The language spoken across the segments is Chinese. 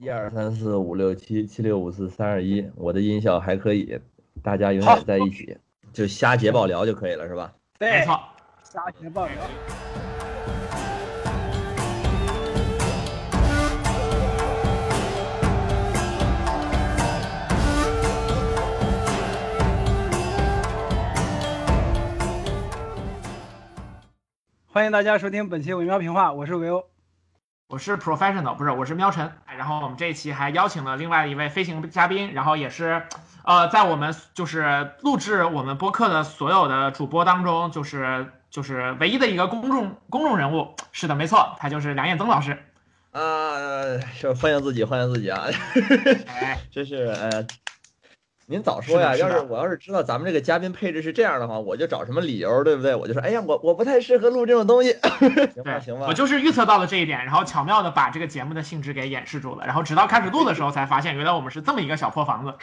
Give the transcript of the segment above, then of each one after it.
一二三四五六七七六五四三二一，我的音效还可以，大家永远在一起，就瞎结爆聊就可以了，是吧？没错，瞎结爆聊。欢迎大家收听本期《维喵评话》，我是维欧。我是 professional，不是，我是喵晨。然后我们这一期还邀请了另外一位飞行嘉宾，然后也是，呃，在我们就是录制我们播客的所有的主播当中，就是就是唯一的一个公众公众人物。是的，没错，他就是梁彦增老师。啊，是欢迎自己，欢迎自己啊！真是呃。您早说呀！要是我要是知道咱们这个嘉宾配置是这样的话，我就找什么理由，对不对？我就说，哎呀，我我不太适合录这种东西。行吧，行吧。我就是预测到了这一点，然后巧妙的把这个节目的性质给掩饰住了，然后直到开始录的时候才发现，原来我们是这么一个小破房子。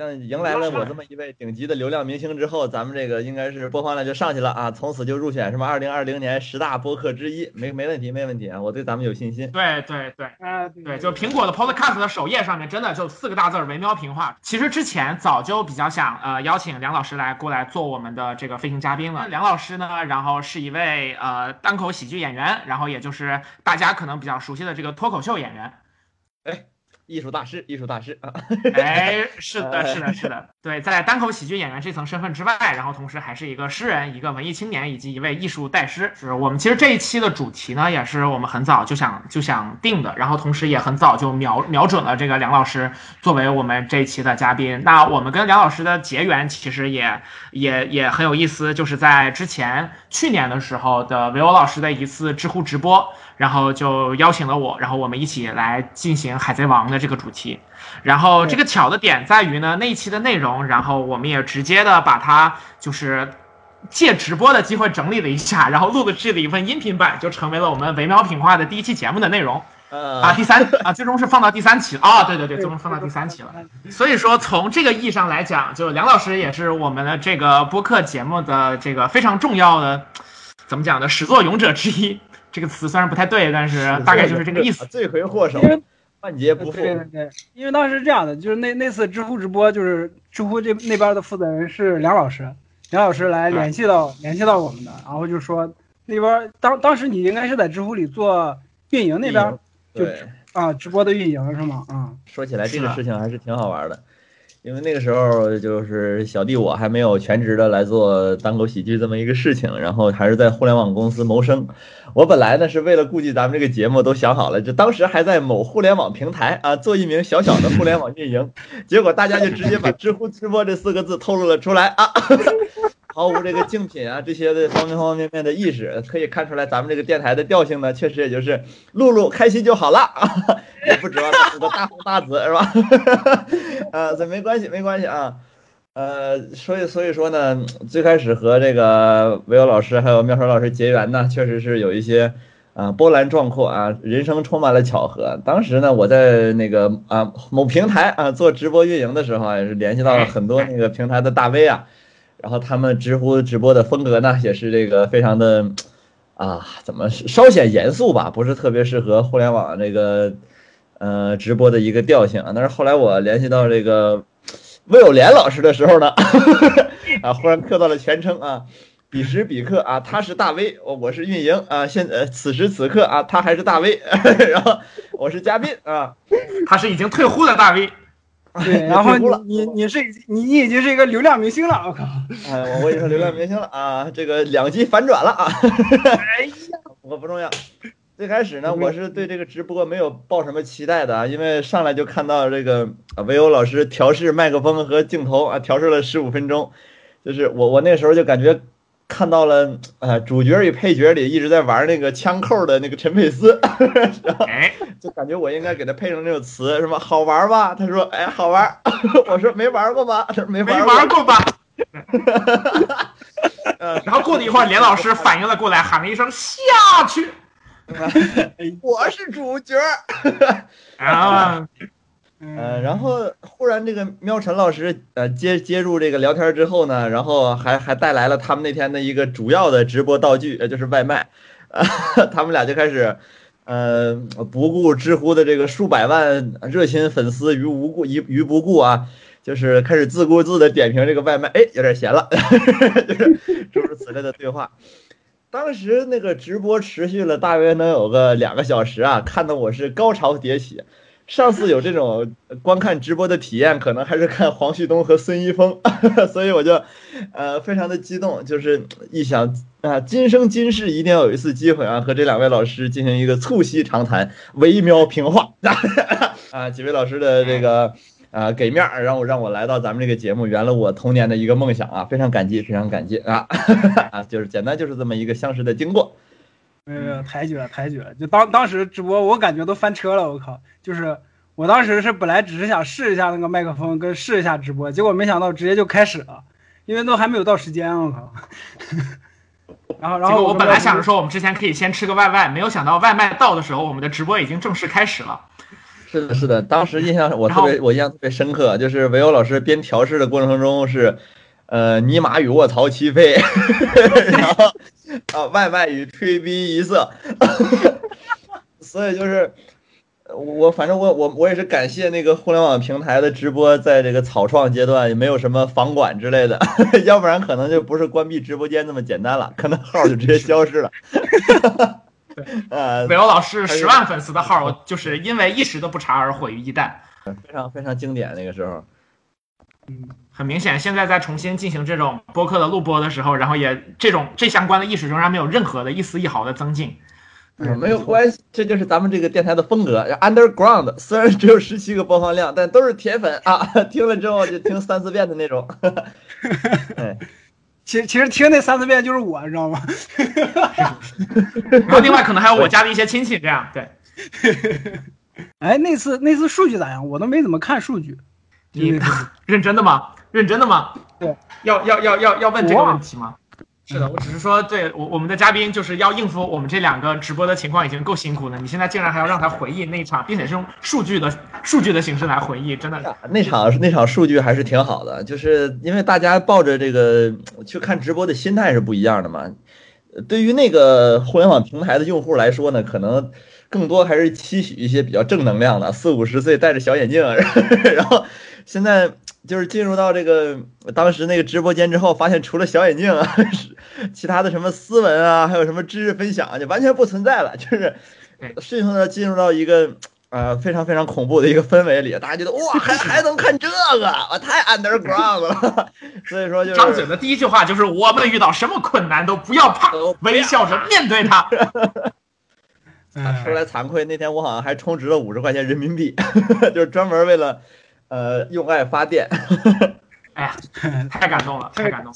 像迎来了我这么一位顶级的流量明星之后，咱们这个应该是播放量就上去了啊！从此就入选什么二零二零年十大播客之一，没没问题，没问题啊！我对咱们有信心。对对对，对，就苹果的 Podcast 的首页上面真的就四个大字儿“维喵评话”。其实之前早就比较想呃邀请梁老师来过来做我们的这个飞行嘉宾了。梁老师呢，然后是一位呃单口喜剧演员，然后也就是大家可能比较熟悉的这个脱口秀演员。哎。艺术大师，艺术大师啊！哎，是的，是的，是的，对，在单口喜剧演员这层身份之外，然后同时还是一个诗人、一个文艺青年以及一位艺术代师。是我们其实这一期的主题呢，也是我们很早就想就想定的，然后同时也很早就瞄瞄准了这个梁老师作为我们这一期的嘉宾。那我们跟梁老师的结缘其实也也也很有意思，就是在之前去年的时候的维欧老师的一次知乎直播。然后就邀请了我，然后我们一起来进行《海贼王》的这个主题。然后这个巧的点在于呢，那一期的内容，然后我们也直接的把它就是借直播的机会整理了一下，然后录制了一份音频版，就成为了我们维喵品话的第一期节目的内容。啊，第三 啊，最终是放到第三期啊，对对对，最终放到第三期了。所以说，从这个意义上来讲，就梁老师也是我们的这个播客节目的这个非常重要的，怎么讲的始作俑者之一。这个词虽然不太对，但是大概就是这个意思。罪魁祸首，万劫不复。对对对，因为当时是这样的，就是那那次知乎直播，就是知乎这那边的负责人是梁老师，梁老师来联系到联系到我们的，然后就说那边当当时你应该是在知乎里做运营那边，就啊直播的运营是吗？啊，说起来这个事情还是挺好玩的。因为那个时候就是小弟我还没有全职的来做单口喜剧这么一个事情，然后还是在互联网公司谋生。我本来呢是为了顾及咱们这个节目，都想好了，就当时还在某互联网平台啊做一名小小的互联网运营，结果大家就直接把知乎直播这四个字透露了出来啊。毫无这个竞品啊这些的方方面面的意识，可以看出来咱们这个电台的调性呢，确实也就是露露开心就好了啊，也不指望出个大红大紫是吧？啊，这没关系没关系啊，呃，所以所以说呢，最开始和这个维欧老师还有妙川老师结缘呢，确实是有一些啊波澜壮阔啊，人生充满了巧合。当时呢，我在那个啊某平台啊做直播运营的时候啊，也是联系到了很多那个平台的大 V 啊。然后他们知乎直播的风格呢，也是这个非常的，啊，怎么稍显严肃吧，不是特别适合互联网这个，呃，直播的一个调性啊。但是后来我联系到这个魏有莲老师的时候呢，啊，忽然刻到了全称啊，彼时彼刻啊，他是大 V，我我是运营啊，现呃此时此刻啊，他还是大 V，然后我是嘉宾啊，他是已经退呼的大 V。对，然后你你是你你已经是一个流量明星了，我靠！哎，我我已经是流量明星了啊，这个两极反转了啊！哎呀，我不重要。最开始呢，我是对这个直播没有抱什么期待的啊，因为上来就看到这个维欧老师调试麦克风和镜头啊，调试了十五分钟，就是我我那时候就感觉。看到了，呃，主角与配角里一直在玩那个枪扣的那个陈佩斯，就感觉我应该给他配上那种词，什么？好玩吧？他说，哎，好玩。我说没玩过吧？他说没玩玩过吧？然后过了一会儿，连老师反应了过来，喊了一声下去，我是主角。啊。呃，然后忽然这个喵晨老师呃接接入这个聊天之后呢，然后还还带来了他们那天的一个主要的直播道具，呃，就是外卖，他们俩就开始。呃，不顾知乎的这个数百万热心粉丝于无故于于不顾啊，就是开始自顾自的点评这个外卖，哎，有点咸了，就是诸如此类的对话。当时那个直播持续了大约能有个两个小时啊，看得我是高潮迭起。上次有这种观看直播的体验，可能还是看黄旭东和孙一峰，所以我就，呃，非常的激动，就是一想啊，今生今世一定要有一次机会啊，和这两位老师进行一个促膝长谈，微妙评话 啊，几位老师的这个啊给面儿，让我让我来到咱们这个节目，圆了我童年的一个梦想啊，非常感激，非常感激啊 啊，就是简单就是这么一个相识的经过。没有没有，抬举了抬举了，就当当时直播我感觉都翻车了，我靠！就是我当时是本来只是想试一下那个麦克风跟试一下直播，结果没想到直接就开始了，因为都还没有到时间，我靠！然后然后我本来想着说我们之前可以先吃个外卖，没有想到外卖到的时候，我们的直播已经正式开始了。是的，是的，当时印象我特别我印象特别深刻，就是韦欧老师边调试的过程中是。呃，尼玛与卧槽齐飞，然后啊，外卖与吹逼一色，所以就是我反正我我我也是感谢那个互联网平台的直播，在这个草创阶段也没有什么房管之类的，要不然可能就不是关闭直播间那么简单了，可能号就直接消失了。对，呃，北欧老师十万粉丝的号，就是因为一时的不查而毁于一旦，非常非常经典那个时候。嗯。很明显，现在在重新进行这种播客的录播的时候，然后也这种这相关的意识仍然没有任何的一丝一毫的增进。嗯，没有关系，这就是咱们这个电台的风格。Underground 虽然只有十七个播放量，但都是铁粉啊，听了之后就听三四遍的那种。对其实其实听那三四遍就是我，你知道吗？然后另外可能还有我家的一些亲戚，这样对。哎，那次那次数据咋样？我都没怎么看数据。你认真的吗？认真的吗？对，要要要要要问这个问题吗？是的，我只是说，对我我们的嘉宾就是要应付我们这两个直播的情况已经够辛苦了，你现在竟然还要让他回忆那场，并且是用数据的数据的形式来回忆，真的。那场那场数据还是挺好的，就是因为大家抱着这个去看直播的心态是不一样的嘛。对于那个互联网平台的用户来说呢，可能更多还是期许一些比较正能量的，四五十岁戴着小眼镜，然后。现在就是进入到这个当时那个直播间之后，发现除了小眼镜啊，其他的什么斯文啊，还有什么知识分享就完全不存在了，就是迅速的进入到一个呃非常非常恐怖的一个氛围里，大家觉得哇，还 还能看这个，我太 underground 了。所以说，就是张嘴的第一句话就是我们遇到什么困难都不要怕，微笑着面对它。说来惭愧，那天我好像还充值了五十块钱人民币，就是专门为了。呃，用爱发电，哎呀，太感动了，太感动，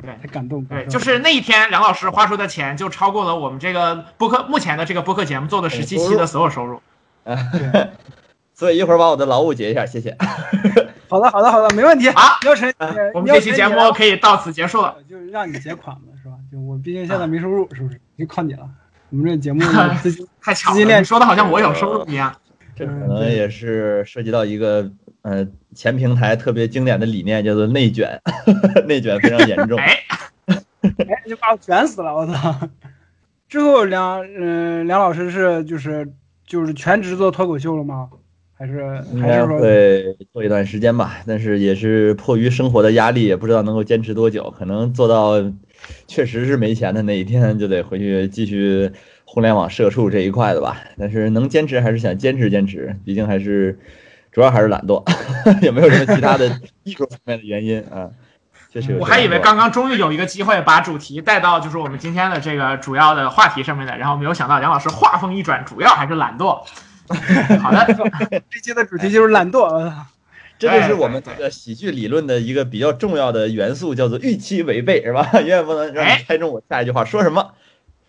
对，太感动，对，就是那一天，梁老师花出的钱就超过了我们这个播客目前的这个播客节目做的十七期的所有收入 所以一会儿把我的劳务结一下，谢谢。好的，好的，好的，没问题。好，姚晨，我们这期节目可以到此结束了，就是让你结款嘛，是吧？就我毕竟现在没收入，是不是？就靠你了。我们这节目太巧了，说的好像我有收入一样。这可能也是涉及到一个。呃，前平台特别经典的理念叫做内卷，内卷非常严重。哎，哎，就把我卷死了，我操！之后梁，嗯，梁老师是就是就是全职做脱口秀了吗？还是还是说会做一段时间吧？但是也是迫于生活的压力，也不知道能够坚持多久。可能做到确实是没钱的那一天，就得回去继续互联网社畜这一块的吧。但是能坚持还是想坚持坚持，毕竟还是。主要还是懒惰，也没有什么其他的 艺术方面的原因啊。确实，我还以为刚刚终于有一个机会把主题带到就是我们今天的这个主要的话题上面的，然后没有想到梁老师话锋一转，主要还是懒惰。好的，这期的主题就是懒惰。这就是我们这个喜剧理论的一个比较重要的元素，叫做预期违背，是吧？永远不能让你猜中我下一句话说什么。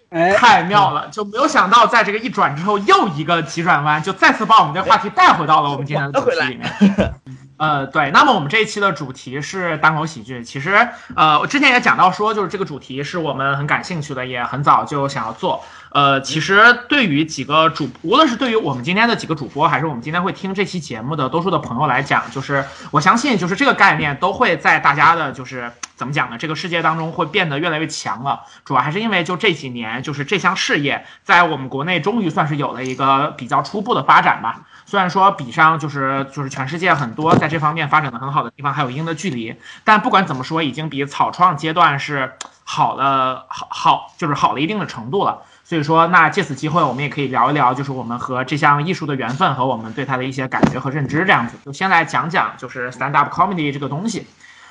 太妙了，就没有想到在这个一转之后又一个急转弯，就再次把我们的话题带回到了我们今天的主题里面。呃，对，那么我们这一期的主题是单口喜剧。其实，呃，我之前也讲到说，就是这个主题是我们很感兴趣的，也很早就想要做。呃，其实对于几个主，无论是对于我们今天的几个主播，还是我们今天会听这期节目的多数的朋友来讲，就是我相信，就是这个概念都会在大家的，就是怎么讲呢？这个世界当中会变得越来越强了。主要还是因为就这几年，就是这项事业在我们国内终于算是有了一个比较初步的发展吧。虽然说比上就是就是全世界很多在这方面发展的很好的地方还有一定的距离，但不管怎么说，已经比草创阶段是好了好好就是好了一定的程度了。所以说，那借此机会，我们也可以聊一聊，就是我们和这项艺术的缘分和我们对它的一些感觉和认知，这样子。就先来讲讲，就是 stand up comedy 这个东西。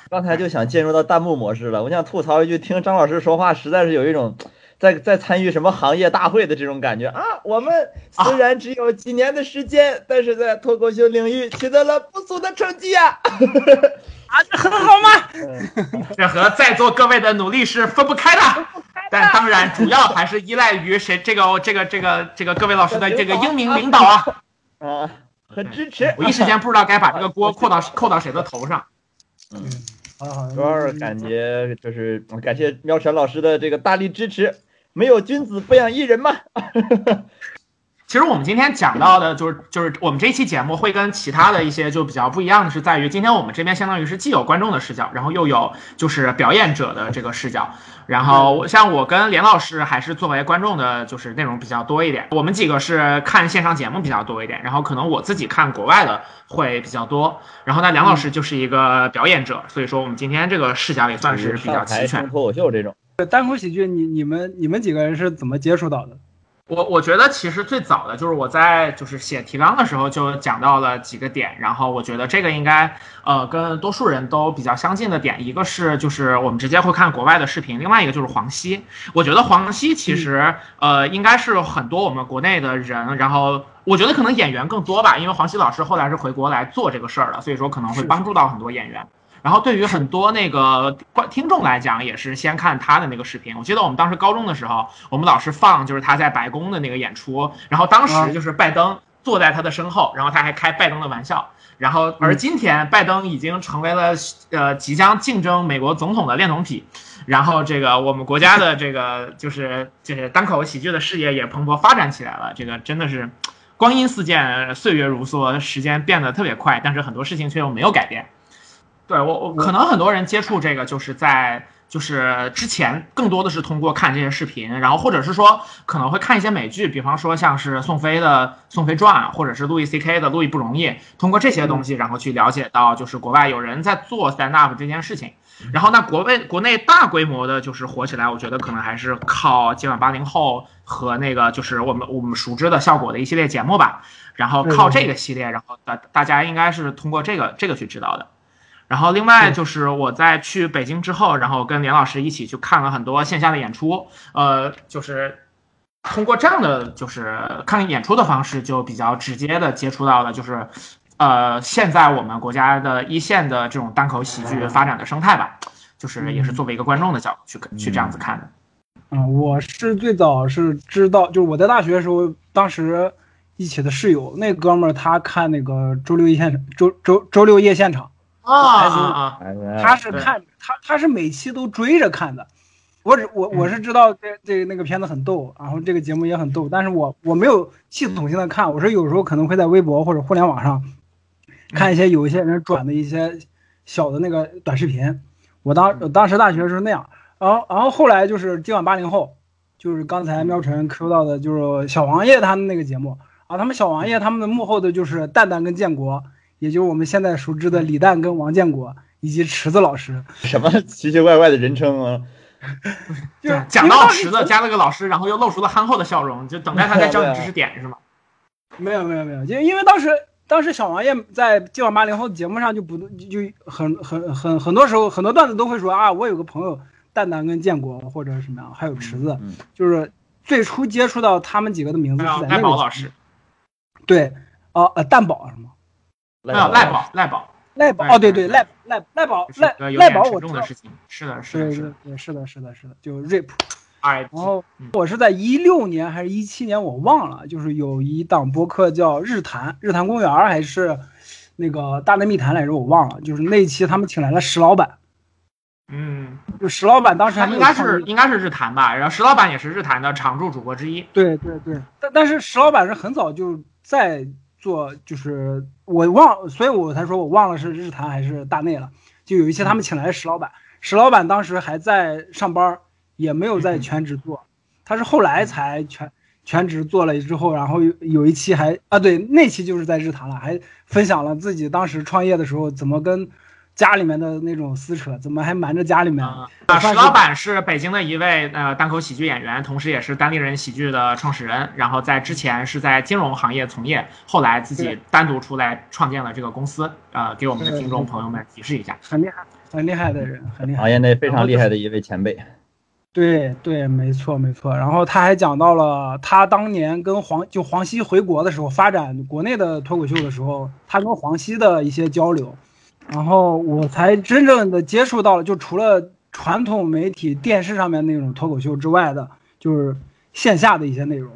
刚才就想进入到弹幕模式了，我想吐槽一句，听张老师说话实在是有一种在在参与什么行业大会的这种感觉啊！我们虽然只有几年的时间，但是在脱口秀领域取得了不俗的成绩啊！啊，这很好吗？这和在座各位的努力是分不开的。但当然，主要还是依赖于谁？这个、这个、这个、这个各位老师的这个英明领导啊！啊，很支持。我一时间不知道该把这个锅扣到扣到谁的头上。嗯，好好。主要是感觉就是感谢喵晨老师的这个大力支持。没有君子不养艺人嘛。其实我们今天讲到的，就是就是我们这期节目会跟其他的一些就比较不一样的是，在于今天我们这边相当于是既有观众的视角，然后又有就是表演者的这个视角。然后像我跟连老师还是作为观众的，就是内容比较多一点。我们几个是看线上节目比较多一点，然后可能我自己看国外的会比较多。然后那，梁老师就是一个表演者，所以说我们今天这个视角也算是比较齐全。脱口秀这种单口喜剧，你你们你们几个人是怎么接触到的？我我觉得其实最早的就是我在就是写提纲的时候就讲到了几个点，然后我觉得这个应该呃跟多数人都比较相近的点，一个是就是我们直接会看国外的视频，另外一个就是黄西。我觉得黄西其实呃应该是很多我们国内的人，然后我觉得可能演员更多吧，因为黄西老师后来是回国来做这个事儿了，所以说可能会帮助到很多演员。然后对于很多那个观听众来讲，也是先看他的那个视频。我记得我们当时高中的时候，我们老师放就是他在白宫的那个演出，然后当时就是拜登坐在他的身后，然后他还开拜登的玩笑。然后而今天拜登已经成为了呃即将竞争美国总统的恋童癖，然后这个我们国家的这个就是就是单口喜剧的事业也蓬勃发展起来了。这个真的是光阴似箭，岁月如梭，时间变得特别快，但是很多事情却又没有改变。对我，我可能很多人接触这个，就是在就是之前更多的是通过看这些视频，然后或者是说可能会看一些美剧，比方说像是宋飞的《宋飞传》，或者是路易 C K 的《路易不容易》，通过这些东西，然后去了解到就是国外有人在做 stand up 这件事情。然后那国内国内大规模的就是火起来，我觉得可能还是靠今晚八零后和那个就是我们我们熟知的效果的一系列节目吧。然后靠这个系列，然后大大家应该是通过这个这个去知道的。然后另外就是我在去北京之后，然后跟连老师一起去看了很多线下的演出，呃，就是通过这样的就是看演出的方式，就比较直接的接触到了就是，呃，现在我们国家的一线的这种单口喜剧发展的生态吧，就是也是作为一个观众的角度去去这样子看的。嗯，我是最早是知道，就是我在大学的时候，当时一起的室友那哥们儿他看那个周六夜现周周周六夜现场。啊，他是看他他是每期都追着看的，我只我我是知道这这那个片子很逗，然后这个节目也很逗，但是我我没有系统性的看，我是有时候可能会在微博或者互联网上看一些有一些人转的一些小的那个短视频，我当当时大学是那样，然后然后后来就是今晚八零后，就是刚才喵晨 Q 到的，就是小王爷他们那个节目。啊，他们小王爷他们的幕后的就是蛋蛋跟建国。也就是我们现在熟知的李诞跟王建国以及池子老师，什么奇奇怪怪的人称啊？就讲到池子加了个老师，然后又露出了憨厚的笑容，就等待他再教你知识点是吗？没有没有没有，就因为当时当时小王爷在今晚八零后节目上就不就很很很很多时候很多段子都会说啊，我有个朋友蛋蛋跟建国或者什么样，还有池子，就是最初接触到他们几个的名字是在那个老师，对，哦呃蛋宝是吗？有赖宝，赖宝，赖宝哦，对对，赖赖赖宝，赖赖宝，我知道，是的，是的，是的，对，是的，是的，是的，就 rip 然后我是在一六年还是一七年，我忘了，就是有一档播客叫日坛，日坛公园还是那个大内密谈来着，我忘了，就是那期他们请来了石老板，嗯，就石老板当时应该是应该是日坛吧，然后石老板也是日坛的常驻主播之一，对对对，但但是石老板是很早就在。做就是我忘，所以我才说我忘了是日坛还是大内了。就有一些他们请来石老板，石老板当时还在上班，也没有在全职做，他是后来才全全职做了之后，然后有有一期还啊对，那期就是在日坛了，还分享了自己当时创业的时候怎么跟。家里面的那种撕扯，怎么还瞒着家里面？啊，石老板是北京的一位呃单口喜剧演员，同时也是单立人喜剧的创始人。然后在之前是在金融行业从业，后来自己单独出来创建了这个公司。呃，给我们的听众朋友们提示一下，很厉害，很厉害的人，很厉害，行业内非常厉害的一位前辈。对对，没错没错。然后他还讲到了他当年跟黄就黄西回国的时候，发展国内的脱口秀的时候，他跟黄西的一些交流。然后我才真正的接触到了，就除了传统媒体电视上面那种脱口秀之外的，就是线下的一些内容。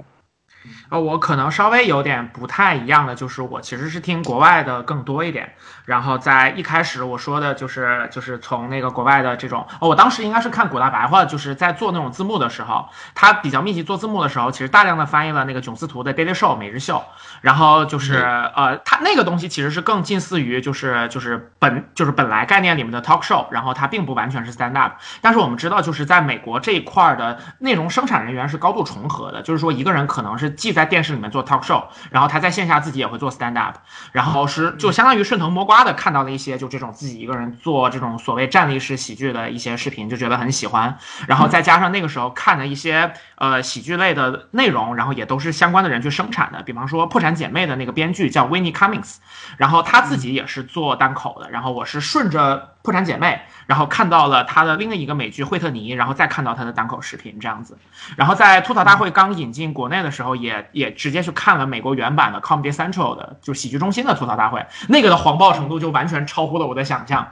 呃，我可能稍微有点不太一样的，就是我其实是听国外的更多一点。然后在一开始我说的就是就是从那个国外的这种，哦，我当时应该是看古大白话，就是在做那种字幕的时候，他比较密集做字幕的时候，其实大量的翻译了那个囧司图的 Daily Show 每日秀。然后就是呃，他那个东西其实是更近似于就是就是本就是本来概念里面的 talk show，然后它并不完全是 stand up。但是我们知道，就是在美国这一块的内容生产人员是高度重合的，就是说一个人可能是既在在电视里面做 talk show，然后他在线下自己也会做 stand up，然后是就相当于顺藤摸瓜的看到了一些就这种自己一个人做这种所谓站立式喜剧的一些视频，就觉得很喜欢。然后再加上那个时候看的一些呃喜剧类的内容，然后也都是相关的人去生产的，比方说破产。姐妹的那个编剧叫 Winnie Cummings，然后他自己也是做单口的。然后我是顺着破产姐妹，然后看到了她的另一个美剧惠特尼，然后再看到她的单口视频这样子。然后在吐槽大会刚引进国内的时候，也也直接去看了美国原版的 Comedy Central 的，就是喜剧中心的吐槽大会，那个的黄暴程度就完全超乎了我的想象。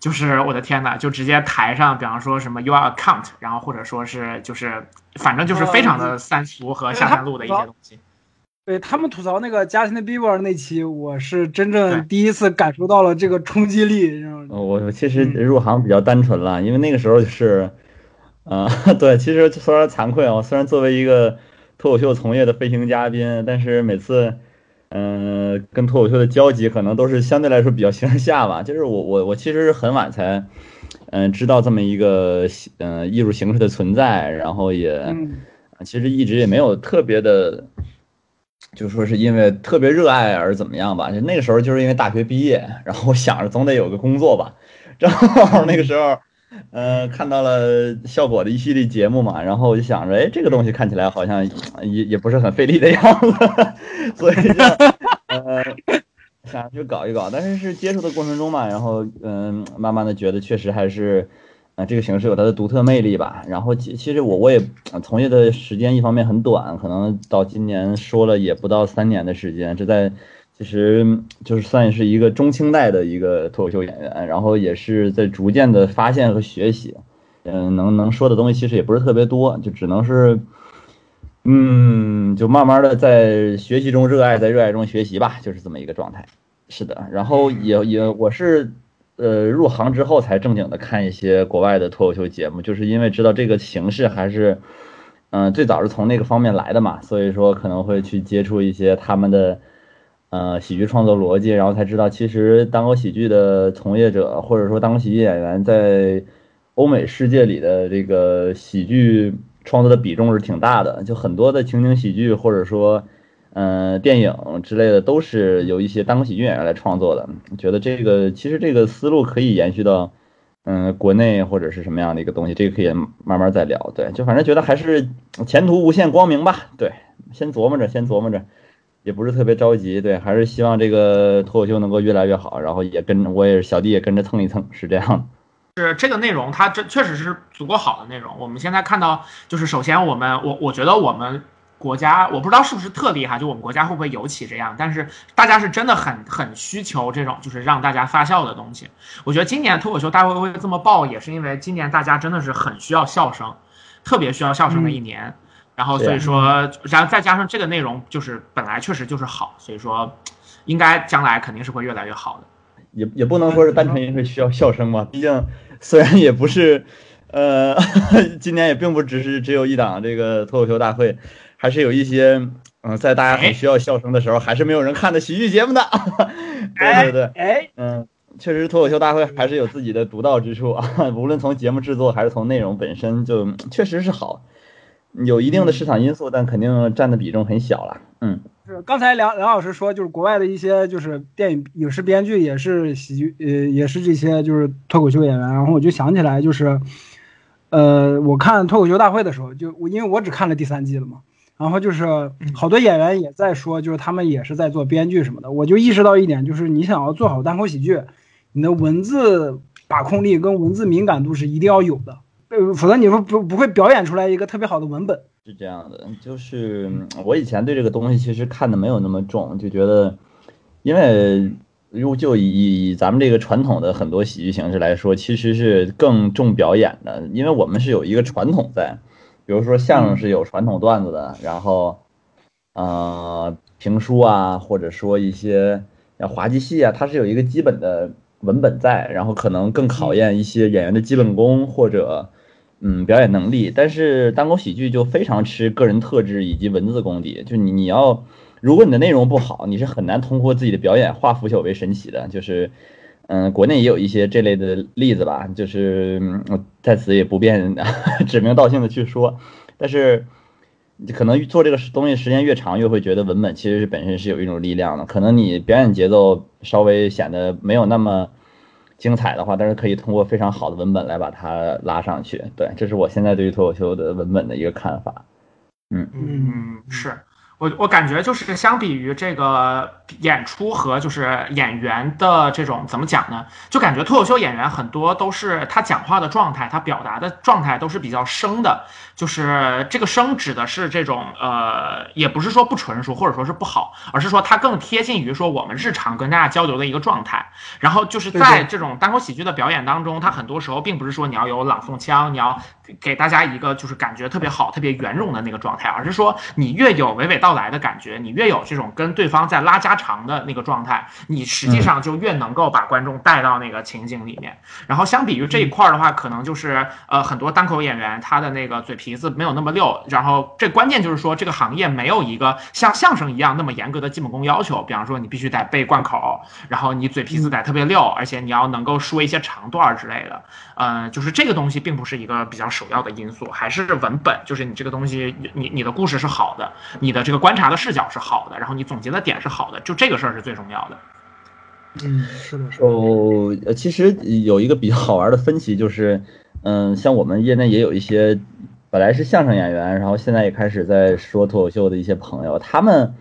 就是我的天呐，就直接台上，比方说什么 You are account，然后或者说是就是反正就是非常的三俗和下三路的一些东西。对他们吐槽那个 Justin Bieber 那期，我是真正第一次感受到了这个冲击力。我其实入行比较单纯了，因为那个时候就是，啊，对，其实虽然惭愧啊，我虽然作为一个脱口秀从业的飞行嘉宾，但是每次，嗯，跟脱口秀的交集可能都是相对来说比较形而下吧。就是我我我其实是很晚才，嗯，知道这么一个嗯艺术形式的存在，然后也，其实一直也没有特别的。就说是因为特别热爱而怎么样吧，就那个时候就是因为大学毕业，然后想着总得有个工作吧，正好那个时候，呃，看到了效果的一系列节目嘛，然后我就想着，哎，这个东西看起来好像也也不是很费力的样子，所以就呃想去搞一搞，但是是接触的过程中嘛，然后嗯，慢慢的觉得确实还是。啊，这个形式有它的独特魅力吧。然后其其实我我也从业的时间一方面很短，可能到今年说了也不到三年的时间。这在其实就是算是一个中青代的一个脱口秀演员，然后也是在逐渐的发现和学习。嗯，能能说的东西其实也不是特别多，就只能是，嗯，就慢慢的在学习中热爱，在热爱中学习吧，就是这么一个状态。是的，然后也也我是。呃，入行之后才正经的看一些国外的脱口秀节目，就是因为知道这个形式还是，嗯，最早是从那个方面来的嘛，所以说可能会去接触一些他们的，呃，喜剧创作逻辑，然后才知道其实单口喜剧的从业者或者说单口喜剧演员在欧美世界里的这个喜剧创作的比重是挺大的，就很多的情景喜剧或者说。嗯，电影之类的都是由一些单口喜剧演员来创作的。觉得这个其实这个思路可以延续到，嗯，国内或者是什么样的一个东西，这个可以慢慢再聊。对，就反正觉得还是前途无限光明吧。对，先琢磨着，先琢磨着，也不是特别着急。对，还是希望这个脱口秀能够越来越好，然后也跟我也是小弟也跟着蹭一蹭，是这样。是这个内容，它这确实是足够好的内容。我们现在看到，就是首先我们，我我觉得我们。国家我不知道是不是特例哈，就我们国家会不会尤其这样？但是大家是真的很很需求这种就是让大家发笑的东西。我觉得今年脱口秀大会会这么爆，也是因为今年大家真的是很需要笑声，特别需要笑声的一年。然后所以说，然后再加上这个内容就是本来确实就是好，所以说应该将来肯定是会越来越好的。也也不能说是单纯因为需要笑声嘛，毕竟虽然也不是，呃，今年也并不只是只有一档这个脱口秀大会。还是有一些，嗯，在大家很需要笑声的时候，还是没有人看的喜剧节目的。对对对，哎，嗯，确实脱口秀大会还是有自己的独到之处啊，无论从节目制作还是从内容本身，就确实是好，有一定的市场因素，但肯定占的比重很小了。嗯，是刚才梁梁老师说，就是国外的一些就是电影影视编剧也是喜剧，呃，也是这些就是脱口秀演员，然后我就想起来就是，呃，我看脱口秀大会的时候，就我因为我只看了第三季了嘛。然后就是好多演员也在说，就是他们也是在做编剧什么的。我就意识到一点，就是你想要做好单口喜剧，你的文字把控力跟文字敏感度是一定要有的，呃，否则你说不不会表演出来一个特别好的文本。是这样的，就是我以前对这个东西其实看的没有那么重，就觉得，因为如就以以咱们这个传统的很多喜剧形式来说，其实是更重表演的，因为我们是有一个传统在。比如说相声是有传统段子的，然后，呃，评书啊，或者说一些像滑稽戏啊，它是有一个基本的文本在，然后可能更考验一些演员的基本功或者，嗯，表演能力。但是单口喜剧就非常吃个人特质以及文字功底，就你你要，如果你的内容不好，你是很难通过自己的表演化腐朽为神奇的，就是。嗯，国内也有一些这类的例子吧，就是我在此也不便 指名道姓的去说，但是可能做这个东西时间越长，越会觉得文本其实是本身是有一种力量的。可能你表演节奏稍微显得没有那么精彩的话，但是可以通过非常好的文本来把它拉上去。对，这是我现在对于脱口秀的文本的一个看法。嗯嗯，是。我我感觉就是相比于这个演出和就是演员的这种怎么讲呢？就感觉脱口秀演员很多都是他讲话的状态，他表达的状态都是比较生的。就是这个生指的是这种呃，也不是说不纯熟或者说是不好，而是说它更贴近于说我们日常跟大家交流的一个状态。然后就是在这种单口喜剧的表演当中，他很多时候并不是说你要有朗诵腔，你要给大家一个就是感觉特别好、特别圆融的那个状态，而是说你越有娓娓道来的感觉，你越有这种跟对方在拉家常的那个状态，你实际上就越能够把观众带到那个情景里面。然后相比于这一块儿的话，可能就是呃很多单口演员他的那个嘴皮。子没有那么溜，然后这关键就是说这个行业没有一个像相声一样那么严格的基本功要求。比方说你必须得背贯口，然后你嘴皮子得特别溜，而且你要能够说一些长段之类的。嗯，就是这个东西并不是一个比较首要的因素，还是文本，就是你这个东西，你你的故事是好的，你的这个观察的视角是好的，然后你总结的点是好的，就这个事儿是最重要的。嗯，是的。哦，其实有一个比较好玩的分歧就是，嗯，像我们业内也有一些。本来是相声演员，然后现在也开始在说脱口秀的一些朋友，他们，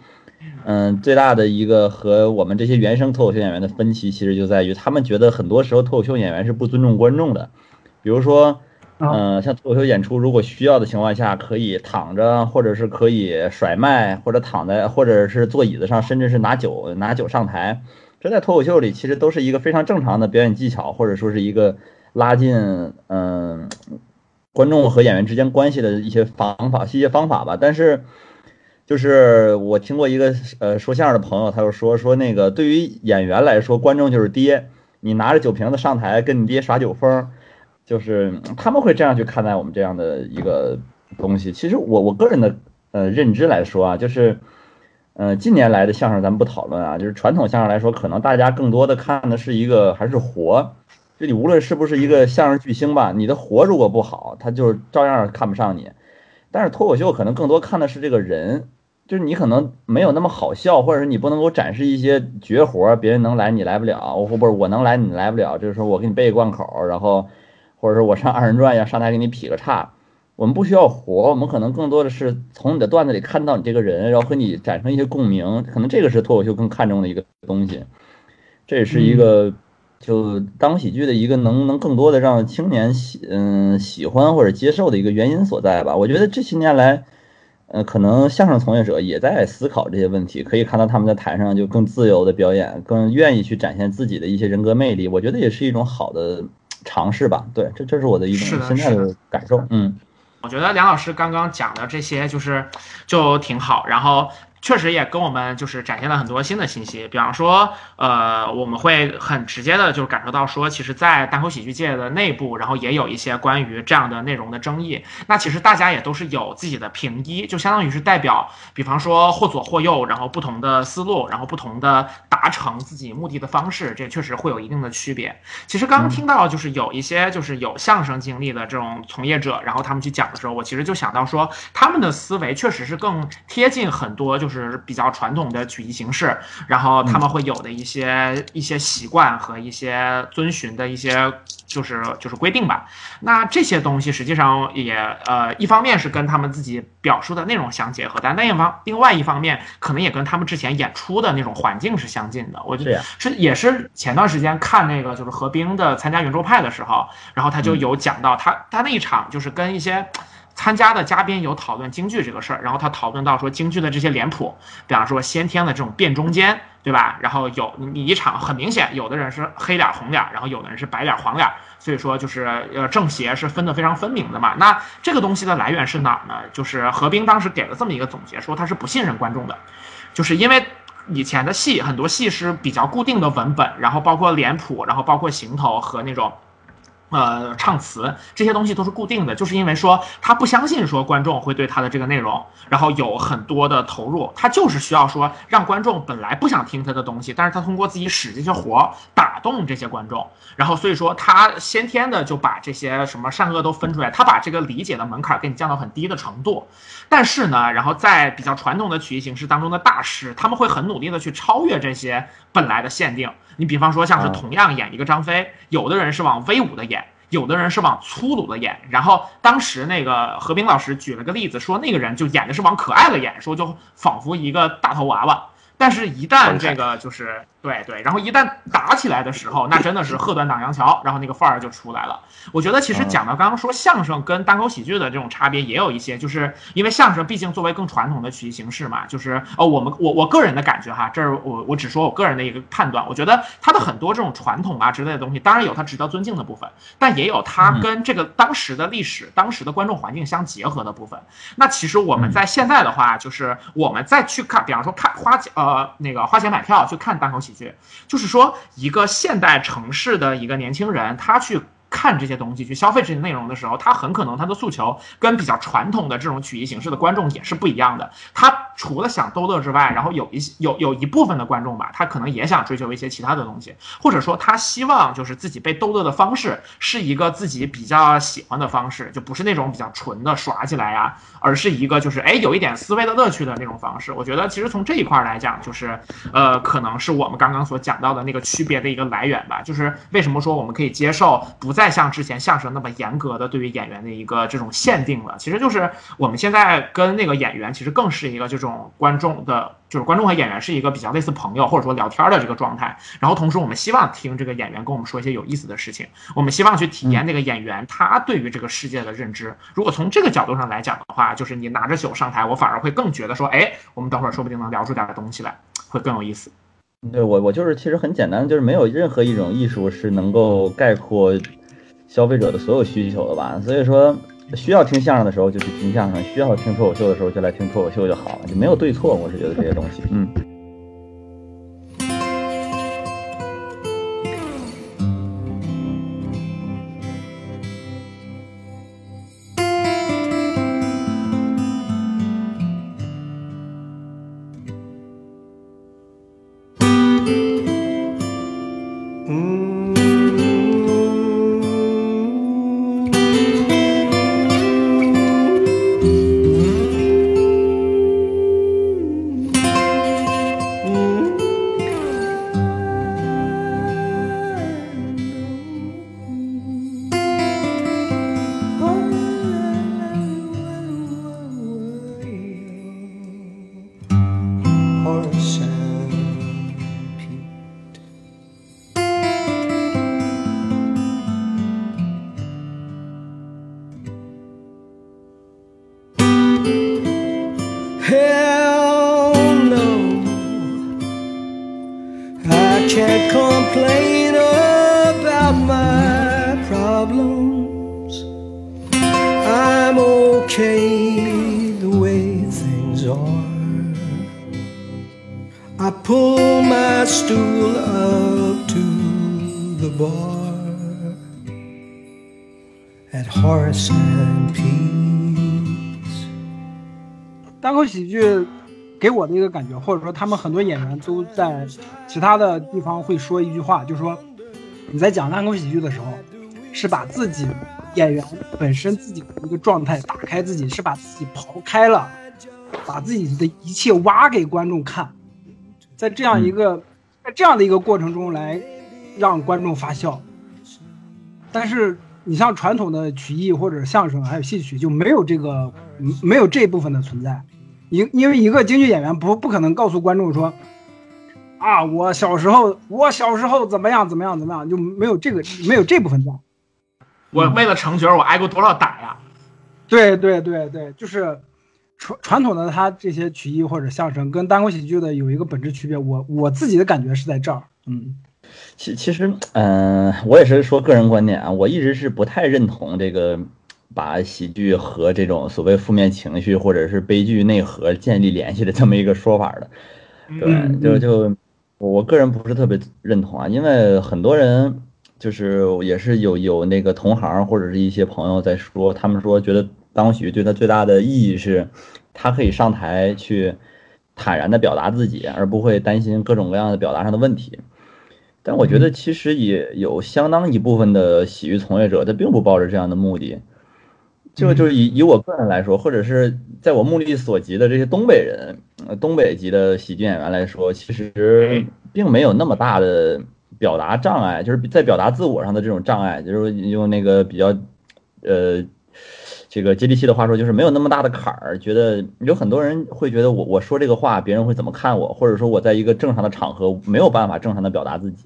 嗯，最大的一个和我们这些原生脱口秀演员的分歧，其实就在于他们觉得很多时候脱口秀演员是不尊重观众的。比如说，嗯，像脱口秀演出，如果需要的情况下，可以躺着，或者是可以甩麦，或者躺在，或者是坐椅子上，甚至是拿酒拿酒上台，这在脱口秀里其实都是一个非常正常的表演技巧，或者说是一个拉近，嗯。观众和演员之间关系的一些方法、一些方法吧。但是，就是我听过一个呃说相声的朋友，他就说说那个对于演员来说，观众就是爹，你拿着酒瓶子上台跟你爹耍酒疯，就是他们会这样去看待我们这样的一个东西。其实我我个人的呃认知来说啊，就是呃近年来的相声咱们不讨论啊，就是传统相声来说，可能大家更多的看的是一个还是活。就你无论是不是一个相声巨星吧，你的活如果不好，他就是照样看不上你。但是脱口秀可能更多看的是这个人，就是你可能没有那么好笑，或者是你不能给我展示一些绝活，别人能来你来不了，我不是我能来你来不了，就是说我给你背个贯口，然后或者是我上二人转要上台给你劈个叉。我们不需要活，我们可能更多的是从你的段子里看到你这个人，然后和你产生一些共鸣，可能这个是脱口秀更看重的一个东西。这也是一个。就当喜剧的一个能能更多的让青年喜嗯喜欢或者接受的一个原因所在吧。我觉得这些年来，呃，可能相声从业者也在思考这些问题。可以看到他们在台上就更自由的表演，更愿意去展现自己的一些人格魅力。我觉得也是一种好的尝试吧。对，这这是我的一种现在的感受。嗯。我觉得梁老师刚刚讲的这些就是就挺好，然后确实也跟我们就是展现了很多新的信息，比方说，呃，我们会很直接的就感受到说，其实，在单口喜剧界的内部，然后也有一些关于这样的内容的争议。那其实大家也都是有自己的评一，就相当于是代表，比方说或左或右，然后不同的思路，然后不同的达成自己目的的方式，这确实会有一定的区别。其实刚刚听到就是有一些就是有相声经历的这种从业者，然后他们去讲的时候，我其实就想到说，他们的思维确实是更贴近很多就是。是比较传统的曲艺形式，然后他们会有的一些一些习惯和一些遵循的一些就是就是规定吧。那这些东西实际上也呃，一方面是跟他们自己表述的内容相结合，但另一方另外一方面可能也跟他们之前演出的那种环境是相近的。我觉得是也是前段时间看那个就是何冰的参加圆桌派的时候，然后他就有讲到他他那一场就是跟一些。参加的嘉宾有讨论京剧这个事儿，然后他讨论到说京剧的这些脸谱，比方说先天的这种变中间，对吧？然后有你一场很明显，有的人是黑脸红脸，然后有的人是白脸黄脸，所以说就是呃正邪是分得非常分明的嘛。那这个东西的来源是哪儿呢？就是何冰当时给了这么一个总结，说他是不信任观众的，就是因为以前的戏很多戏是比较固定的文本，然后包括脸谱，然后包括行头和那种。呃，唱词这些东西都是固定的，就是因为说他不相信说观众会对他的这个内容，然后有很多的投入，他就是需要说让观众本来不想听他的东西，但是他通过自己使这些活打动这些观众，然后所以说他先天的就把这些什么善恶都分出来，他把这个理解的门槛给你降到很低的程度，但是呢，然后在比较传统的曲艺形式当中的大师，他们会很努力的去超越这些本来的限定。你比方说，像是同样演一个张飞，有的人是往威武的演，有的人是往粗鲁的演。然后当时那个何冰老师举了个例子，说那个人就演的是往可爱的演，说就仿佛一个大头娃娃。但是，一旦这个就是。对对，然后一旦打起来的时候，那真的是鹤断挡杨桥，然后那个范儿就出来了。我觉得其实讲到刚刚说相声跟单口喜剧的这种差别也有一些，就是因为相声毕竟作为更传统的曲艺形式嘛，就是呃我们我我个人的感觉哈，这儿我我只说我个人的一个判断，我觉得它的很多这种传统啊之类的东西，当然有它值得尊敬的部分，但也有它跟这个当时的历史、当时的观众环境相结合的部分。那其实我们在现在的话，就是我们再去看，比方说看花呃那个花钱买票去看单口喜。就是说，一个现代城市的一个年轻人，他去。看这些东西去消费这些内容的时候，他很可能他的诉求跟比较传统的这种曲艺形式的观众也是不一样的。他除了想逗乐之外，然后有一些有有一部分的观众吧，他可能也想追求一些其他的东西，或者说他希望就是自己被逗乐的方式是一个自己比较喜欢的方式，就不是那种比较纯的耍起来呀，而是一个就是哎有一点思维的乐趣的那种方式。我觉得其实从这一块来讲，就是呃可能是我们刚刚所讲到的那个区别的一个来源吧。就是为什么说我们可以接受不。再像之前相声那么严格的对于演员的一个这种限定了，其实就是我们现在跟那个演员其实更是一个这种观众的，就是观众和演员是一个比较类似朋友或者说聊天的这个状态。然后同时我们希望听这个演员跟我们说一些有意思的事情，我们希望去体验那个演员他对于这个世界的认知。如果从这个角度上来讲的话，就是你拿着酒上台，我反而会更觉得说，哎，我们等会儿说不定能聊出点东西来，会更有意思。对我我就是其实很简单，就是没有任何一种艺术是能够概括。消费者的所有需求了吧，所以说需要听相声的时候就去听相声，需要听脱口秀的时候就来听脱口秀就好了，就没有对错。我是觉得这些东西，嗯。喜剧给我的一个感觉，或者说他们很多演员都在其他的地方会说一句话，就是说你在讲单口喜剧的时候，是把自己演员本身自己的一个状态打开自己，是把自己刨开了，把自己的一切挖给观众看，在这样一个在这样的一个过程中来让观众发笑。但是你像传统的曲艺或者相声还有戏曲就没有这个嗯没有这部分的存在。因因为一个京剧演员不不可能告诉观众说，啊，我小时候我小时候怎么样怎么样怎么样，就没有这个没有这部分在。我为了成角，我挨过多少打呀？对对对对，就是传传统的他这些曲艺或者相声跟单口喜剧的有一个本质区别，我我自己的感觉是在这儿，嗯。其其实，嗯、我也是说个人观点啊，我一直是不太认同这个把喜剧和这种所谓负面情绪或者是悲剧内核建立联系的这么一个说法的。对，嗯就就我我个人不是特别认同啊，因为很多人就是也是有有那个同行或者是一些朋友在说，他们说觉得单口喜剧对他最大的意义是，他可以上台去坦然的表达自己，而不会担心各种各样的表达上的问题。但我觉得其实也有相当一部分的喜剧从业者，他并不抱着这样的目的。就就是以以我个人来说，或者是在我目力所及的这些东北人，呃，东北籍的喜剧演员来说，其实并没有那么大的表达障碍，就是在表达自我上的这种障碍，就是用那个比较，呃，这个接地气的话说，就是没有那么大的坎儿。觉得有很多人会觉得我我说这个话，别人会怎么看我，或者说我在一个正常的场合没有办法正常的表达自己。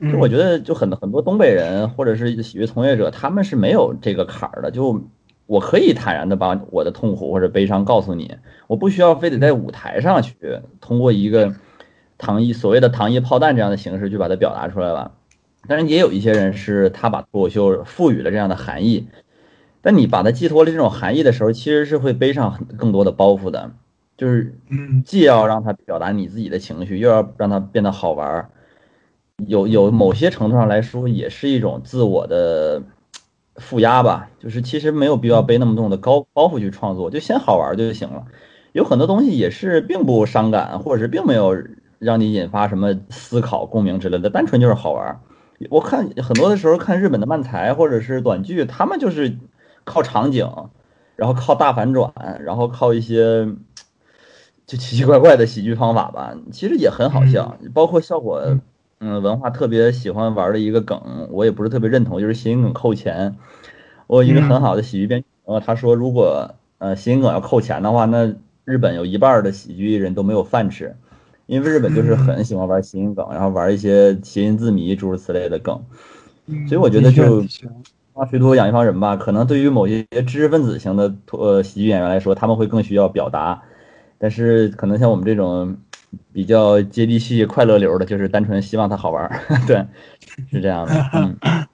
就我觉得，就很很多东北人或者是喜剧从业者，他们是没有这个坎儿的。就我可以坦然的把我的痛苦或者悲伤告诉你，我不需要非得在舞台上去通过一个糖衣所谓的糖衣炮弹这样的形式去把它表达出来了。当然，也有一些人是他把脱口秀赋予了这样的含义，但你把它寄托了这种含义的时候，其实是会背上很更多的包袱的，就是嗯既要让他表达你自己的情绪，又要让他变得好玩儿。有有某些程度上来说，也是一种自我的负压吧。就是其实没有必要背那么重的高包袱去创作，就先好玩就行了。有很多东西也是并不伤感，或者是并没有让你引发什么思考、共鸣之类的，单纯就是好玩。我看很多的时候看日本的漫才或者是短剧，他们就是靠场景，然后靠大反转，然后靠一些就奇奇怪怪的喜剧方法吧，其实也很好笑。包括效果，嗯，文化特别喜欢玩的一个梗，我也不是特别认同，就是谐音梗扣钱。我有一个很好的喜剧编剧朋友，他说，如果呃谐音梗要扣钱的话，那日本有一半的喜剧艺人都没有饭吃，因为日本就是很喜欢玩谐音梗，然后玩一些谐音字谜诸如此类的梗。所以我觉得就的确的确啊，水土养一方人吧，可能对于某些知识分子型的呃喜剧演员来说，他们会更需要表达，但是可能像我们这种比较接地气、快乐流的，就是单纯希望它好玩儿，对，是这样的，嗯。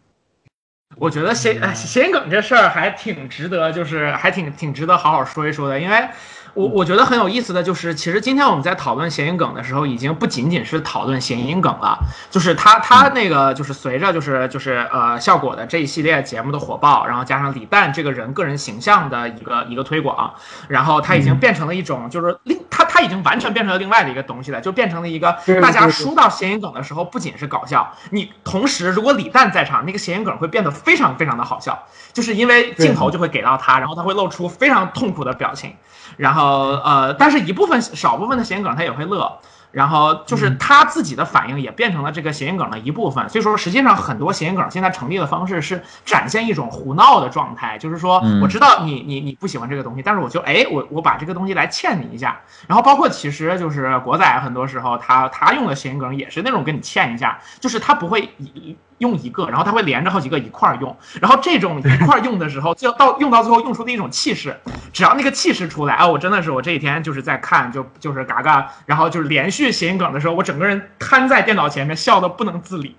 我觉得谐谐音梗这事儿还挺值得，就是还挺挺值得好好说一说的，因为我我觉得很有意思的就是，其实今天我们在讨论谐音梗的时候，已经不仅仅是讨论谐音梗了，就是他他那个就是随着就是就是呃效果的这一系列节目的火爆，然后加上李诞这个人个人形象的一个一个推广，然后他已经变成了一种就是另他他已经完全变成了另外的一个东西了，就变成了一个大家说到谐音梗的时候，不仅是搞笑，你同时如果李诞在场，那个谐音梗会变得非常非常的好笑，就是因为镜头就会给到他，然后他会露出非常痛苦的表情，然后呃，但是一部分少部分的谐音梗他也会乐。然后就是他自己的反应也变成了这个谐音梗的一部分，所以说实际上很多谐音梗现在成立的方式是展现一种胡闹的状态，就是说嗯我知道你你你不喜欢这个东西，但是我就哎我我把这个东西来欠你一下，然后包括其实就是国仔很多时候他他用的谐音梗也是那种跟你欠一下，就是他不会一用一个，然后它会连着好几个一块儿用，然后这种一块儿用的时候，就到用到最后用出的一种气势，只要那个气势出来，啊，我真的是我这几天就是在看，就就是嘎嘎，然后就是连续谐音梗的时候，我整个人瘫在电脑前面，笑的不能自理，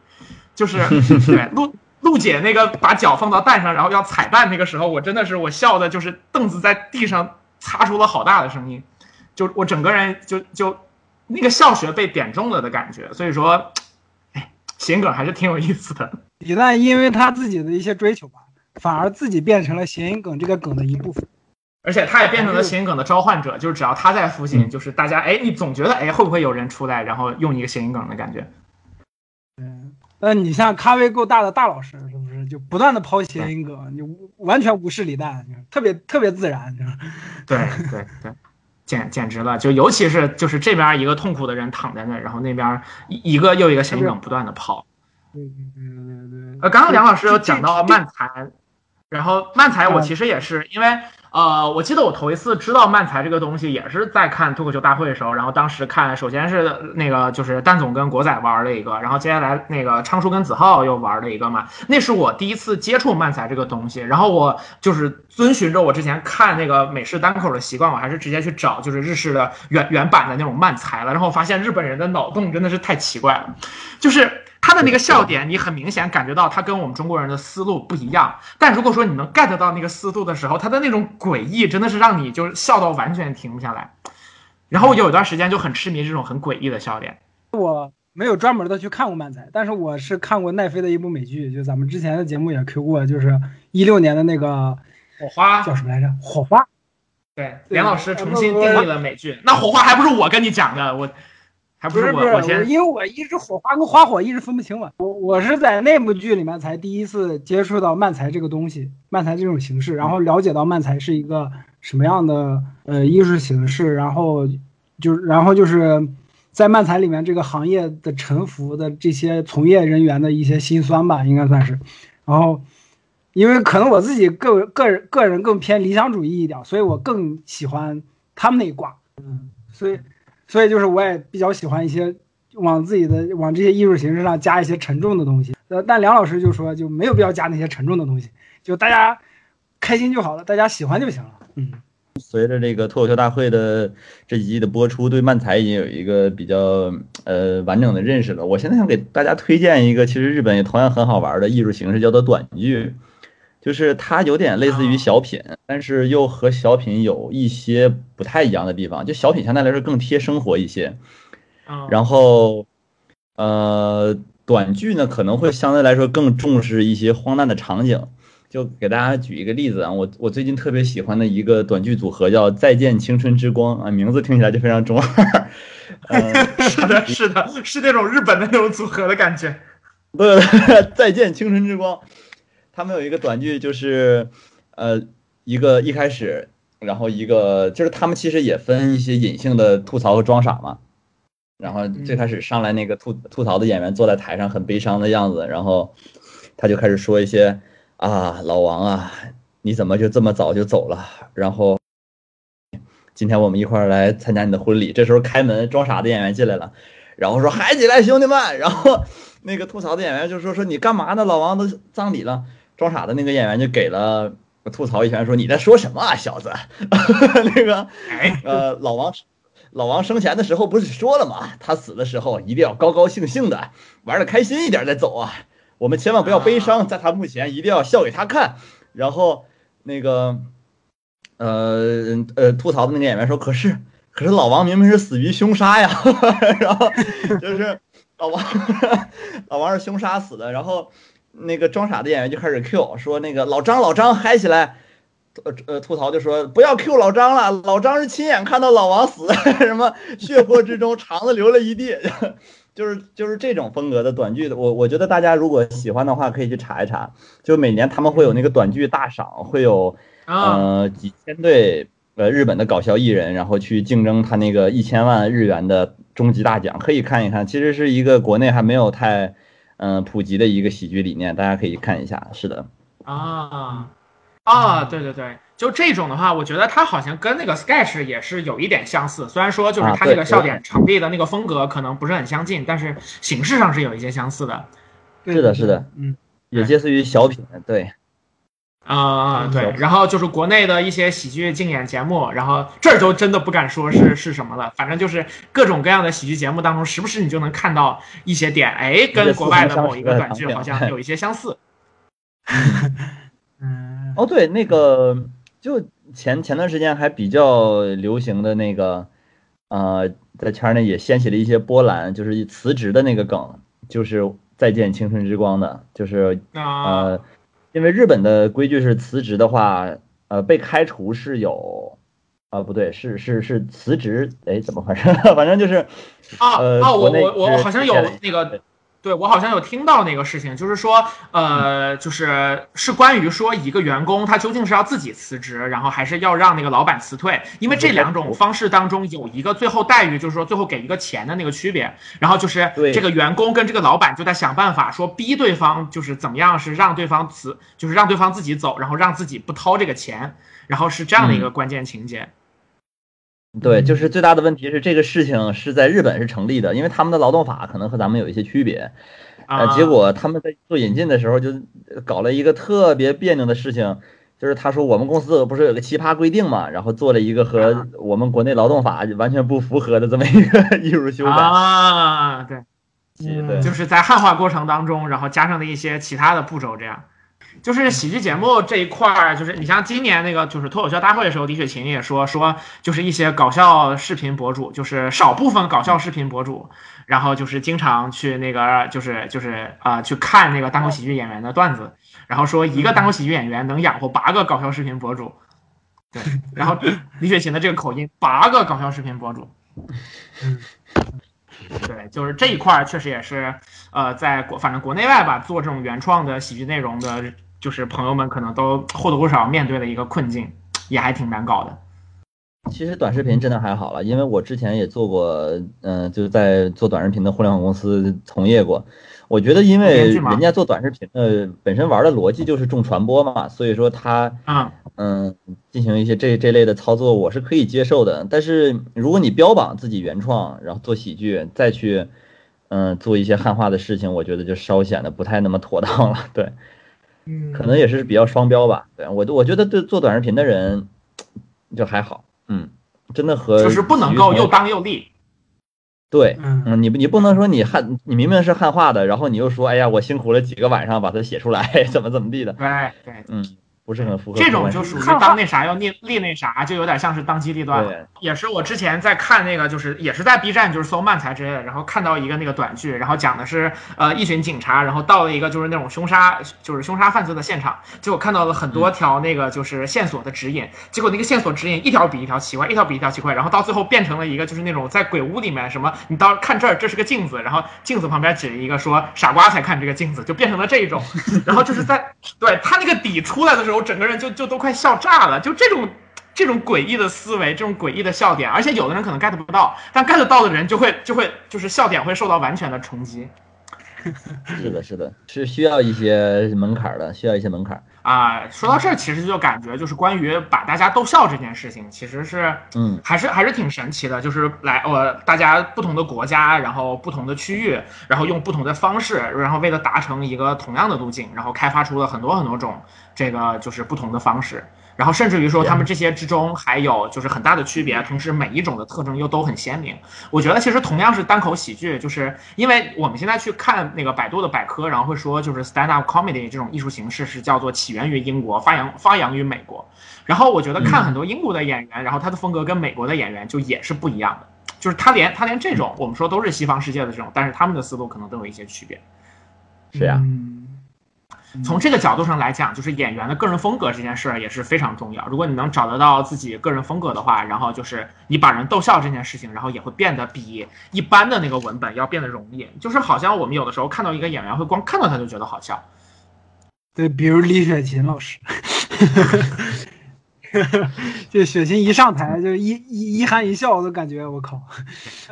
就是 对陆陆姐那个把脚放到蛋上，然后要踩蛋那个时候，我真的是我笑的，就是凳子在地上擦出了好大的声音，就我整个人就就那个笑穴被点中了的感觉。所以说，哎，谐音梗还是挺有意思的。李诞因为他自己的一些追求吧，反而自己变成了谐音梗这个梗的一部分。而且他也变成了谐音梗的召唤者，就是只要他在附近，就是大家哎，你总觉得哎会不会有人出来，然后用一个谐音梗的感觉。嗯，那你像咖位够大的大老师，是不是就不断的抛谐音梗，你完全无视李诞，特别特别自然。对对对，简简直了！就尤其是就是这边一个痛苦的人躺在那，然后那边一一个又一个谐音梗不断的跑。对对对对对。呃，刚刚梁老师有讲到漫才，然后漫才我其实也是因为。呃，我记得我头一次知道漫才这个东西，也是在看脱口秀大会的时候。然后当时看，首先是那个就是蛋总跟国仔玩了一个，然后接下来那个昌叔跟子浩又玩了一个嘛。那是我第一次接触漫才这个东西。然后我就是遵循着我之前看那个美式单口的习惯，我还是直接去找就是日式的原原版的那种漫才了。然后发现日本人的脑洞真的是太奇怪了，就是。他的那个笑点，你很明显感觉到他跟我们中国人的思路不一样。但如果说你能 get 到那个思路的时候，他的那种诡异真的是让你就是笑到完全停不下来。然后我有一段时间就很痴迷这种很诡异的笑点。我没有专门的去看过漫才，但是我是看过奈飞的一部美剧，就咱们之前的节目也 Q 过，就是一六年的那个火花叫什么来着？火花。对，梁老师重新定义了美剧。那火花还不是我跟你讲的，我。还不是不是，我因为我一直火花跟花火一直分不清嘛。我我是在那部剧里面才第一次接触到漫才这个东西，漫才这种形式，然后了解到漫才是一个什么样的呃艺术形式，然后就是然后就是在漫才里面这个行业的沉浮的这些从业人员的一些辛酸吧，应该算是。然后因为可能我自己个个人个人更偏理想主义一点，所以我更喜欢他们那一挂。嗯，所以。所以就是我也比较喜欢一些往自己的往这些艺术形式上加一些沉重的东西，呃，但梁老师就说就没有必要加那些沉重的东西，就大家开心就好了，大家喜欢就行了。嗯，随着这个脱口秀大会的这几季的播出，对漫才已经有一个比较呃完整的认识了。我现在想给大家推荐一个，其实日本也同样很好玩的艺术形式，叫做短剧。就是它有点类似于小品，但是又和小品有一些不太一样的地方。就小品相对来说更贴生活一些，然后，呃，短剧呢可能会相对来说更重视一些荒诞的场景。就给大家举一个例子啊，我我最近特别喜欢的一个短剧组合叫《再见青春之光》啊，名字听起来就非常中二。是的，是的，是那种日本的那种组合的感觉。对，再见青春之光。他们有一个短剧，就是，呃，一个一开始，然后一个就是他们其实也分一些隐性的吐槽和装傻嘛。然后最开始上来那个吐吐槽的演员坐在台上很悲伤的样子，然后他就开始说一些啊，老王啊，你怎么就这么早就走了？然后今天我们一块儿来参加你的婚礼。这时候开门装傻的演员进来了，然后说嗨起来兄弟们！然后那个吐槽的演员就说说你干嘛呢？老王都葬礼了。装傻的那个演员就给了我吐槽一拳，说你在说什么啊，小子？那个，呃，老王，老王生前的时候不是说了吗？他死的时候一定要高高兴兴的，玩的开心一点再走啊！我们千万不要悲伤，在他墓前一定要笑给他看。然后那个，呃呃，吐槽的那个演员说，可是可是老王明明是死于凶杀呀，然后就是老王 老王是凶杀死的，然后。那个装傻的演员就开始 Q 说：“那个老张，老张嗨起来，呃呃，吐槽就说不要 Q 老张了，老张是亲眼看到老王死，什么血泊之中，肠子流了一地，就是就是这种风格的短剧的。我我觉得大家如果喜欢的话，可以去查一查。就每年他们会有那个短剧大赏，会有呃几千对呃日本的搞笑艺人，然后去竞争他那个一千万日元的终极大奖，可以看一看。其实是一个国内还没有太。”嗯，普及的一个喜剧理念，大家可以看一下。是的，啊啊，对对对，就这种的话，我觉得它好像跟那个 sketch 也是有一点相似。虽然说就是它这个笑点、场地的那个风格可能不是很相近，但是形式上是有一些相似的。是的，是的，嗯，也类似于小品，对。啊对，然后就是国内的一些喜剧竞演节目，然后这儿就真的不敢说是是什么了，反正就是各种各样的喜剧节目当中，时不时你就能看到一些点，哎，跟国外的某一个短剧好像有一些相似。嗯，哦对，那个就前前段时间还比较流行的那个，呃，在圈内也掀起了一些波澜，就是辞职的那个梗，就是再见青春之光的，就是啊。呃，因为日本的规矩是辞职的话，呃，被开除是有，啊、不对，是是是辞职，哎，怎么回事？反正就是，啊啊，我我我好像有那个，对我好像有听到那个事情，就是说，呃，就是是关于说一个员工他究竟是要自己辞职，然后还是要让那个老板辞退，因为这两种方式当中有一个最后待遇，就是说最后给一个钱的那个区别，然后就是这个员工跟这个老板就在想办法说逼对方就是怎么样是让对方辞，就是让对方自己走，然后让自己不掏这个钱，然后是这样的一个关键情节。对，就是最大的问题是这个事情是在日本是成立的，因为他们的劳动法可能和咱们有一些区别，啊，呃，结果他们在做引进的时候就搞了一个特别别扭的事情，就是他说我们公司不是有个奇葩规定嘛，然后做了一个啊。和我们国内劳动法完全不符合的这么一个 艺术修改，啊，对。对。就是在汉化过程当中，然后加上了一些其他的步骤，这样。就是喜剧节目这一块儿，就是你像今年那个就是脱口秀大会的时候，李雪琴也说说，就是一些搞笑视频博主，就是少部分搞笑视频博主，然后就是经常去那个 就是就是啊、去看那个单口喜剧演员的段子，然后说一个单口喜剧演员能养活八个搞笑视频博主，对，然后李雪琴的这个口音，八个搞笑视频博主，对，就是这一块儿确实也是，呃，在国反正国内外吧，做这种原创的喜剧内容的，就是朋友们可能都或多或少面对的一个困境，也还挺难搞的。其实短视频真的还好了，因为我之前也做过，嗯、就是在做短视频的互联网公司从业过。我觉得，因为人家做短视频的本身玩的逻辑就是重传播嘛，所以说他嗯，嗯进行一些这这类的操作，我是可以接受的。但是如果你标榜自己原创，然后做喜剧，再去嗯做一些汉化的事情，我觉得就稍显得不太那么妥当了。对，嗯，可能也是比较双标吧。对我我觉得对做短视频的人就还好，嗯，真的和就是不能够又当又立。对，嗯嗯，你不你不能说你汉你明明是汉化的，然后你又说哎呀我辛苦了几个晚上把它写出来，怎么怎么地的，对对，嗯，不是很符合这种就属于当那啥要立立那啥，就有点像是当机立断也是我之前在看那个，就是也是在 B 站，就是搜漫才之类的，然后看到一个那个短剧，然后讲的是呃一群警察，然后到了一个就是那种凶杀，就是凶杀犯罪的现场，结果看到了很多条那个就是线索的指引，结果那个线索指引一条比一条奇怪，一条比一条奇怪，然后到最后变成了一个就是那种在鬼屋里面什么，你到看这儿这是个镜子，然后镜子旁边指一个说傻瓜才看这个镜子，就变成了这一种，然后就是在对他那个底出来的时候，我整个人就就都快笑炸了，就这种。这种诡异的思维，这种诡异的笑点，而且有的人可能 get 不到，但 get 到的人就会就会就是笑点会受到完全的冲击 是的，是的，是需要一些门槛的，需要一些门槛儿。啊、说到这儿，其实就感觉就是关于把大家逗笑这件事情，其实是嗯，还是还是挺神奇的，就是来呃，大家不同的国家，然后不同的区域，然后用不同的方式，然后为了达成一个同样的路径，然后开发出了很多很多种这个就是不同的方式，然后甚至于说他们这些之中还有就是很大的区别，同时每一种的特征又都很鲜明。我觉得其实同样是单口喜剧，就是因为我们现在去看那个百度的百科，然后会说就是 stand up comedy 这种艺术形式是叫做起源于英国，发扬发扬于美国。然后我觉得看很多英国的演员，然后他的风格跟美国的演员就也是不一样的，就是他连他连这种我们说都是西方世界的这种，但是他们的思路可能都有一些区别。是呀、嗯从这个角度上来讲，就是演员的个人风格这件事儿也是非常重要。如果你能找得到自己个人风格的话，然后就是你把人逗笑这件事情，然后也会变得比一般的那个文本要变得容易。就是好像我们有的时候看到一个演员，会光看到他就觉得好笑。对，比如李雪琴老师，就雪琴一上台就一一一含一笑，我都感觉我靠。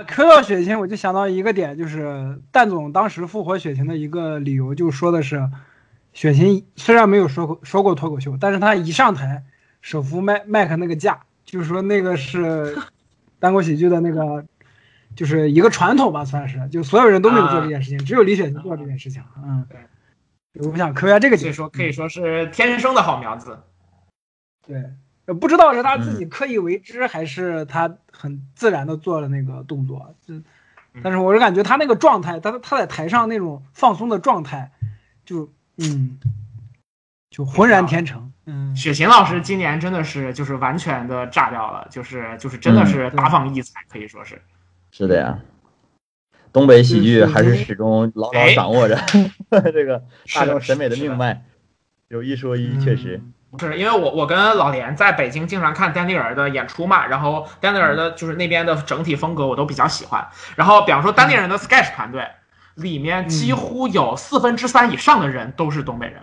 说到雪琴，我就想到一个点，就是蛋总当时复活雪琴的一个理由，就说的是，雪琴虽然没有说过说过脱口秀，但是他一上台手扶麦麦克那个架，就是说那个是 单口喜剧的那个。就是一个传统吧，算是，就所有人都没有做这件事情，只有李雪琴做这件事情。嗯，对我想科学这个解释。所以说可以说是天生的好苗子。对，呃不知道是他自己刻意为之，还是他很自然的做了那个动作。就，但是我是感觉他那个状态，他他在台上那种放松的状态，就嗯，就浑然天成。嗯，雪琴老师今年真的是就是完全的炸掉了，就是就是真的是大放异彩，可以说是。是的呀，东北喜剧还是始终牢牢掌握着 这个大众审美的命脉。有一说一，确实，是因为我我跟老连在北京经常看丹尼尔的演出嘛，然后丹尼尔的就是那边的整体风格我都比较喜欢。然后比方说丹尼尔的 sketch 团队里面几乎有四分之三以上的人都是东北人，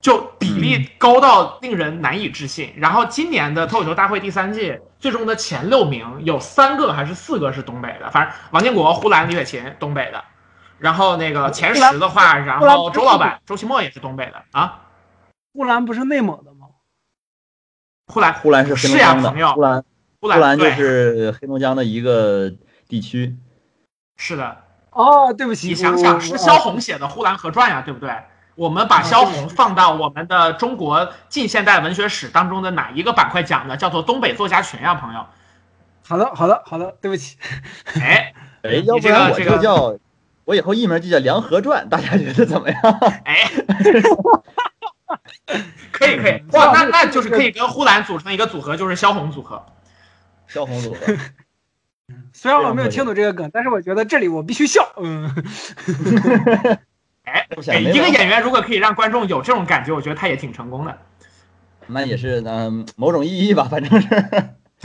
就比例高到令人难以置信。然后今年的脱口秀大会第三季最终的前六名有三个还是四个是东北的，反正王建国、呼兰、李雪琴东北的。然后那个前十的话，然后周老板、周奇墨也是东北的啊。呼兰不是内蒙的吗？呼兰呼兰是黑龙是呀，江的，朋友呼，兰呼呼兰就对是黑龙江的一个地区。是的，哦，对不起，你想想，是萧红写的《呼兰河传》呀，对不对？我们把萧红放到我们的中国近现代文学史当中的哪一个板块讲的？叫做东北作家群呀，朋友。好的，好的，好的，对不起。哎 哎，要不然我这个就叫，我以后艺名就叫《梁河传》，大家觉得怎么样？哎，可以可以，哇，那那就是可以跟呼兰组成一个组合，就是萧红组合。萧红组合，虽然我没有听懂这个梗，但是我觉得这里我必须笑。嗯，哎一个演员如果可以让观众有这种感觉，我觉得他也挺成功的。那也是嗯、某种意义吧，反正是。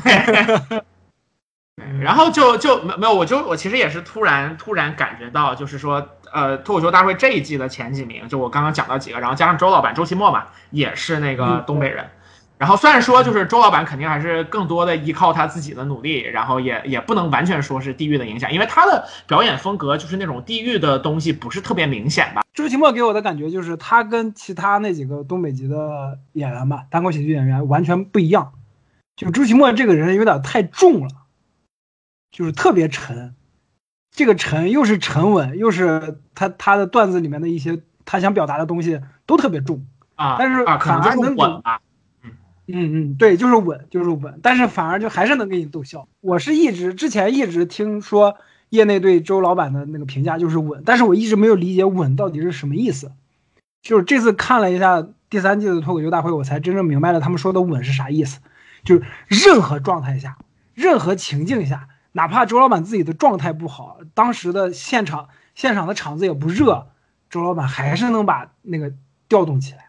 然后就就没没有，我就我其实也是突然突然感觉到，就是说，呃，脱口秀大会这一季的前几名，就我刚刚讲到几个，然后加上周老板周奇墨嘛，也是那个嗯东北人。然后虽然说就是周老板肯定还是更多的依靠他自己的努力，然后也也不能完全说是地域的影响，因为他的表演风格就是那种地域的东西不是特别明显吧。周奇墨给我的感觉就是他跟其他那几个东北籍的演员吧，单口喜剧演员完全不一样。就朱奇墨这个人有点太重了，就是特别沉。这个沉又是沉稳，又是他他的段子里面的一些他想表达的东西都特别重。啊，但是啊，可能就是反而能稳吧。嗯嗯，对，就是稳，就是稳，但是反而就还是能给你逗笑。我是一直之前一直听说业内对周老板的那个评价就是稳，但是我一直没有理解稳到底是什么意思。就是这次看了一下第三季的脱口秀大会，我才真正明白了他们说的稳是啥意思。就是任何状态下，任何情境下，哪怕周老板自己的状态不好，当时的现场现场的场子也不热，周老板还是能把那个调动起来。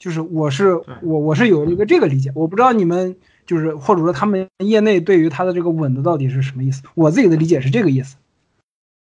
就是我是我我是有一个这个理解，我不知道你们就是或者说他们业内对于他的这个稳的到底是什么意思，我自己的理解是这个意思。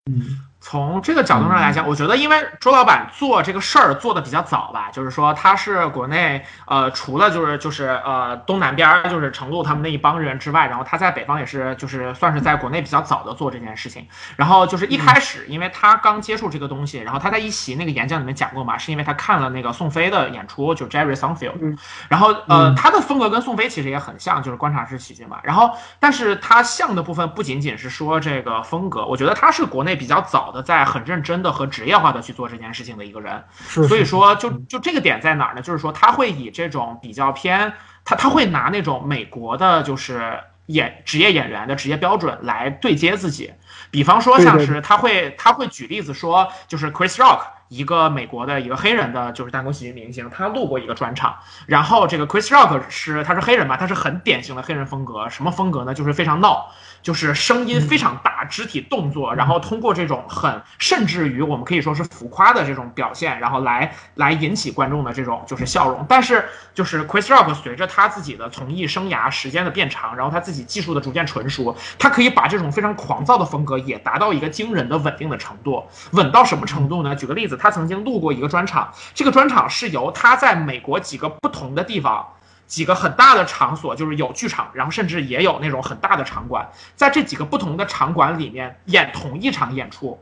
嗯，从这个角度上来讲，我觉得因为周老板做这个事儿做的比较早吧，就是说他是国内呃除了就是就是呃东南边儿就是程璐他们那一帮人之外，然后他在北方也是就是算是在国内比较早的做这件事情。然后就是一开始，因为他刚接触这个东西，然后他在一席那个演讲里面讲过嘛，是因为他看了那个宋飞的演出，就 Jerry Seinfeld，嗯然后呃嗯他的风格跟宋飞其实也很像，就是观察式喜剧嘛。然后但是他像的部分不仅仅是说这个风格，我觉得他是国内比较早的在很认真的和职业化的去做这件事情的一个人。是所以说就就这个点在哪儿呢？就是说他会以这种比较偏，他他会拿那种美国的，就是演职业演员的职业标准来对接自己。比方说像是他会他会举例子说，就是 Chris Rock。一个美国的一个黑人的，就是单口喜剧明星，他录过一个专场。然后这个 Chris Rock 是他是黑人嘛，他是很典型的黑人风格。什么风格呢？就是非常闹，就是声音非常大，肢体动作，然后通过这种很甚至于我们可以说是浮夸的这种表现，然后来 来引起观众的这种就是笑容。但是就是 Chris Rock 随着他自己的从艺生涯时间的变长，然后他自己技术的逐渐纯熟，他可以把这种非常狂躁的风格也达到一个惊人的稳定的程度。稳到什么程度呢？举个例子，他曾经录过一个专场，这个专场是由他在美国几个不同的地方。几个很大的场所，就是有剧场，然后甚至也有那种很大的场馆，在这几个不同的场馆里面演同一场演出，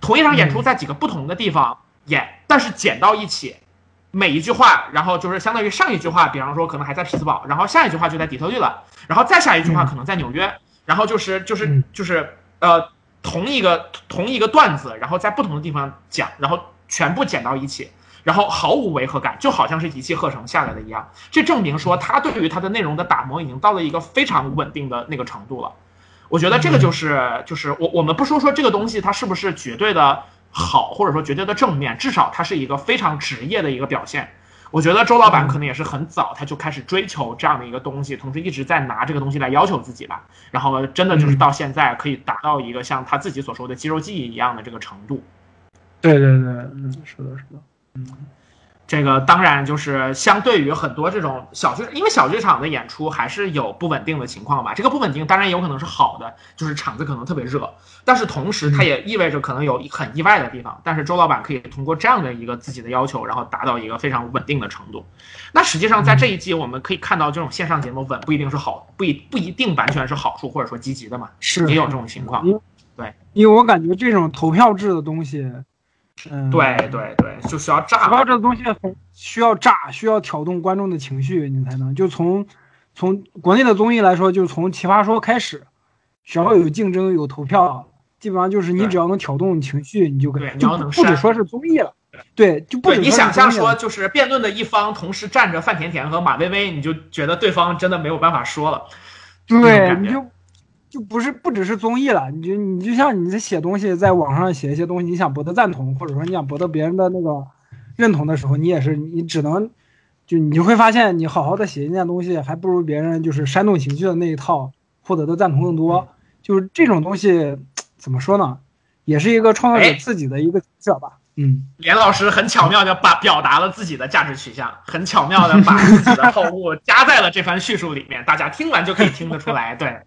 同一场演出在几个不同的地方演，但是剪到一起，每一句话，然后就是相当于上一句话，比方说可能还在匹兹堡，然后下一句话就在底特律了，然后再下一句话可能在纽约，然后就是就是嗯就是呃同一个同一个段子，然后在不同的地方讲，然后全部剪到一起。然后毫无违和感，就好像是一气呵成下来的一样。这证明说他对于他的内容的打磨已经到了一个非常稳定的那个程度了。我觉得这个就是就是我我们不说说这个东西它是不是绝对的好，或者说绝对的正面，至少它是一个非常职业的一个表现。我觉得周老板可能也是很早他就开始追求这样的一个东西，同时一直在拿这个东西来要求自己吧。然后真的就是到现在可以达到一个像他自己所说的肌肉记忆一样的这个程度。对对对，嗯，是的，是的，嗯。这个当然就是相对于很多这种小剧，因为小剧场的演出还是有不稳定的情况吧。这个不稳定当然有可能是好的，就是场子可能特别热，但是同时它也意味着可能有很意外的地方。但是周老板可以通过这样的一个自己的要求，然后达到一个非常稳定的程度。那实际上在这一季我们可以看到，这种线上节目稳不一定是好，不一不一定完全是好处或者说积极的嘛，是也有这种情况。对，因为我感觉这种投票制的东西。嗯，对对对，就需要炸。主要这个东西很需要炸，需要挑动观众的情绪，你才能就从从国内的综艺来说，就从奇葩说开始，只要有竞争有投票，基本上就是你只要能挑动情绪，你就可以，就不止说是综艺了。对，就不。你想象说，就是辩论的一方同时站着范甜甜和马薇薇，你就觉得对方真的没有办法说了。对，你就。就不是不只是综艺了，你就你就像你在写东西，在网上写一些东西，你想博得赞同，或者说你想博得别人的那个认同的时候，你也是你只能就你就会发现，你好好的写一件东西，还不如别人就是煽动情绪的那一套获得的赞同更多。就是这种东西怎么说呢，也是一个创作者自己的一个角吧。嗯，连老师很巧妙的把表达了自己的价值取向，很巧妙的把自己的 好恶加在了这番叙述里面，大家听完就可以听得出来，对。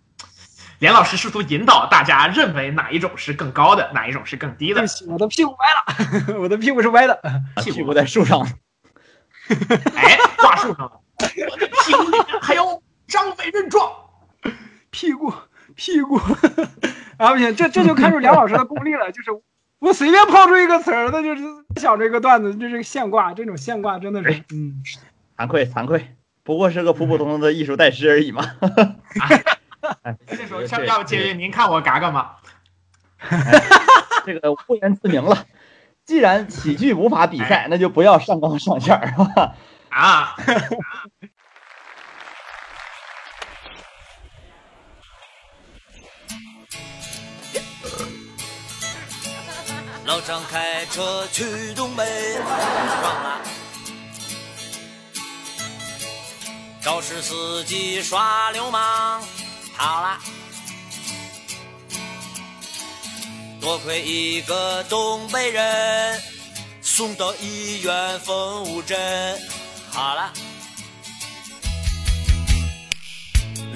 连老师试图引导大家认为哪一种是更高的，哪一种是更低的。我的屁股歪了，我的屁股是歪的，屁股在树上。哎，挂树上了。我的屁股里面还有张伟认状。屁股，屁股。啊不行，这这就看出梁老师的功力了。就是我随便抛出一个词儿，他就是想这个段子，就是现挂。这种现挂真的是，嗯，惭愧惭愧，不过是个普普通通的艺术代师而已嘛。这时候要不接您看我嘎嘎吗？这个不言自明了。既然喜剧无法比赛，那就不要上纲上线是吧？啊！老张开车去东北，撞了。肇事司机耍流氓。好了，多亏一个东北人送到医院缝五针。好了，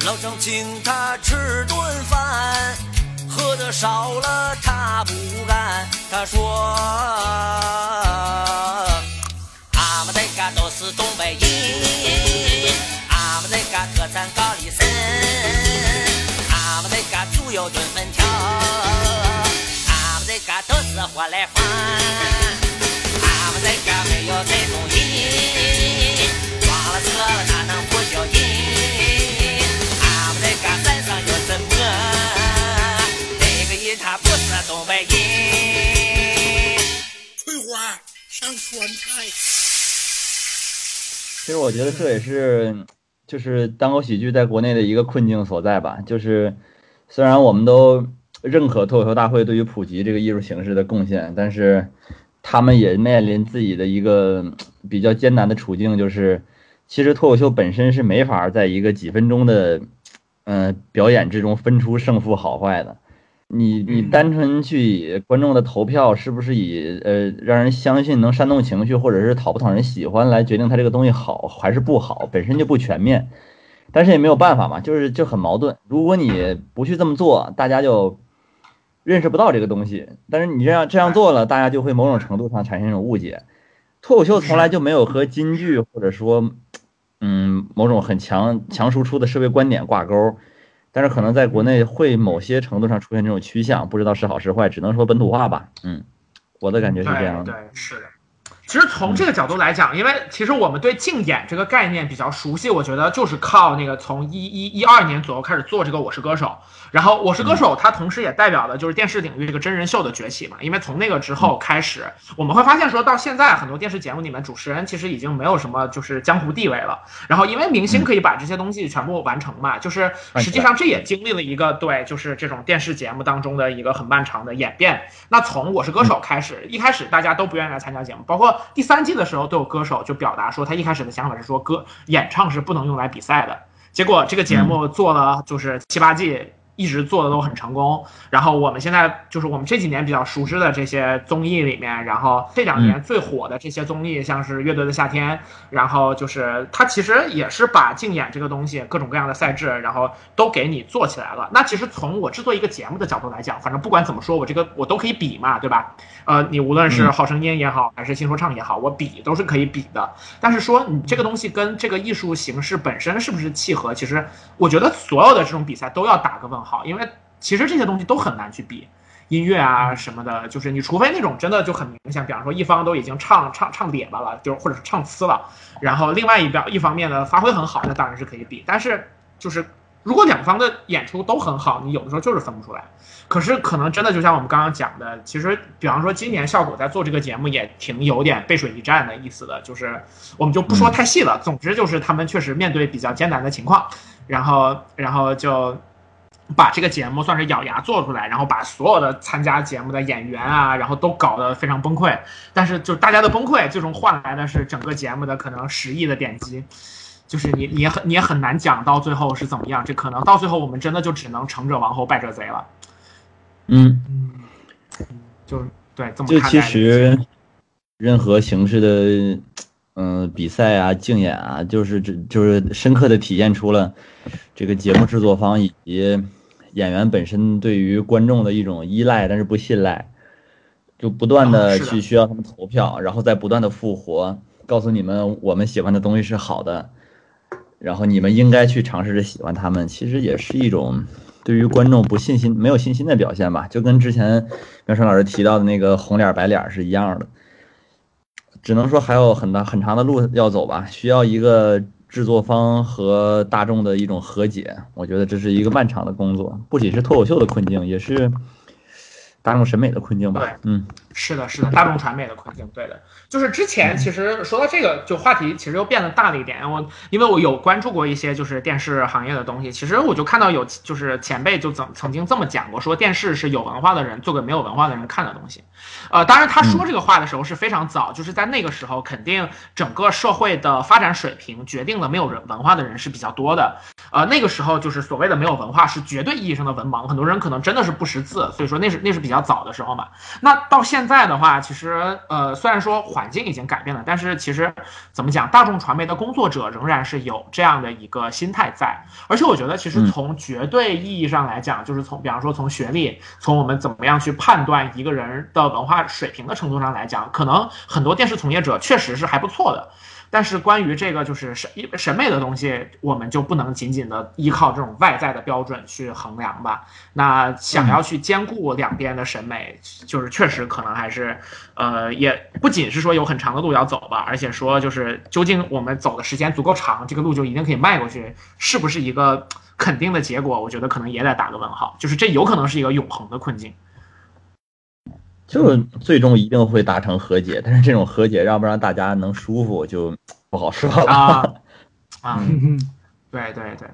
老张请他吃顿饭，喝的少了他不干。他说，俺们这嘎都是东北人，俺们这个特产高丽参。俺们这个猪油炖粉条，俺们这个都是活来饭，俺们这个没有这种人，装了车哪能不叫人？俺们这个山上有什么？那个人他不是东北人。翠花上酸菜。其实我觉得这也是，就是单口喜剧在国内的一个困境所在吧，就是。虽然我们都认可脱口秀大会对于普及这个艺术形式的贡献，但是他们也面临自己的一个比较艰难的处境，就是其实脱口秀本身是没法在一个几分钟的嗯表演之中分出胜负好坏的。你你单纯去以观众的投票是不是以呃让人相信能煽动情绪，或者是讨不讨人喜欢来决定他这个东西好还是不好，本身就不全面。但是也没有办法嘛，就是就很矛盾。如果你不去这么做，大家就认识不到这个东西。但是你这样这样做了，大家就会某种程度上产生一种误解。脱口秀从来就没有和京剧或者说，嗯，某种很强强输出的社会观点挂钩。但是可能在国内会某些程度上出现这种趋向，不知道是好是坏，只能说本土化吧。嗯，我的感觉是这样的。对，是的。其实从这个角度来讲，因为其实我们对竞演这个概念比较熟悉，我觉得就是靠那个从一一一二年左右开始做这个《我是歌手》，然后《我是歌手》它同时也代表的就是电视领域这个真人秀的崛起嘛。因为从那个之后开始，我们会发现说到现在很多电视节目里面主持人其实已经没有什么就是江湖地位了。然后因为明星可以把这些东西全部完成嘛，就是实际上这也经历了一个对就是这种电视节目当中的一个很漫长的演变。那从《我是歌手》开始，一开始大家都不愿意来参加节目，包括。第三季的时候，都有歌手就表达说，他一开始的想法是说，歌演唱是不能用来比赛的。结果这个节目做了就是七八季。一直做的都很成功，然后我们现在就是我们这几年比较熟知的这些综艺里面，然后这两年最火的这些综艺，像是《乐队的夏天》，然后就是它其实也是把竞演这个东西，各种各样的赛制，然后都给你做起来了。那其实从我制作一个节目的角度来讲，反正不管怎么说，我这个我都可以比嘛，对吧？呃，你无论是好声音也好，还是新说唱也好，我比都是可以比的。但是说你这个东西跟这个艺术形式本身是不是契合，其实我觉得所有的这种比赛都要打个问号。好，因为其实这些东西都很难去比，音乐啊什么的，就是你除非那种真的就很明显，比方说一方都已经唱唱唱瘪巴了，就或者是唱呲了，然后另外一边一方面呢发挥很好，那当然是可以比。但是就是如果两方的演出都很好，你有的时候就是分不出来。可是可能真的就像我们刚刚讲的，其实比方说今年效果在做这个节目也挺有点背水一战的意思的，就是我们就不说太细了。总之就是他们确实面对比较艰难的情况，然后然后就。把这个节目算是咬牙做出来，然后把所有的参加节目的演员啊，然后都搞得非常崩溃。但是就大家的崩溃，最终换来的是整个节目的可能十亿的点击。就是你你也很你也很难讲到最后是怎么样，这可能到最后我们真的就只能成者王侯败者贼了。嗯嗯，就对这么就其实任何形式的嗯比赛啊竞演啊，就是这就是深刻的体现出了这个节目制作方以及。演员本身对于观众的一种依赖，但是不信赖，就不断的去需要他们投票，然后再不断的复活，告诉你们我们喜欢的东西是好的，然后你们应该去尝试着喜欢他们，其实也是一种对于观众不信心、没有信心的表现吧，就跟之前苗生老师提到的那个红脸白脸是一样的，只能说还有很大很长的路要走吧，需要一个。制作方和大众的一种和解，我觉得这是一个漫长的工作，不仅是脱口秀的困境，也是大众审美的困境吧。嗯。是的，是的，大众传媒的困境，对的，就是之前其实说到这个，就话题其实又变得大了一点。我因为我有关注过一些就是电视行业的东西，其实我就看到有就是前辈就曾曾经这么讲过，说电视是有文化的人做给没有文化的人看的东西。呃，当然他说这个话的时候是非常早，就是在那个时候，肯定整个社会的发展水平决定了没有人文化的人是比较多的。呃，那个时候就是所谓的没有文化是绝对意义上的文盲，很多人可能真的是不识字，所以说那是那是比较早的时候嘛。那到现在的话，其实呃，虽然说环境已经改变了，但是其实怎么讲，大众传媒的工作者仍然是有这样的一个心态在。而且我觉得，其实从绝对意义上来讲，就是从比方说从学历，从我们怎么样去判断一个人的文化水平的程度上来讲，可能很多电视从业者确实是还不错的。但是关于这个就是审审美的东西，我们就不能仅仅的依靠这种外在的标准去衡量吧？那想要去兼顾两边的审美，就是确实可能还是，呃，也不仅是说有很长的路要走吧，而且说就是究竟我们走的时间足够长，这个路就一定可以迈过去，是不是一个肯定的结果？我觉得可能也得打个问号，就是这有可能是一个永恒的困境。就最终一定会达成和解，但是这种和解让不让大家能舒服就不好说了啊啊，对对 对。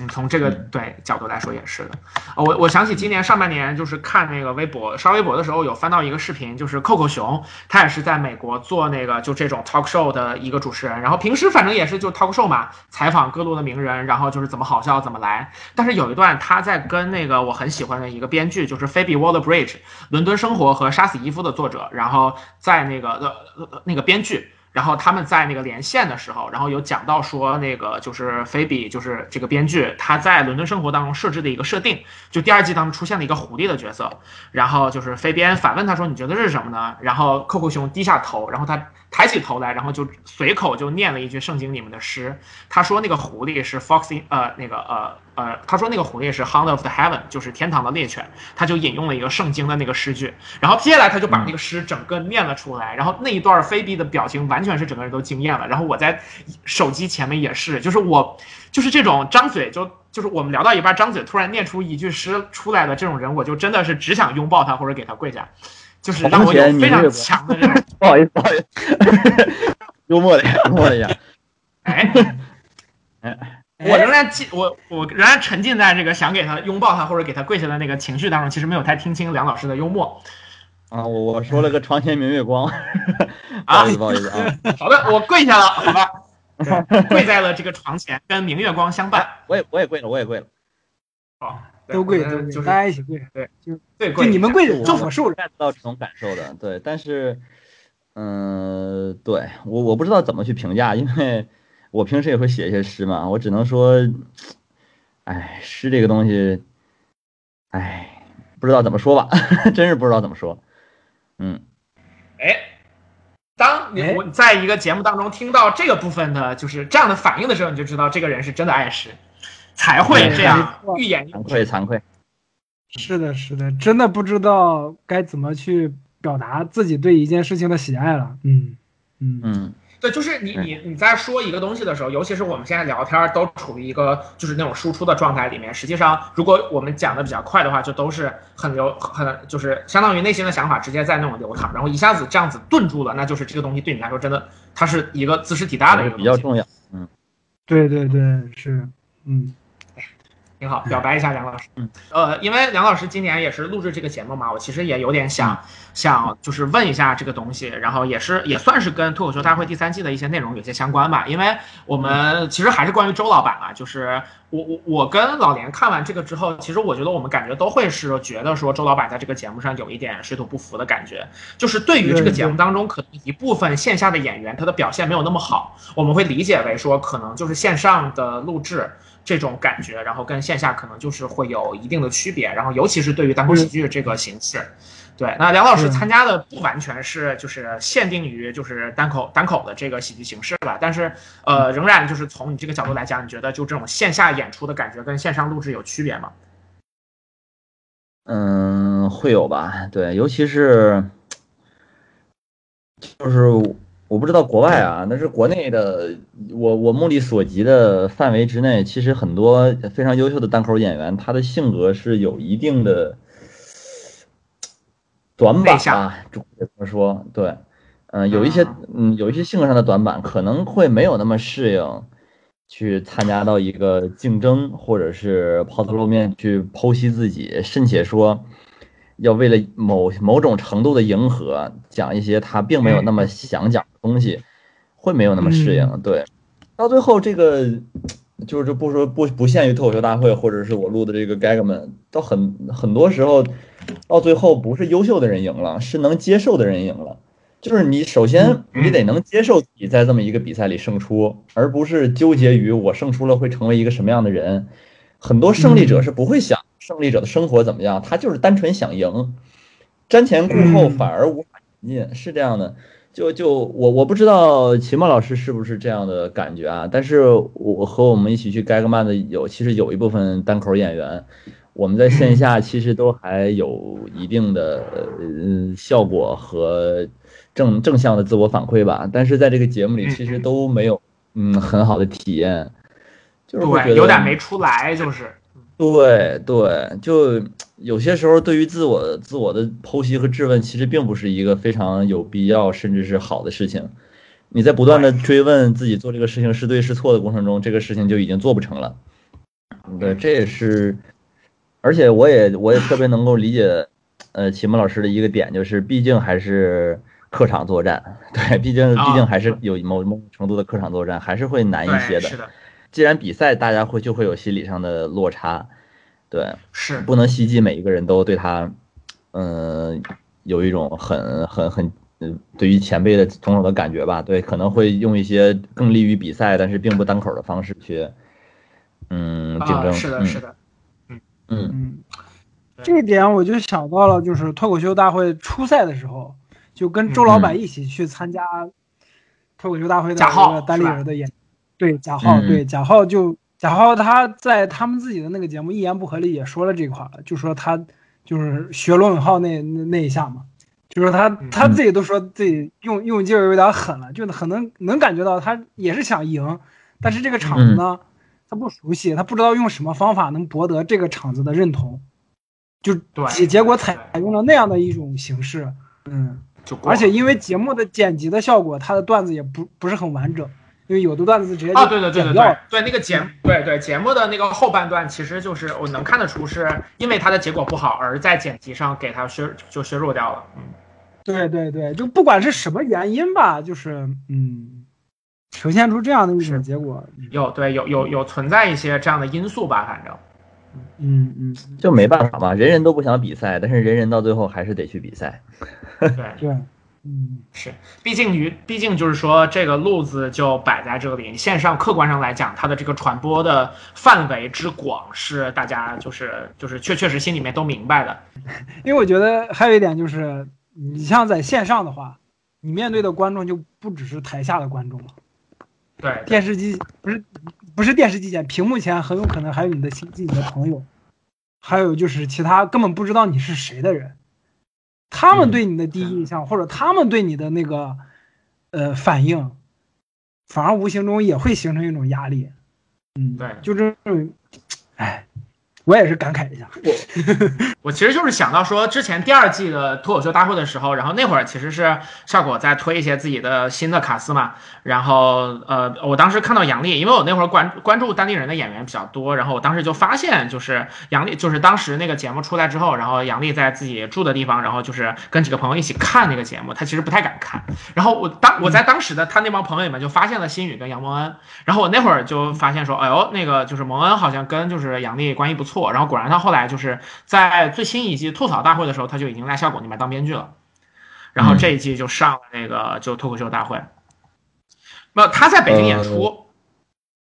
嗯，从这个对角度来说也是的。我我想起今年上半年就是看那个微博刷微博的时候，有翻到一个视频，就是扣扣熊，他也是在美国做那个就这种 talk show 的一个主持人。然后平时反正也是就 talk show 嘛，采访各路的名人，然后就是怎么好笑怎么来。但是有一段他在跟那个我很喜欢的一个编剧，就是 Phoebe Waller-Bridge，《伦敦生活》和《杀死伊夫》的作者，然后在那个呃那个编剧。然后他们在那个连线的时候，然后有讲到说，那个就是菲比，就是这个编剧，他在《伦敦生活》当中设置的一个设定，就第二季当中出现了一个狐狸的角色。然后就是菲边反问他说：“你觉得是什么呢？”然后扣扣熊低下头，然后他抬起头来，然后就随口就念了一句圣经里面的诗。他说那个狐狸是 Foxy，呃，那个呃。呃，他说那个狐狸是 Hound of the Heaven，就是天堂的猎犬，他就引用了一个圣经的那个诗句，然后接下来他就把那个诗整个念了出来，然后那一段菲比的表情完全是整个人都惊艳了，然后我在手机前面也是，就是我就是这种张嘴就就是我们聊到一半张嘴突然念出一句诗出来的这种人，我就真的是只想拥抱他或者给他跪下，就是让我有非常强的这种不好意思不好意思，幽默的幽默的呀，哎 哎。我仍然记我我仍然沉浸在这个想给他拥抱他或者给他跪下的那个情绪当中，其实没有太听清梁老师的幽默。啊，我我说了个床前明月光，不啊好意思不好意思啊，好的，我跪下了，好吧，跪在了这个床前，跟明月光相伴。我也我也跪了，我也跪了，哦，对都跪都贵，就是大家一起跪，就对就，你们跪着，就我受着。get 到这种感受的，对，但是，嗯、对我我不知道怎么去评价，因为我平时也会写一些诗嘛，我只能说，哎，诗这个东西，哎，不知道怎么说吧，真是不知道怎么说，嗯，哎，当你哎我在一个节目当中听到这个部分的，就是这样的反应的时候，你就知道这个人是真的爱诗，才会这样对欲言又惭止。愧惭愧，是的，是的，真的不知道该怎么去表达自己对一件事情的喜爱了。嗯嗯嗯，对，就是你你你在说一个东西的时候，尤其是我们现在聊天儿都处于一个就是那种输出的状态里面。实际上，如果我们讲的比较快的话，就都是很流很就是相当于内心的想法直接在那种流淌，然后一下子这样子顿住了，那就是这个东西对你来说真的它是一个自食体大的一个东西。比较重要，对对对，是，嗯挺好，表白一下梁老师。嗯，呃，因为梁老师今年也是录制这个节目嘛，我其实也有点想想就是问一下这个东西，然后也是也算是跟脱口秀大会第三季的一些内容有些相关吧，因为我们其实还是关于周老板啊，就是我我我跟老连看完这个之后，其实我觉得我们感觉都会是觉得说周老板在这个节目上有一点水土不服的感觉，就是对于这个节目当中可能一部分线下的演员他的表现没有那么好，我们会理解为说可能就是线上的录制。这种感觉，然后跟线下可能就是会有一定的区别，然后尤其是对于单口喜剧这个形式，对，那梁老师参加的不完全是就是限定于就是单口单口的这个喜剧形式吧，但是呃，仍然就是从你这个角度来讲，你觉得就这种线下演出的感觉跟线上录制有区别吗？嗯，会有吧？对，尤其是就是我不知道国外啊，但是国内的，我我目力所及的范围之内，其实很多非常优秀的单口演员，他的性格是有一定的短板内向吧，这么说，对，嗯、有一些嗯有一些性格上的短板，可能会没有那么适应。去参加到一个竞争，或者是抛头露面去剖析自己，甚且说要为了某某种程度的迎合，讲一些他并没有那么想讲的东西，会没有那么适应。对，到最后这个就是不说不不限于脱口秀大会，或者是我录的这个 gag 们，到很很多时候，到最后不是优秀的人赢了，是能接受的人赢了。就是你首先你得能接受自己在这么一个比赛里胜出，而不是纠结于我胜出了会成为一个什么样的人。很多胜利者是不会想胜利者的生活怎么样，他就是单纯想赢，瞻前顾后嗯反而无法前进，是这样的。就就我我不知道秦墨老师是不是这样的感觉啊？但是我和我们一起去 gag 曼的有，其实有一部分单口演员，我们在线下其实都还有一定的呃效果和正正向的自我反馈吧，但是在这个节目里其实都没有嗯很好的体验，就是会觉对，得有点没出来，就是对对，就有些时候对于自我自我的剖析和质问，其实并不是一个非常有必要甚至是好的事情。你在不断的追问自己做这个事情是对是错的过程中，这个事情就已经做不成了。对，这也是，而且我也我也特别能够理解，呃，齐墨老师的一个点就是，毕竟还是客场作战，对，毕竟啊毕竟还是有某某种程度的客场作战，还是会难一些。的，既然比赛，大家会就会有心理上的落差，对，是。不能希冀每一个人都对他，嗯、有一种很很很，嗯，对于前辈的种种的感觉吧，对，可能会用一些更利于比赛，但是并不单口的方式去，嗯，竞争，啊，是的，嗯是的，嗯。嗯，这一点我就想到了，就是脱口秀大会初赛的时候，就跟周老板一起去参加脱口秀大会的贾浩一个单立人的演，对贾浩，嗯。对贾浩就贾浩他在他们自己的那个节目《一言不合》里也说了这块了，就说他就是学罗永浩那那那一下嘛，就说他他自己都说自己用用劲儿有点狠了，就很能能感觉到他也是想赢，但是这个场子呢，他不熟悉，他不知道用什么方法能博得这个场子的认同，就对结结果采用了那样的一种形式，嗯，而且因为节目的剪辑的效果，他的段子也不不是很完整，因为有的段子直接啊，对对对对对，对那个节目，对对节目的那个后半段，其实就是我能看得出是因为它的结果不好，而在剪辑上给它削就削弱掉了。嗯，对对对，就不管是什么原因吧，就是嗯，呈现出这样的一种结果。有对有有有存在一些这样的因素吧，反正。嗯嗯，就没办法嘛，人人都不想比赛，但是人人到最后还是得去比赛。对。对，嗯是，毕竟于毕竟就是说，这个路子就摆在这里，线上客观上来讲，它的这个传播的范围之广，是大家就是就是确确实心里面都明白的。因为我觉得还有一点就是，你像在线上的话，你面对的观众就不只是台下的观众了，对，电视机不是不是电视机前，屏幕前很有可能还有你的亲戚、你的朋友，还有就是其他根本不知道你是谁的人，他们对你的第一印象、或者他们对你的那个呃反应，反而无形中也会形成一种压力。嗯，对就这种，哎，我也是感慨一下。我我其实就是想到说，之前第二季的脱口秀大会的时候，然后那会儿其实是效果在推一些自己的新的卡司嘛，然后呃，我当时看到杨笠，因为我那会儿关关注当地人的演员比较多，然后我当时就发现，就是杨笠，就是当时那个节目出来之后，然后杨笠在自己住的地方，然后就是跟几个朋友一起看那个节目，他其实不太敢看，然后我当我在当时的他那帮朋友里面就发现了新宇跟杨蒙恩，然后我那会儿就发现说，哎呦，那个就是蒙恩好像跟就是杨笠关系不错，然后果然他后来就是在最新一季吐槽大会的时候，他就已经在效果那边当编剧了，然后这一季就上了那个就脱口秀大会，没有他在北京演出，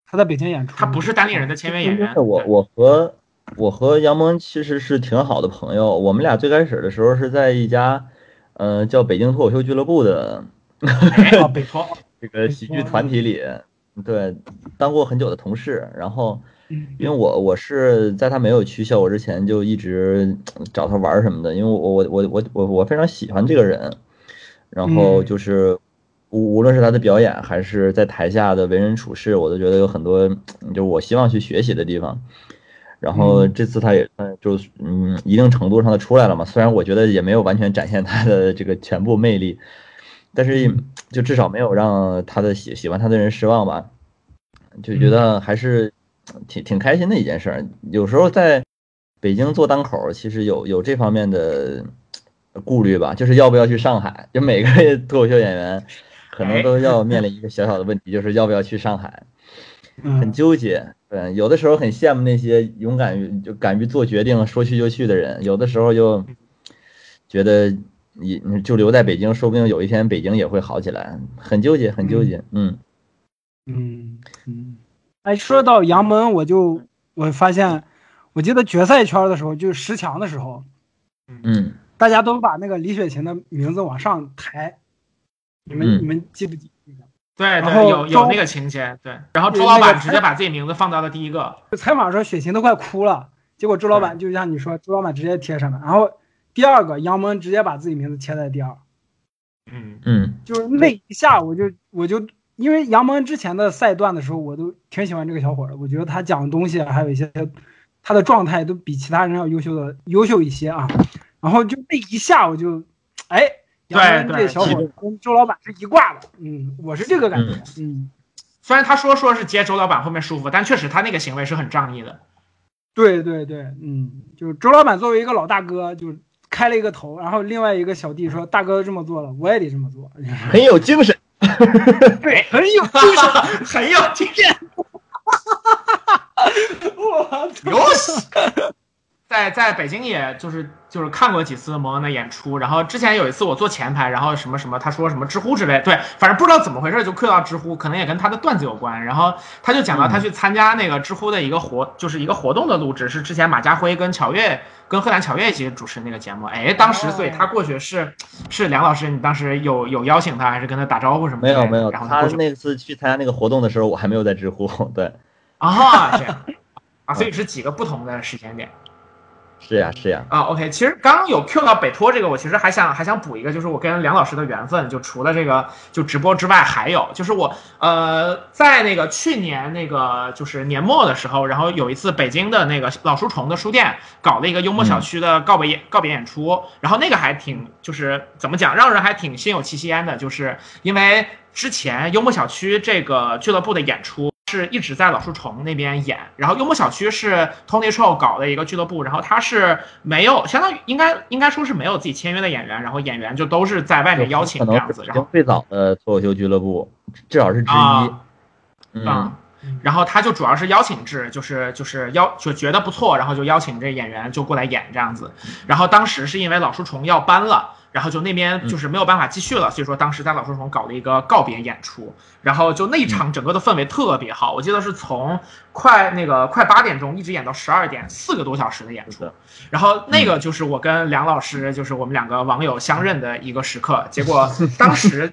他在北京演出，他不是单立人的签约演员，我我和我和杨蒙其实是挺好的朋友，我们俩最开始的时候是在一家，呃，叫北京脱口秀俱乐部的 北托，这个喜剧团体里，对，当过很久的同事。然后，嗯因为我我是在他没有去效果之前就一直找他玩儿什么的，因为我我我我我我非常喜欢这个人，然后嗯。就是无无论是他的表演还是在台下的为人处事，我都觉得有很多就是我希望去学习的地方。然后嗯。这次他也算就嗯一定程度上的出来了嘛，虽然我觉得也没有完全展现他的这个全部魅力，但是就至少没有让他的喜喜欢他的人失望吧，就觉得还是挺挺开心的一件事儿。有时候在北京做单口，其实有有这方面的顾虑吧，就是要不要去上海，就每个脱口秀演员可能都要面临一个小小的问题，就是要不要去上海。很嗯，纠结。对，有的时候很羡慕那些勇敢于就敢于做决定、说去就去的人，有的时候又觉得你你就留在北京，说不定有一天北京也会好起来，很纠结，很纠结。嗯嗯嗯，哎，说到杨门，我就我发现，我记得决赛圈的时候，就是十强的时候，嗯，大家都把那个李雪琴的名字往上抬，你们、嗯你们记不记得？对对，然后有有那个情节，对，然后对周老板直接把自己名字放到了第一个，就采访说雪琴都快哭了，结果周老板就像你说，周老板直接贴上了，然后第二个杨蒙直接把自己名字贴在第二，嗯。嗯。就是那一下我就我就因为杨蒙之前的赛段的时候，我都挺喜欢这个小伙的，我觉得他讲的东西啊还有一些他的状态都比其他人要优秀的优秀一些啊，然后就那一下我就，哎，杨蒙恩这小伙跟周老板是一挂的，嗯，我是这个感觉，嗯，虽然他说说是接周老板后面舒服，但确实他那个行为是很仗义的。对对对，嗯，就是周老板作为一个老大哥，就开了一个头，然后另外一个小弟说：“大哥这么做了，我也得这么做。很有精神。对，很有技术。很有经验。我操！有戏。在在北京，也就是就是看过几次蒙恩的演出，然后之前有一次我坐前排，然后什么什么，他说什么知乎之类，对，反正不知道怎么回事就 Q 到知乎，可能也跟他的段子有关。然后他就讲到他去参加那个知乎的一个活，就是一个活动的录制，是之前马家辉跟乔越跟贺兰乔越一起主持那个节目。哎，当时所以他过去是是梁老师，你当时有有邀请他，还是跟他打招呼什么的？没有没有，他然后他那次去参加那个活动的时候，我还没有在知乎。对，啊这样啊，所以是几个不同的时间点。是呀是呀。啊，OK，其实刚刚有 Q 到北托这个，我其实还想还想补一个，就是我跟梁老师的缘分，就除了这个就直播之外，还有就是我呃在那个去年那个就是年末的时候，然后有一次北京的那个老书虫的书店搞了一个幽默小区的告别演、告别演出，然后那个还挺就是怎么讲，让人还挺心有戚戚焉的，就是因为之前幽默小区这个俱乐部的演出。是一直在老树虫那边演，然后幽默小区是 Tony Chou 搞的一个俱乐部，然后他是没有，相当于应该应该说是没有自己签约的演员，然后演员就都是在外面邀请这样子，然后最早的脱口秀俱乐部，至少是之一。啊嗯啊，然后他就主要是邀请制，就是就是邀就觉得不错，然后就邀请这演员就过来演这样子。然后当时是因为老树虫要搬了，然后就那边就是没有办法继续了，所以说当时在老树丛搞了一个告别演出。然后就那一场整个的氛围特别好，我记得是从快那个快八点钟一直演到十二点，四个多小时的演出。然后那个就是我跟梁老师，就是我们两个网友相认的一个时刻。结果当时。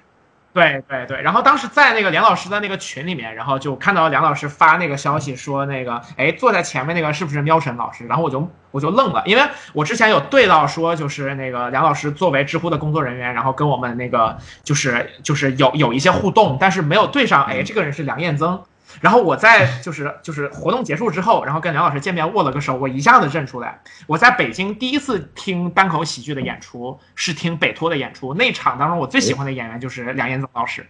对对对，然后当时在那个梁老师的那个群里面，然后就看到梁老师发那个消息说那个，哎，坐在前面那个是不是喵晨老师？然后我就我就愣了，因为我之前有对到说，就是那个梁老师作为知乎的工作人员，然后跟我们那个就是就是有有一些互动，但是没有对上，哎，这个人是梁彦增。然后我在就是就是活动结束之后，然后跟梁老师见面握了个手，我一下子认出来，我在北京第一次听单口喜剧的演出是听北托的演出，那场当中我最喜欢的演员就是梁彦增老师，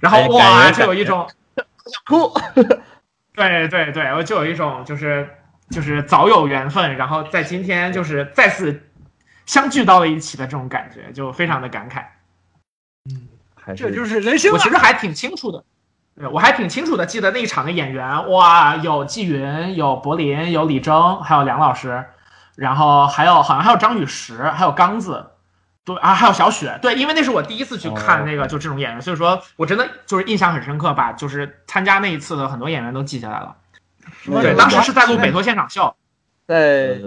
然后哇，就有一种哭。对对对，我就有一种就是就是早有缘分，然后在今天就是再次相聚到了一起的这种感觉，就非常的感慨。嗯这就是人生啊！我其实还挺清楚的，对我还挺清楚的记得那一场的演员，哇，有纪云，有柏林，有李征，还有梁老师，然后还有好像还有张雨石，还有刚子。对啊，还有小雪，对，因为那是我第一次去看那个就这种演员，所以说我真的就是印象很深刻，把就是参加那一次的很多演员都记下来了。对，当时是在录北托现场秀，在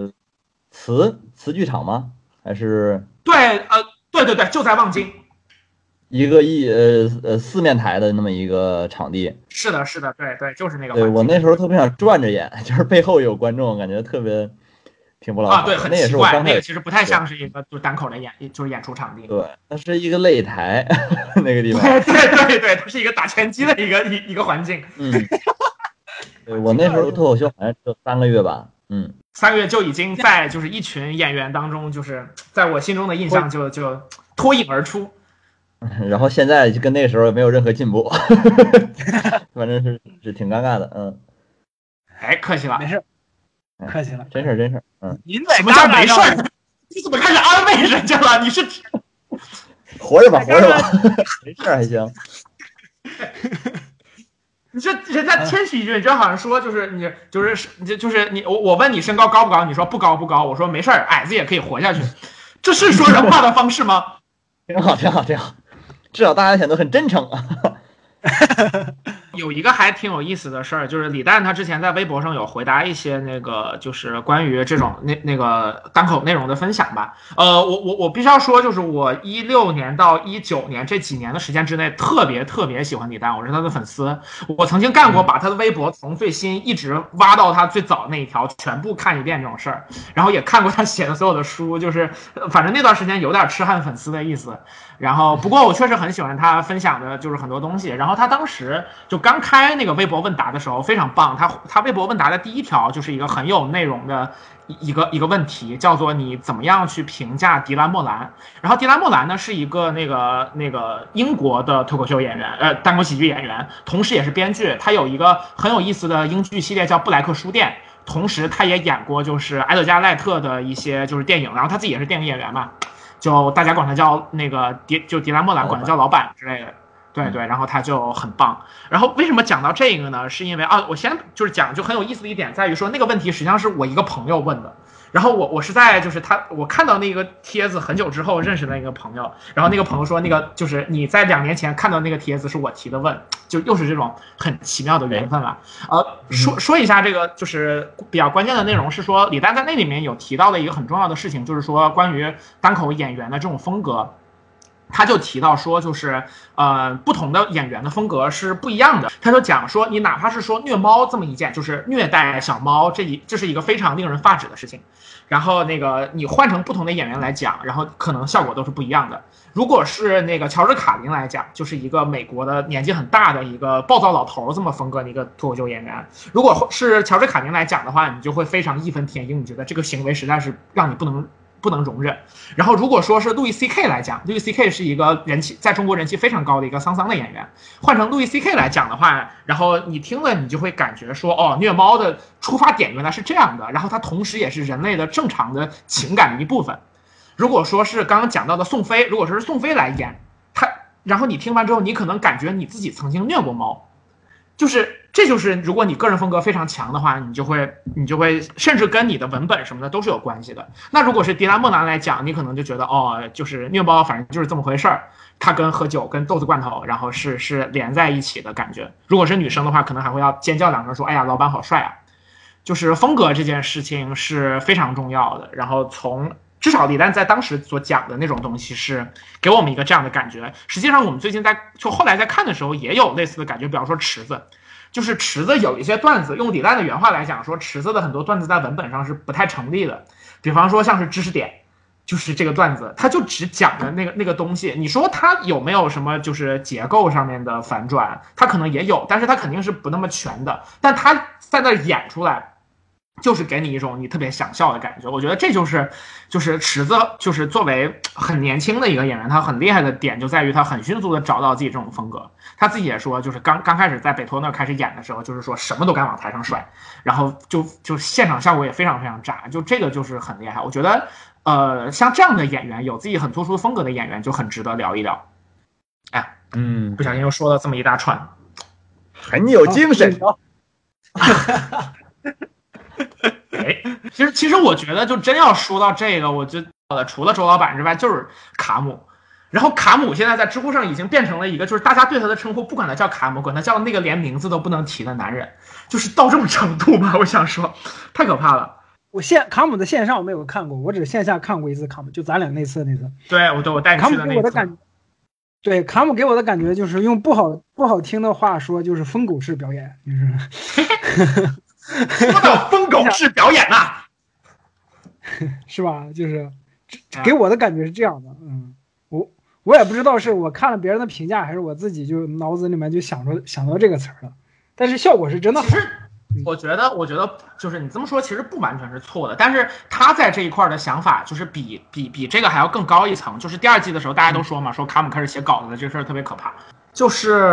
词词剧场吗？还是对，呃，对对对，就在望京。一个一呃呃四面台的那么一个场地？是的，是的，对对，就是那个对。我那时候特别想转着演，就是背后有观众，感觉特别挺不老啊，对，很奇怪，那个其实不太像是一个就单口的演，就是演出场地。对，那是一个擂台 那个地方。对对对对，它是一个打拳击的一个一一个环境。嗯，对我那时候脱口秀好像只有三个月吧。嗯，三个月就已经在就是一群演员当中，就是在我心中的印象就就脱颖而出。然后现在就跟那个时候也没有任何进步，反正是是挺尴尬的。嗯，哎，客气了没，事，客气了。真事儿真事儿。嗯，您在什么叫戛纳上没事儿？你怎么开始安慰人家了？你是 活着吧，活着吧，没事还行。你这人家谦虚一句，你这好像说就是你就是你就就是你我我问你身高高不高，你说不高不高，我说没事儿，矮子也可以活下去，这是说人话的方式吗？挺好，挺好，挺好，至少大家显得很真诚啊。有一个还挺有意思的事儿，就是李诞他之前在微博上有回答一些那个就是关于这种那那个单口内容的分享吧。呃，我我我必须要说，就是我一六年到一九年这几年的时间之内，特别特别喜欢李诞，我是他的粉丝。我曾经干过把他的微博从最新一直挖到他最早那一条全部看一遍这种事儿，然后也看过他写的所有的书，就是呃反正那段时间有点痴汉粉丝的意思。然后，不过我确实很喜欢他分享的，就是很多东西。然后他当时就刚开那个微博问答的时候非常棒，他他微博问答的第一条就是一个很有内容的一个一个问题，叫做你怎么样去评价迪兰莫兰？然后迪兰莫兰呢是一个那个那个英国的脱口秀演员，呃，单口喜剧演员，同时也是编剧。他有一个很有意思的英剧系列叫布莱克书店。同时，他也演过就是埃德加·赖特的一些就是电影，然后他自己也是电影演员嘛，就大家管他叫那个迪，就迪兰莫兰管他叫老板之类的。对对，然后他就很棒。然后为什么讲到这个呢？是因为啊，我先就是讲就很有意思的一点在于说，那个问题实际上是我一个朋友问的。然后我我是在就是他我看到那个帖子很久之后认识的那个朋友，然后那个朋友说那个就是你在两年前看到那个帖子是我提的问，就又是这种很奇妙的缘分了。呃，说说一下这个就是比较关键的内容是说李诞在那里面有提到的一个很重要的事情，就是说关于单口演员的这种风格。他就提到说，就是呃，不同的演员的风格是不一样的。他就讲说，你哪怕是说虐猫这么一件，就是虐待小猫这一，这是一个非常令人发指的事情。然后那个你换成不同的演员来讲，然后可能效果都是不一样的。如果是那个乔治卡林来讲，就是一个美国的年纪很大的一个暴躁老头这么风格的一个脱口秀演员。如果是乔治卡林来讲的话，你就会非常义愤填膺，你觉得这个行为实在是让你不能。不能容忍。然后如果说是路易 C K 来讲，路易 C K 是一个人气在中国人气非常高的一个桑桑的演员，换成路易 C K 来讲的话，然后你听了你就会感觉说，哦，虐猫的出发点原来是这样的，然后它同时也是人类的正常的情感的一部分。如果说是刚刚讲到的宋飞，如果说是宋飞来演他，然后你听完之后，你可能感觉你自己曾经虐过猫，就是这就是如果你个人风格非常强的话，你就会你就会甚至跟你的文本什么的都是有关系的。那如果是迪拉莫南来讲，你可能就觉得哦，就是虐包，反正就是这么回事儿，它跟喝酒跟豆子罐头，然后是是连在一起的感觉。如果是女生的话，可能还会要尖叫两声说，哎呀，老板好帅啊！就是风格这件事情是非常重要的。然后从至少李诞在当时所讲的那种东西是给我们一个这样的感觉。实际上，我们最近在就后来在看的时候也有类似的感觉，比方说池子，就是池子有一些段子，用李诞的原话来讲说，池子的很多段子在文本上是不太成立的。比方说像是知识点，就是这个段子，它就只讲的那个那个东西。你说它有没有什么就是结构上面的反转？它可能也有，但是它肯定是不那么全的。但他在那演出来。就是给你一种你特别想笑的感觉，我觉得这就是，就是池子，就是作为很年轻的一个演员，他很厉害的点就在于他很迅速的找到自己这种风格。他自己也说，就是刚刚开始在北托那开始演的时候，就是说什么都敢往台上甩，然后就就现场效果也非常非常炸，就这个就是很厉害。我觉得，呃，像这样的演员，有自己很突出风格的演员，就很值得聊一聊。哎，嗯不，小心又说了这么一大串。很有精神。哎，其实其实我觉得，就真要说到这个，我觉得，除了周老板之外，就是卡姆。然后卡姆现在在知乎上已经变成了一个，就是大家对他的称呼，不管他叫卡姆，管他叫那个连名字都不能提的男人，就是到这种程度吧。我想说，太可怕了。我线卡姆的线上我没有看过，我只线下看过一次卡姆，就咱俩那次那次。对，我对我带你去的那一次给我的感，对卡姆给我的感觉就是用不好不好听的话说，就是疯狗式表演，就是 说到疯狗式表演呐、是吧？就是啊给我的感觉是这样的，嗯，我我也不知道是我看了别人的评价，还是我自己就脑子里面就想着想到这个词儿了，但是效果是真的好我觉得，我觉得就是你这么说，其实不完全是错的。但是他在这一块儿的想法，就是比比比这个还要更高一层。就是第二季的时候，大家都说嘛，说卡姆开始写稿子的这事儿特别可怕。就是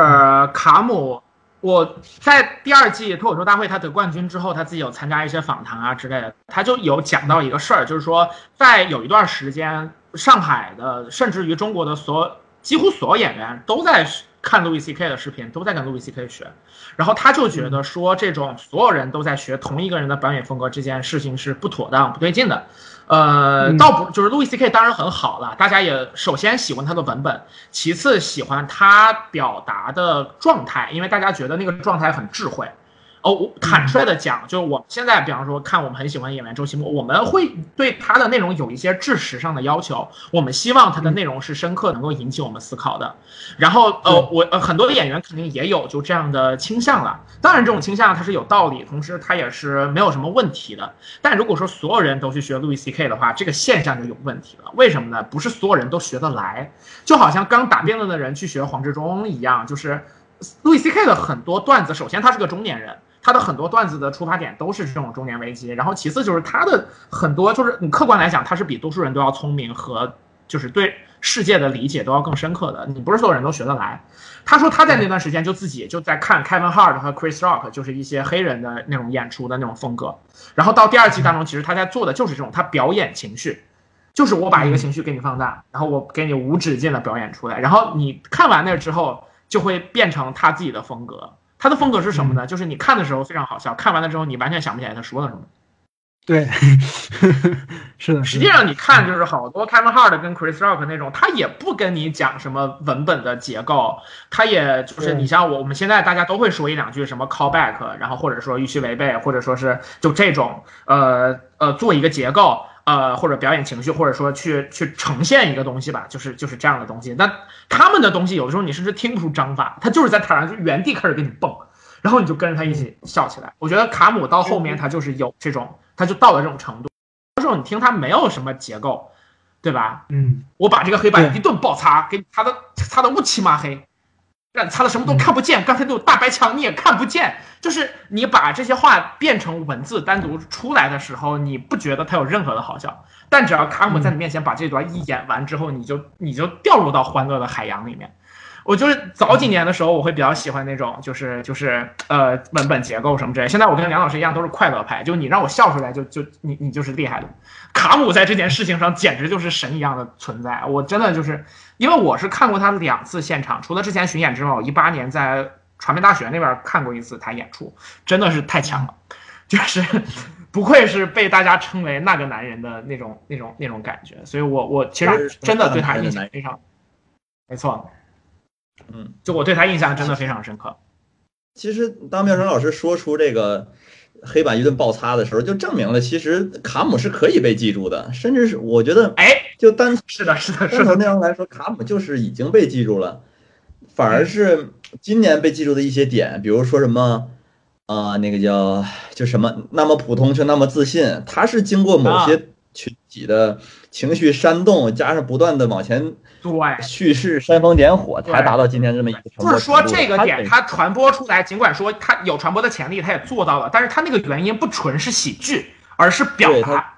卡姆，我在第二季脱口秀大会他得冠军之后，他自己有参加一些访谈啊之类的，他就有讲到一个事儿，就是说在有一段时间，上海的甚至于中国的所几乎所有演员都在看路易 C K 的视频，都在跟路易 C K 学。然后他就觉得说，这种所有人都在学同一个人的表演风格这件事情是不妥当、不对劲的。呃，倒不就是路易 C K 当然很好了，大家也首先喜欢他的文本，其次喜欢他表达的状态，因为大家觉得那个状态很智慧。哦，我坦率的讲，就是我们现在，比方说看我们很喜欢演员周奇墨，我们会对他的内容有一些知识上的要求，我们希望他的内容是深刻，能够引起我们思考的。然后呃，我呃很多的演员肯定也有就这样的倾向了。当然，这种倾向它是有道理，同时它也是没有什么问题的。但如果说所有人都去学路易 C K 的话，这个现象就有问题了。为什么呢？不是所有人都学得来，就好像刚打辩论的人去学黄志忠一样，就是路易 C K 的很多段子，首先他是个中年人。他的很多段子的出发点都是这种中年危机，然后其次就是他的很多就是你客观来讲，他是比多数人都要聪明和就是对世界的理解都要更深刻的。你不是所有人都学得来。他说他在那段时间就自己就在看 Kevin Hart 和 Chris Rock，就是一些黑人的那种演出的那种风格。然后到第二季当中，其实他在做的就是这种他表演情绪，就是我把一个情绪给你放大，然后我给你无止境的表演出来，然后你看完那之后就会变成他自己的风格。他的风格是什么呢？就是你看的时候非常好笑，看完了之后你完全想不起来他说了什么。对，是的，实际上你看，就是好多 Kevin Hart 跟 Chris Rock 那种，他也不跟你讲什么文本的结构，他也就是你像我，我们现在大家都会说一两句什么 callback，然后或者说预期违背，或者说是就这种呃呃做一个结构。呃，或者表演情绪，或者说去去呈现一个东西吧，就是就是这样的东西。那他们的东西有的时候你甚至听不出章法，他就是在台上就原地开始给你蹦，然后你就跟着他一起笑起来。我觉得卡姆到后面他就是有这种，他就到了这种程度。有时候你听他没有什么结构，对吧？嗯，我把这个黑板一顿暴擦，给你擦的擦的乌漆嘛黑，让擦的什么都看不见，刚才那种大白墙你也看不见。就是你把这些话变成文字单独出来的时候，你不觉得它有任何的好笑。但只要卡姆在你面前把这段一演完之后，你就你就掉入到欢乐的海洋里面。我就是早几年的时候，我会比较喜欢那种，就是就是呃文本结构什么之类。现在我跟梁老师一样，都是快乐派，就你让我笑出来，就就你你就是厉害的。卡姆在这件事情上简直就是神一样的存在，我真的就是因为我是看过他两次现场，除了之前巡演之外，我一八年在传媒大学那边看过一次他演出，真的是太强了，就是不愧是被大家称为那个男人的那种那种那种感觉，所以我我其实真的对他印象非常，没错。嗯，就我对他印象真的非常深刻。其实当妙成老师说出这个黑板一顿爆擦的时候，就证明了其实卡姆是可以被记住的，甚至是我觉得，哎，就单是的，是的，是单从的，内容来说，卡姆就是已经被记住了，反而是今年被记住的一些点，比如说什么。啊、那个叫就什么那么普通却那么自信，他是经过某啊些群体的情绪煽动，加上不断的往前对。叙事煽风点火，才达到今天这么一个传播就是说这个点，它传播出来，尽管说它有传播的潜力，它也做到了，但是它那个原因不纯是喜剧，而是表达。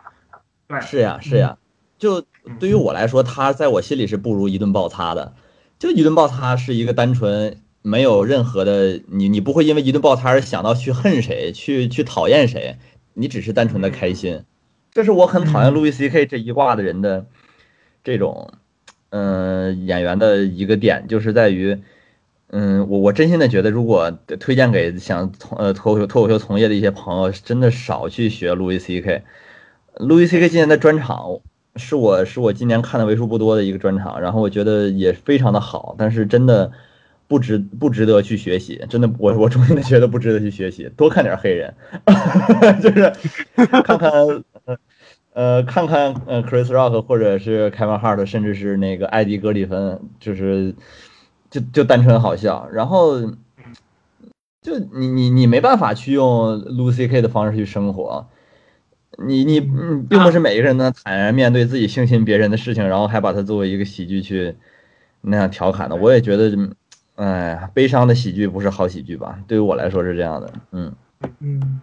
对，是呀，是呀，就对于我来说，他在我心里是不如一顿爆擦的。就一顿爆擦是一个单纯没有任何的，你你不会因为一顿爆擦而想到去恨谁，去去讨厌谁，你只是单纯的开心。这是我很讨厌路易 C K 这一挂的人的这种，嗯、演员的一个点，就是在于，嗯，我我真心的觉得，如果推荐给想从呃脱口秀脱口秀从业的一些朋友，真的少去学路易 C K。路易 C K 今年的专场是我是我今年看的为数不多的一个专场，然后我觉得也非常的好，但是真的不值不值得去学习，真的我我衷心的觉得不值得去学习，多看点黑人，就是看看呃呃看看呃 Chris Rock 或者是 Kevin Hart，甚至是那个艾迪格里芬，就是就就单纯好笑，然后就你你你没办法去用 Lucy K 的方式去生活。你你嗯，并不是每一个人都坦然面对自己性侵别人的事情，然后还把它作为一个喜剧去那样调侃的。我也觉得，哎，悲伤的喜剧不是好喜剧吧？对于我来说是这样的，嗯，嗯嗯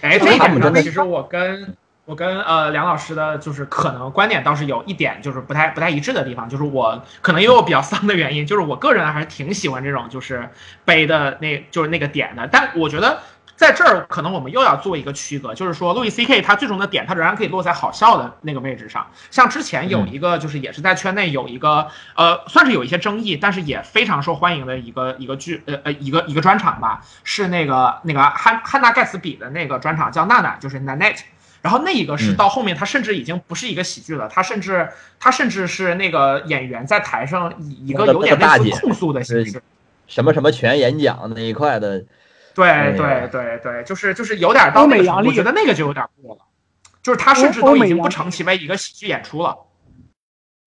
哎，这一点上，其实我跟我跟呃梁老师的，就是可能观点倒是有一点就是不太不太一致的地方，就是我可能因为我比较丧的原因，就是我个人还是挺喜欢这种就是悲的那，就是那个点的，但我觉得。在这儿，可能我们又要做一个区隔，就是说，路易 C K 他最终的点，他仍然可以落在好笑的那个位置上。像之前有一个，就是也是在圈内有一个，呃，算是有一些争议，但是也非常受欢迎的一个一个剧，呃呃，一个一个专场吧，是那个那个汉汉娜盖茨比的那个专场，叫娜娜，就是 Nanette。然后那一个是嗯到后面，他甚至已经不是一个喜剧了，他甚至他甚至是那个演员在台上以一个有点类似控诉的形是式。什么什么全演讲那一块的，对对对对，就是就是有点到那个我觉得那个就有点过了，就是他甚至都已经不成其为一个喜剧演出了。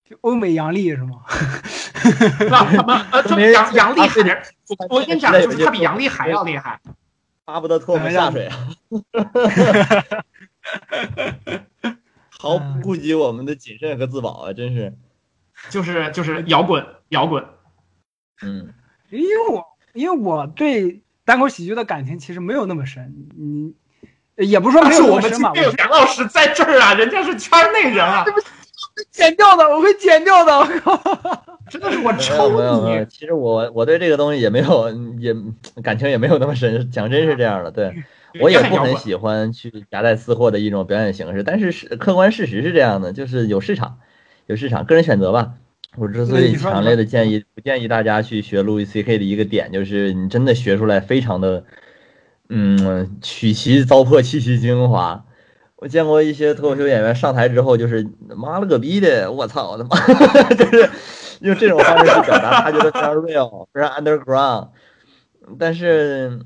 就欧美杨笠是吗？那他们呃，就没杨杨丽还，我我跟你讲，就是他比杨丽还要厉害。巴不得拖我们下水啊！毫不顾及我们的谨慎和自保啊，真是，就是就是摇滚摇滚，嗯，因为我因为我对单口喜剧的感情其实没有那么深，嗯，也不是说没但是我们有那么深吧，我今天有梁老师在这儿啊，人家是圈内人啊，剪掉的，我会剪掉的，我靠。真的是我抽没有没有，你。其实我我对这个东西也没有 也感情也没有那么深，讲真是这样的，对。我也不很喜欢去夹带私货的一种表演形式，但是是客观事实是这样的，就是有市场，有市场，个人选择吧。我之所以强烈的建议不建议大家去学路易 C K 的一个点，就是你真的学出来非常的，嗯，取其糟粕，弃其精华。我见过一些脱口秀演员上台之后，就是妈了个逼的，我操，我他妈，就是用这种方式去表达，他觉得非常 real，非常 underground。但是，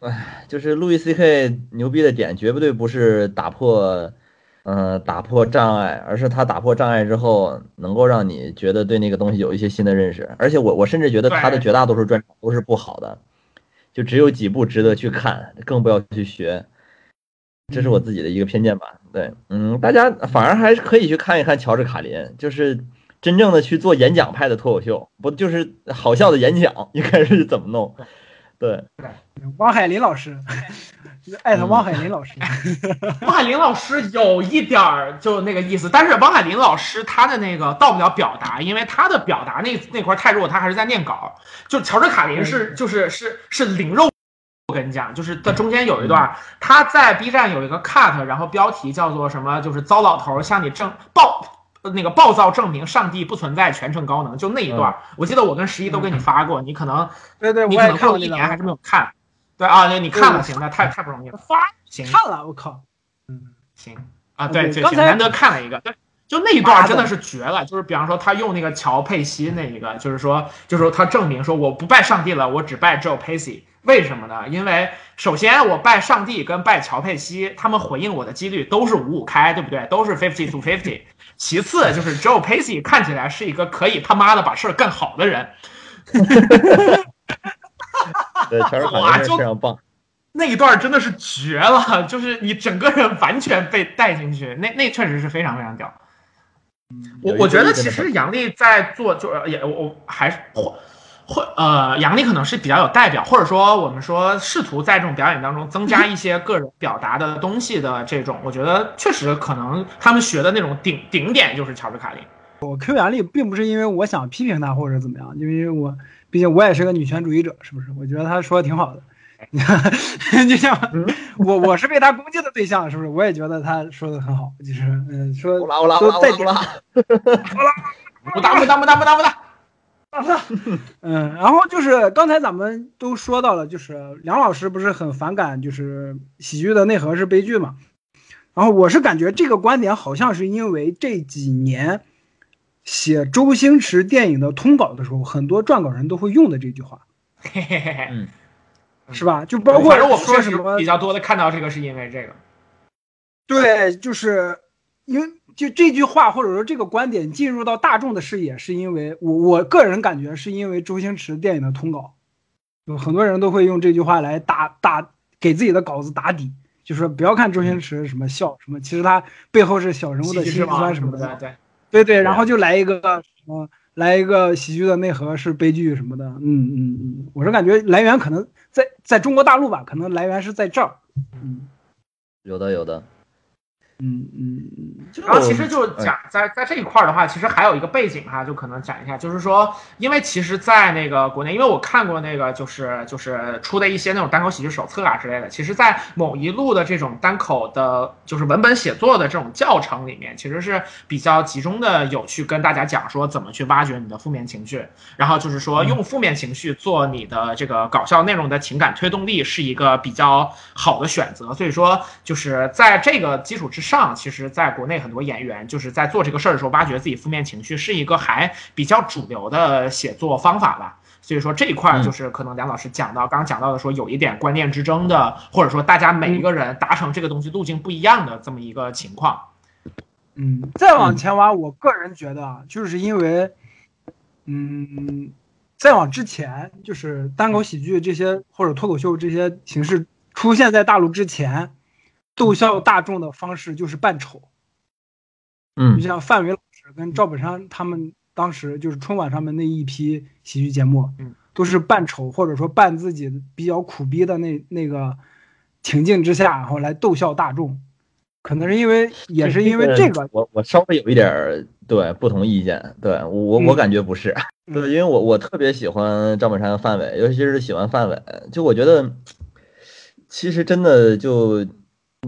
唉，就是路易 C K 牛逼的点，绝不对不是打破，嗯、打破障碍，而是他打破障碍之后，能够让你觉得对那个东西有一些新的认识。而且我我甚至觉得他的绝大多数专场都是不好的，就只有几部值得去看，更不要去学。这是我自己的一个偏见吧。对，嗯，大家反而还是可以去看一看乔治卡林，就是真正的去做演讲派的脱口秀，不就是好笑的演讲，应该是怎么弄？对，汪海林老师，艾特汪海林老师，汪海林老师有一点儿就那个意思，但是汪海林老师他的那个到不了表达，因为他的表达那那块儿太弱，他还是在念稿。就乔治卡林是就是是是零肉。我跟你讲，就是在中间有一段，他在 B 站有一个 cut，然后标题叫做什么？就是糟老头儿向你证暴呃那个暴躁证明上帝不存在，全程高能，就那一段，我记得我跟十一都给你发过，你可能对对，你可也看过一年还是没有看。对啊，对，你看了，行，那太太不容易了。发行看了，我靠，嗯行啊，对对，难得看了一个，对，就那一段真的是绝了。就是比方说他用那个乔佩西那一个，就是说，就是说他证明说我不拜上帝了，我只拜 Joe Pesci。为什么呢？因为首先我拜上帝跟拜乔佩西，他们回应我的几率都是五五开，对不对？都是 fifty to fifty。其次就是 Joe Pesci 看起来是一个可以他妈的把事儿干好的人，对，乔治卡哇就林是非常棒。那一段真的是绝了，就是你整个人完全被带进去，那那确实是非常非常屌。我我觉得其实杨笠在做，就是也我我还是或或呃，杨笠可能是比较有代表，或者说我们说试图在这种表演当中增加一些个人表达的东西的这种，我觉得确实可能他们学的那种顶顶点就是乔治卡林。我 Q 杨笠并不是因为我想批评他或者怎么样，因为我毕竟我也是个女权主义者，是不是？我觉得他说的挺好的。你看，就像我我是被他攻击的对象，是不是？我也觉得他说的很好，就是嗯，说欧拉欧拉欧拉欧说再点拉欧拉，不哒不哒不哒不哒不哒，嗯，然后就是刚才咱们都说到了，就是梁老师不是很反感，就是喜剧的内核是悲剧嘛。然后我是感觉这个观点好像是因为这几年写周星驰电影的通稿的时候，很多撰稿人都会用的这句话，嘿嘿嘿嘿。嗯，是吧？就包括反正我们确实说什么比较多的看到这个是因为这个。对，就是因为就这句话或者说这个观点进入到大众的视野，是因为我我个人感觉是因为周星驰电影的通稿，有很多人都会用这句话来打打给自己的稿子打底，就说不要看周星驰什么笑什么，其实他背后是小人物的辛喜剧之王酸什么的，的，对。对对，然后就来一个什么来一个喜剧的内核是悲剧什么的，嗯嗯嗯，我是感觉来源可能在在中国大陆吧，可能来源是在这儿，嗯。有的有的。嗯嗯嗯。然后其实就哎讲在在这一块儿的话，其实还有一个背景哈，就可能讲一下，就是说，因为其实，在那个国内，因为我看过那个就是就是出的一些那种单口喜剧手册啊之类的，其实，在某一路的这种单口的，就是文本写作的这种教程里面，其实是比较集中的有去跟大家讲说怎么去挖掘你的负面情绪，然后就是说用负面情绪做你的这个搞笑内容的情感推动力是一个比较好的选择，所以说就是在这个基础之上，其实在国内很多演员就是在做这个事儿的时候，挖掘自己负面情绪是一个还比较主流的写作方法吧。所以说这一块儿就是可能梁老师讲到，刚刚讲到的说有一点观念之争的，或者说大家每一个人达成这个东西路径不一样的这么一个情况。嗯，再往前挖，我个人觉得啊，就是因为，嗯，再往之前，就是单口喜剧这些或者脱口秀这些形式出现在大陆之前，逗笑大众的方式就是扮丑。嗯就像范伟老师跟赵本山他们当时就是春晚上面那一批喜剧节目，嗯，都是扮丑或者说扮自己比较苦逼的那那个情境之下，然后来逗笑大众。可能是因为也是因为这个，我我稍微有一点儿对不同意见，对我我感觉不是，对，因为我我特别喜欢赵本山和范伟，尤其是喜欢范伟，就我觉得其实真的就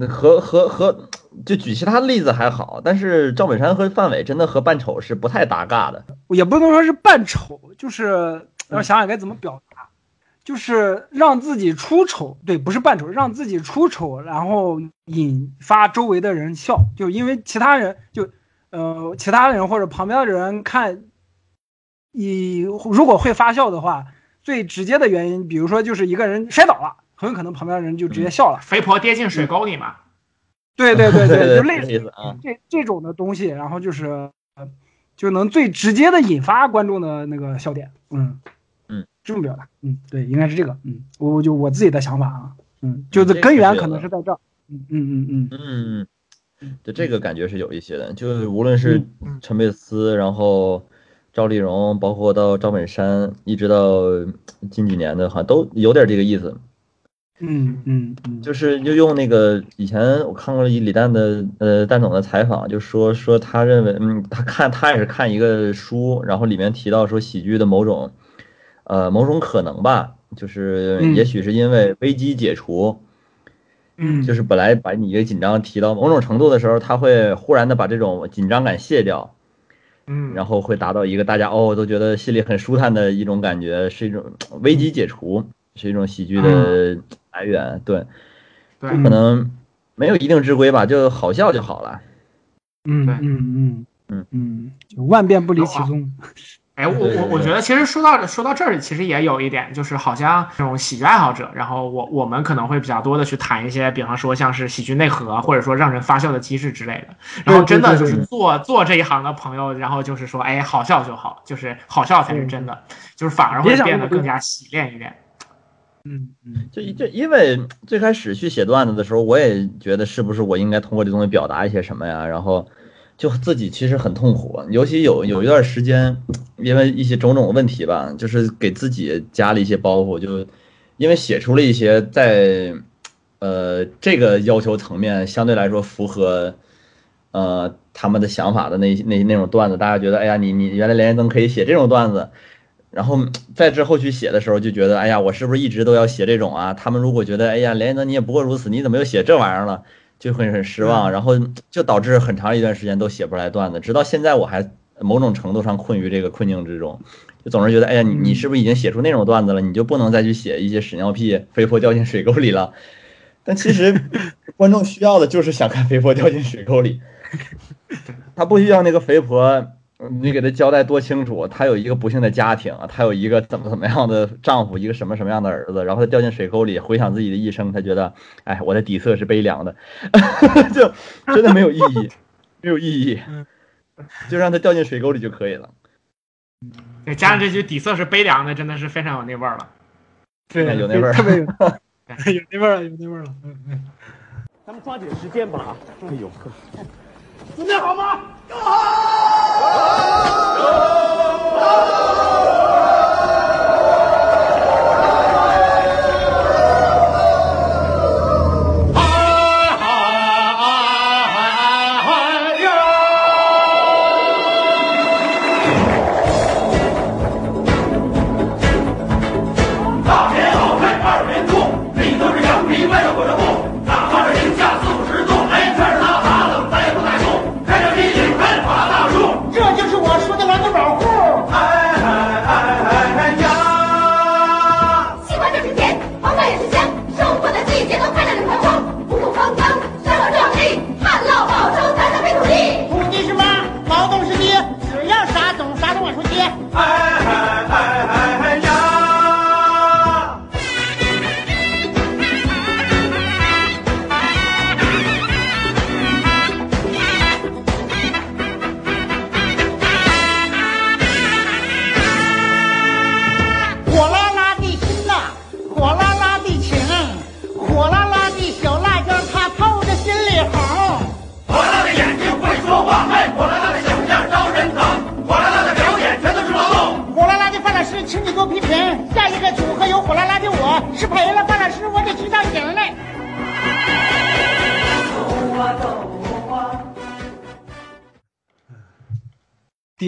和和和就举其他例子还好，但是赵本山和范伟真的和扮丑是不太搭嘎的，也不能说是扮丑，就是要想想该怎么表达，就是让自己出丑，对，不是扮丑，让自己出丑，然后引发周围的人笑，就因为其他人就呃其他人或者旁边的人看，你如果会发笑的话，最直接的原因，比如说就是一个人摔倒了，很有可能旁边的人就直接笑了，肥婆跌进水沟里嘛，对对对对就 类似啊，这这种的东西，然后就是呃就能最直接的引发观众的那个笑点，嗯嗯，这么表达，嗯，对，应该是这个，嗯，我我就我自己的想法啊，嗯，就是根源可能是在这儿，嗯嗯嗯嗯，嗯，就这个感觉是有一些的，就是无论是嗯。陈佩斯，然后赵丽蓉，包括到赵本山，一直到近几年的，好像都有点这个意思。嗯嗯嗯，就是就用那个以前我看过一李诞的呃诞总的采访，就说说他认为嗯他看他也是看一个书，然后里面提到说喜剧的某种呃某种可能吧，就是嗯也许是因为危机解除，嗯。就是本来把你一个紧张提到某种程度的时候，他会忽然的把这种紧张感卸掉，嗯，然后会达到一个大家哦都觉得心里很舒坦的一种感觉，是一种危机解除，是一种喜剧的来源，对。对可能没有一定之规吧，就好笑就好了。对嗯嗯嗯嗯嗯，就万变不离其宗。哎，我我我觉得其实说到说到这儿，其实也有一点，就是好像这种喜剧爱好者，然后我我们可能会比较多的去谈一些，比方说像是喜剧内核，或者说让人发笑的机制之类的。然后真的就是做做这一行的朋友，然后就是说，哎，好笑就好，就是好笑才是真的，就是反而会变得更加洗练一点。嗯嗯就就因为最开始去写段子的时候，我也觉得是不是我应该通过这东西表达一些什么呀？然后就自己其实很痛苦，尤其有有一段时间，因为一些种种问题吧，就是给自己加了一些包袱，就因为写出了一些在呃这个要求层面相对来说符合呃他们的想法的那那那种段子，大家觉得哎呀，你你原来连夜灯可以写这种段子。然后在之后去写的时候，就觉得，哎呀，我是不是一直都要写这种啊？他们如果觉得，哎呀，连夜灯你也不过如此，你怎么又写这玩意儿了？就会很失望，然后就导致很长一段时间都写不出来段子，直到现在我还某种程度上困于这个困境之中，就总是觉得，哎呀，你你是不是已经写出那种段子了？你就不能再去写一些屎尿屁、肥婆掉进水沟里了？但其实 观众需要的就是想看肥婆掉进水沟里，他不需要那个肥婆。你给他交代多清楚，他有一个不幸的家庭，他有一个怎么怎么样的丈夫，一个什么什么样的儿子，然后他掉进水沟里，回想自己的一生，他觉得，哎，我的底色是悲凉的，就真的没有意义，没有意义，就让他掉进水沟里就可以了。对，加上这句底色是悲凉的，真的是非常有那味儿了。对，有那味儿特别有有那味儿了，有那味儿了。嗯嗯。咱们抓紧时间吧！啊哎呦呵，准备好吗？好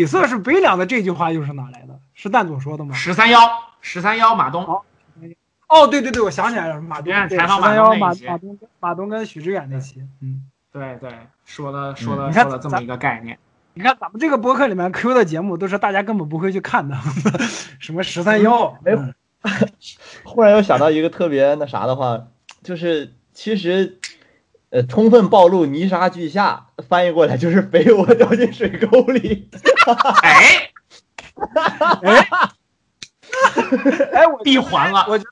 底色是悲凉的这句话又是哪来的？是蛋总说的吗？十三幺，十三幺马东，哦，对对对，我想起来了，马东别人对采访马十三幺马东那期马东跟马东跟许知远那期，嗯，对对，说了说了说了这么一个概念。你看咱们这个播客里面 Q 的节目都是大家根本不会去看的，什么十三幺，没有嗯 忽然又想到一个特别那啥的话，就是其实，呃，充分暴露泥沙俱下，翻译过来就是肥我掉进水沟里。哎，哎，我闭环了。我觉得，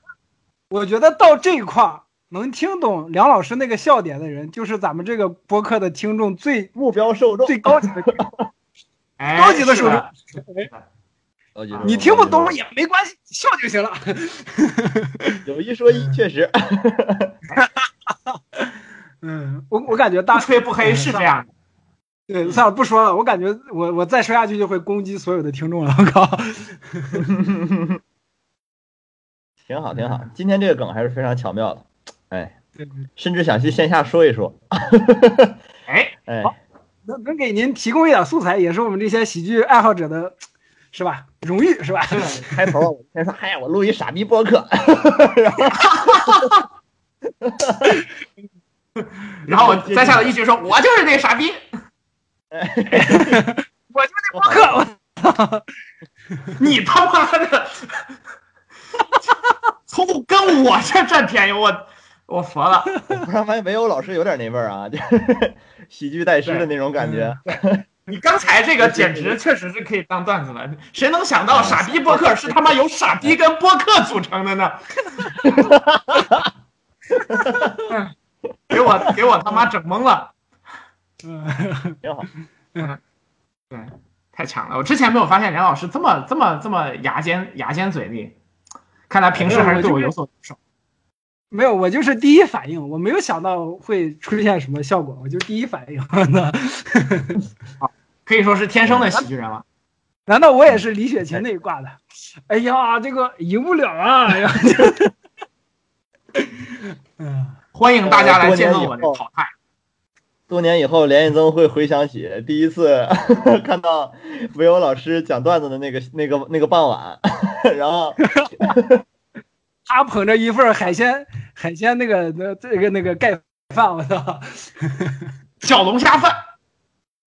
我觉得到这一块儿能听懂梁老师那个笑点的人，就是咱们这个播客的听众最目标受众最高级的。哎，高级的是受众是的高级你听不懂也没关系，笑就行了。有一说一，确实。嗯，我我感觉大吹不黑是这样的。对，算了，不说了。我感觉我我再说下去就会攻击所有的听众了。我靠！挺好，挺好。今天这个梗还是非常巧妙的，哎，甚至想去线下说一说。哎，哎，能能给您提供一点素材，也是我们这些喜剧爱好者的，是吧？荣誉是吧？开头我先说，嗨，我录一傻逼播客，然后 我在下头一直说，我就是那傻逼，我就是那播客，我你他妈的，从跟我这占便宜，我我服了。我突然发现唯有老师有点那味儿啊，就 是喜剧代师的那种感觉。你刚才这个简直确实是可以当段子了，谁能想到傻逼播客是他妈由傻逼跟播客组成的呢？嗯 给我给我他妈整懵了，嗯，挺好。对，太强了！我之前没有发现梁老师这么这么这么牙尖牙尖嘴利，看来平时还是对我有所保守。没有，我就是第一反应，我没有想到会出现什么效果，我就第一反应。那 可以说是天生的喜剧人了。难道我也是李雪琴那一挂的？哎呀，这个赢不了啊！哎呀，嗯，欢迎大家来见证我的淘汰。多年以后，连彦增会回想起 第一次 看到唯欧老师讲段子的那个、那个、那个傍晚，然后他捧着一份海鲜海鲜那个那这个那个盖饭，我操！小龙虾饭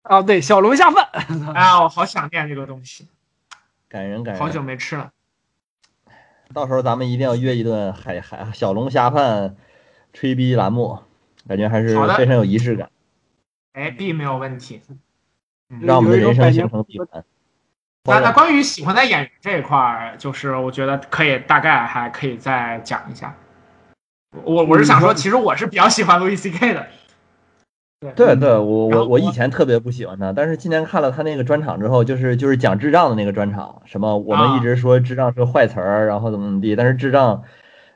啊，对，小龙虾饭。哎呀，我好想念这个东西，感人感人。好久没吃了。到时候咱们一定要约一顿海海小龙虾饭吹逼栏目，感觉还是非常有仪式感，哎，B 没有问题。让我们的人生形成闭环。那那关于喜欢的演员这一块儿，就是我觉得可以大概还可以再讲一下。我我是想说，其实我是比较喜欢路易 C K 的。对对，我我我以前特别不喜欢他，但是今年看了他那个专场之后，就是就是讲智障的那个专场，什么我们一直说智障是个坏词儿，然后怎么怎么地，但是智障，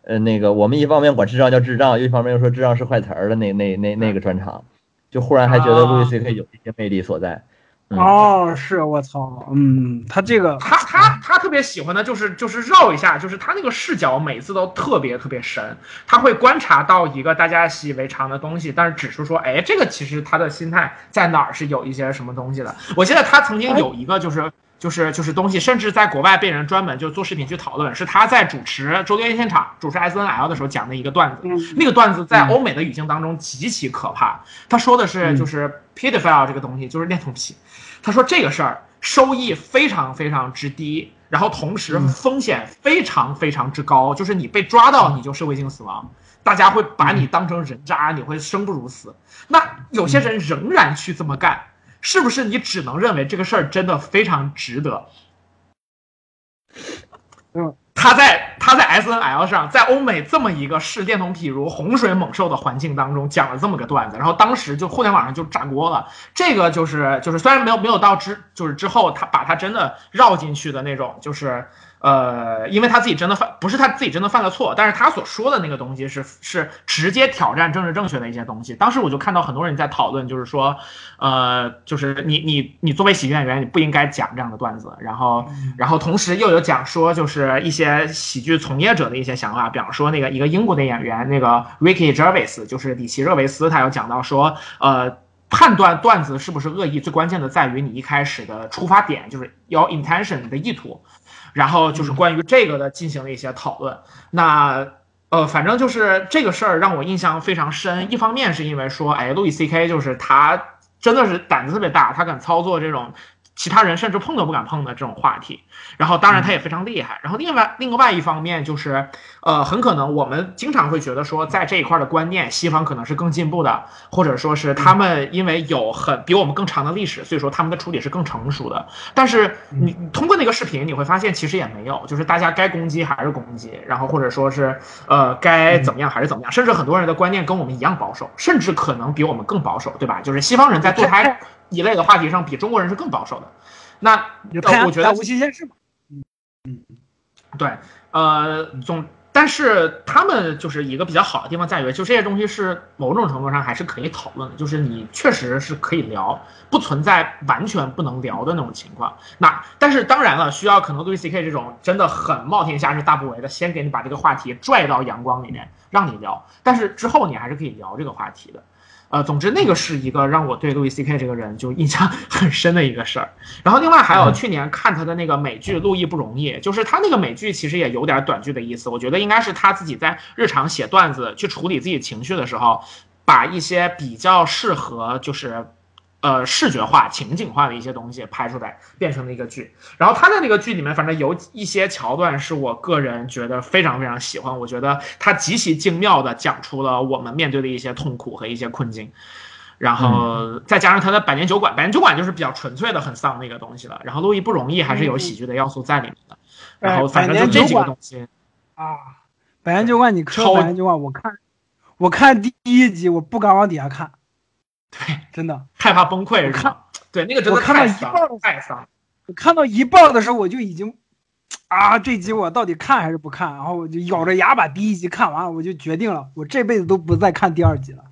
呃，那个我们一方面管智障叫智障，一方面又说智障是坏词儿的那那那那个专场，就忽然还觉得路易 C K 有一些魅力所在。嗯哦，是我操，嗯，他这个他他他特别喜欢的就是就是绕一下，就是他那个视角每次都特别特别神，他会观察到一个大家习以为常的东西，但是只是说，哎，这个其实他的心态在哪儿是有一些什么东西的。我记得他曾经有一个就是。就是就是东西，甚至在国外被人专门就做视频去讨论，是他在主持周年现场、主持 S N L 的时候讲的一个段子。那个段子在欧美的语境当中极其可怕。他说的是就是 pedophile 这个东西，就是恋童癖。他说这个事儿收益非常非常之低，然后同时风险非常非常之高，就是你被抓到你就社会性死亡，大家会把你当成人渣，你会生不如死。那有些人仍然去这么干。是不是你只能认为这个事儿真的非常值得？嗯，他在他在 S N L 上，在欧美这么一个视电筒体如洪水猛兽的环境当中讲了这么个段子，然后当时就互联网上就炸锅了。这个就是就是虽然没有没有到之就是之后他把他真的绕进去的那种，就是呃，因为他自己真的犯不是他自己真的犯了错，但是他所说的那个东西是是直接挑战政治正确的一些东西。当时我就看到很多人在讨论，就是说，呃，就是你你你作为喜剧演员，你不应该讲这样的段子。然后然后同时又有讲说，就是一些喜剧从业者的一些想法，比方说那个一个英国的演员，那个 Ricky Gervais，就是里奇热维斯，他有讲到说，呃。判断段子是不是恶意，最关键的在于你一开始的出发点，就是 your intention 你的意图。然后就是关于这个的进行了一些讨论。那呃，反正就是这个事儿让我印象非常深。一方面是因为说，哎，路易 C K 就是他真的是胆子特别大，他敢操作这种其他人甚至碰都不敢碰的这种话题。然后当然他也非常厉害。然后另外另外一方面就是，呃，很可能我们经常会觉得说，在这一块的观念，西方可能是更进步的，或者说是他们因为有很比我们更长的历史，所以说他们的处理是更成熟的。但是你你通过那个视频，你会发现其实也没有，就是大家该攻击还是攻击，然后或者说是呃该怎么样还是怎么样，甚至很多人的观念跟我们一样保守，甚至可能比我们更保守，对吧？就是西方人在堕胎一类的话题上，比中国人是更保守的。那我觉得无期限制嘛。对，呃，总，但是他们就是一个比较好的地方在于，就这些东西是某种程度上还是可以讨论的，就是你确实是可以聊，不存在完全不能聊的那种情况。那但是当然了，需要可能对于 CK 这种真的很冒天下之大不韪的，先给你把这个话题拽到阳光里面，让你聊。但是之后你还是可以聊这个话题的。呃，总之那个是一个让我对路易 C K 这个人就印象 很深的一个事儿。然后另外还有去年看他的那个美剧《路易不容易》，就是他那个美剧其实也有点短剧的意思。我觉得应该是他自己在日常写段子去处理自己情绪的时候，把一些比较适合就是。呃，视觉化、情景化的一些东西拍出来，变成了一个剧。然后他在那个剧里面，反正有一些桥段是我个人觉得非常非常喜欢。我觉得他极其精妙的讲出了我们面对的一些痛苦和一些困境。然后再加上他的《百年酒馆》，《百年酒馆》就是比较纯粹的很丧那个东西了。然后《路易不容易》还是有喜剧的要素在里面的。然后反正就这几个东西啊，《百年酒馆》你说《百年酒馆》，我看我看第一集，我不敢往底下看。对，真的害怕崩溃是吧？对，那个真的我看到一太丧太丧。我看到一半的时候，我就已经啊，这集我到底看还是不看？然后我就咬着牙把第一集看完了，我就决定了，我这辈子都不再看第二集了。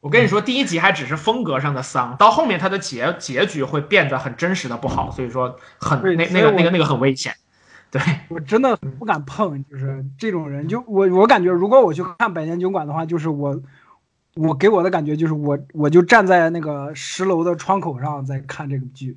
我跟你说，第一集还只是风格上的丧，到后面它的结结局会变得很真实的不好，所以说很那那个那个那个很危险。对，我真的不敢碰，就是这种人，就我我感觉，如果我去看《百年酒馆》的话，就是我我给我的感觉就是我我就站在那个十楼的窗口上在看这个剧，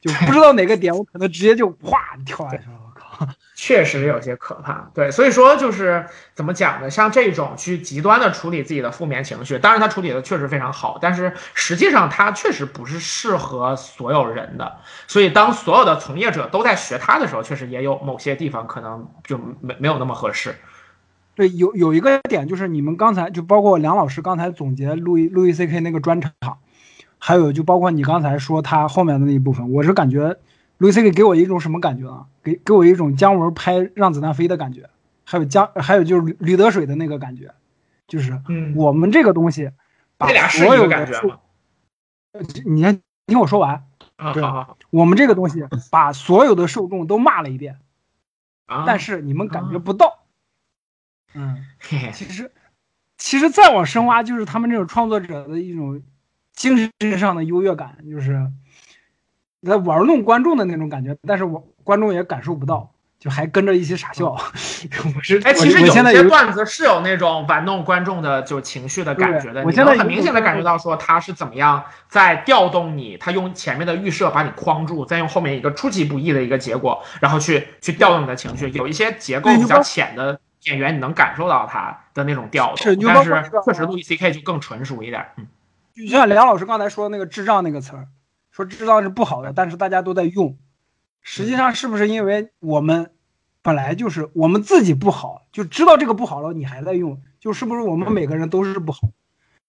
就不知道哪个点我可能直接就哗跳下去了，我靠！确实有些可怕。对，所以说就是怎么讲呢？像这种去极端的处理自己的负面情绪，当然他处理的确实非常好，但是实际上他确实不是适合所有人的。所以当所有的从业者都在学他的时候，确实也有某些地方可能就没没有那么合适。对，有有一个点就是你们刚才就包括梁老师刚才总结路易路易 C K 那个专场，还有就包括你刚才说他后面的那一部分，我是感觉路易 C K 给我一种什么感觉啊？给给我一种姜文拍《让子弹飞》的感觉，还有姜还有就是吕吕得水的那个感觉，就是嗯，我们这个东西把所有的受感觉吗？你先听我说完，啊，对我们这个东西把所有的受众都骂了一遍，啊，但是你们感觉不到，嗯。嘿嘿其实，其实再往深挖，就是他们这种创作者的一种精神上的优越感，就是在玩弄观众的那种感觉，但是我观众也感受不到，就还跟着一起傻笑。我是，哎，其实我有些段子是有那种玩弄观众的就情绪的感觉的，对我现在很明显的感觉到说他是怎么样在调动你，他用前面的预设把你框住，再用后面一个出其不意的一个结果，然后去去调动你的情绪。有一些结构比较浅的演员，你能感受到他的那种调动，是就但是确实路易 C K 就更纯熟一点。嗯，就像梁老师刚才说那个“智障”那个词儿，说智障是不好的，但是大家都在用。实际上是不是因为我们本来就是我们自己不好，就知道这个不好了，你还在用，就是不是我们每个人都是不好？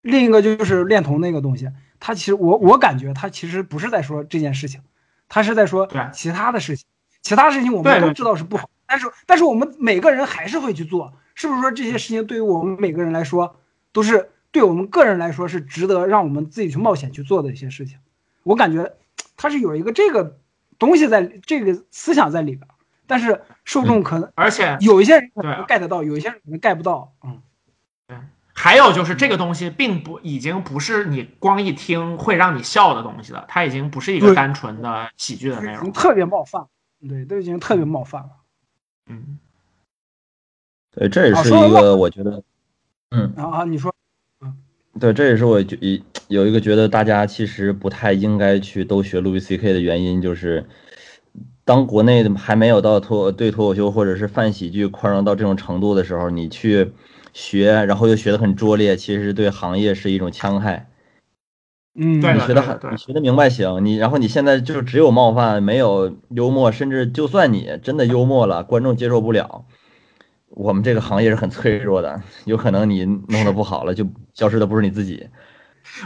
另一个就是恋童那个东西，他其实我我感觉他其实不是在说这件事情，他是在说其他的事情，其他事情我们都知道是不好，但是但是我们每个人还是会去做，是不是说这些事情对于我们每个人来说都是对我们个人来说是值得让我们自己去冒险去做的一些事情？我感觉它是有一个这个东西在这个思想在里边儿，但是受众可能而且有一些人可能 get 到，有一些人可能 get 不到，嗯。还有就是这个东西并不已经不是你光一听会让你笑的东西了，它已经不是一个单纯的喜剧的内容。已经特别冒犯，对，都已经特别冒犯了。嗯。对，这也是一个我觉得，嗯，啊啊，你说，对，这也是我觉一有一个觉得大家其实不太应该去都学路易 C K 的原因，就是当国内的还没有到脱对脱口秀或者是泛喜剧宽容到这种程度的时候，你去学，然后又学得很拙劣，其实对行业是一种戕害。嗯，对你学的很，你学的明白行，你然后你现在就只有冒犯，没有幽默，甚至就算你真的幽默了，观众接受不了，我们这个行业是很脆弱的，有可能你弄得不好了，就消失的不是你自己。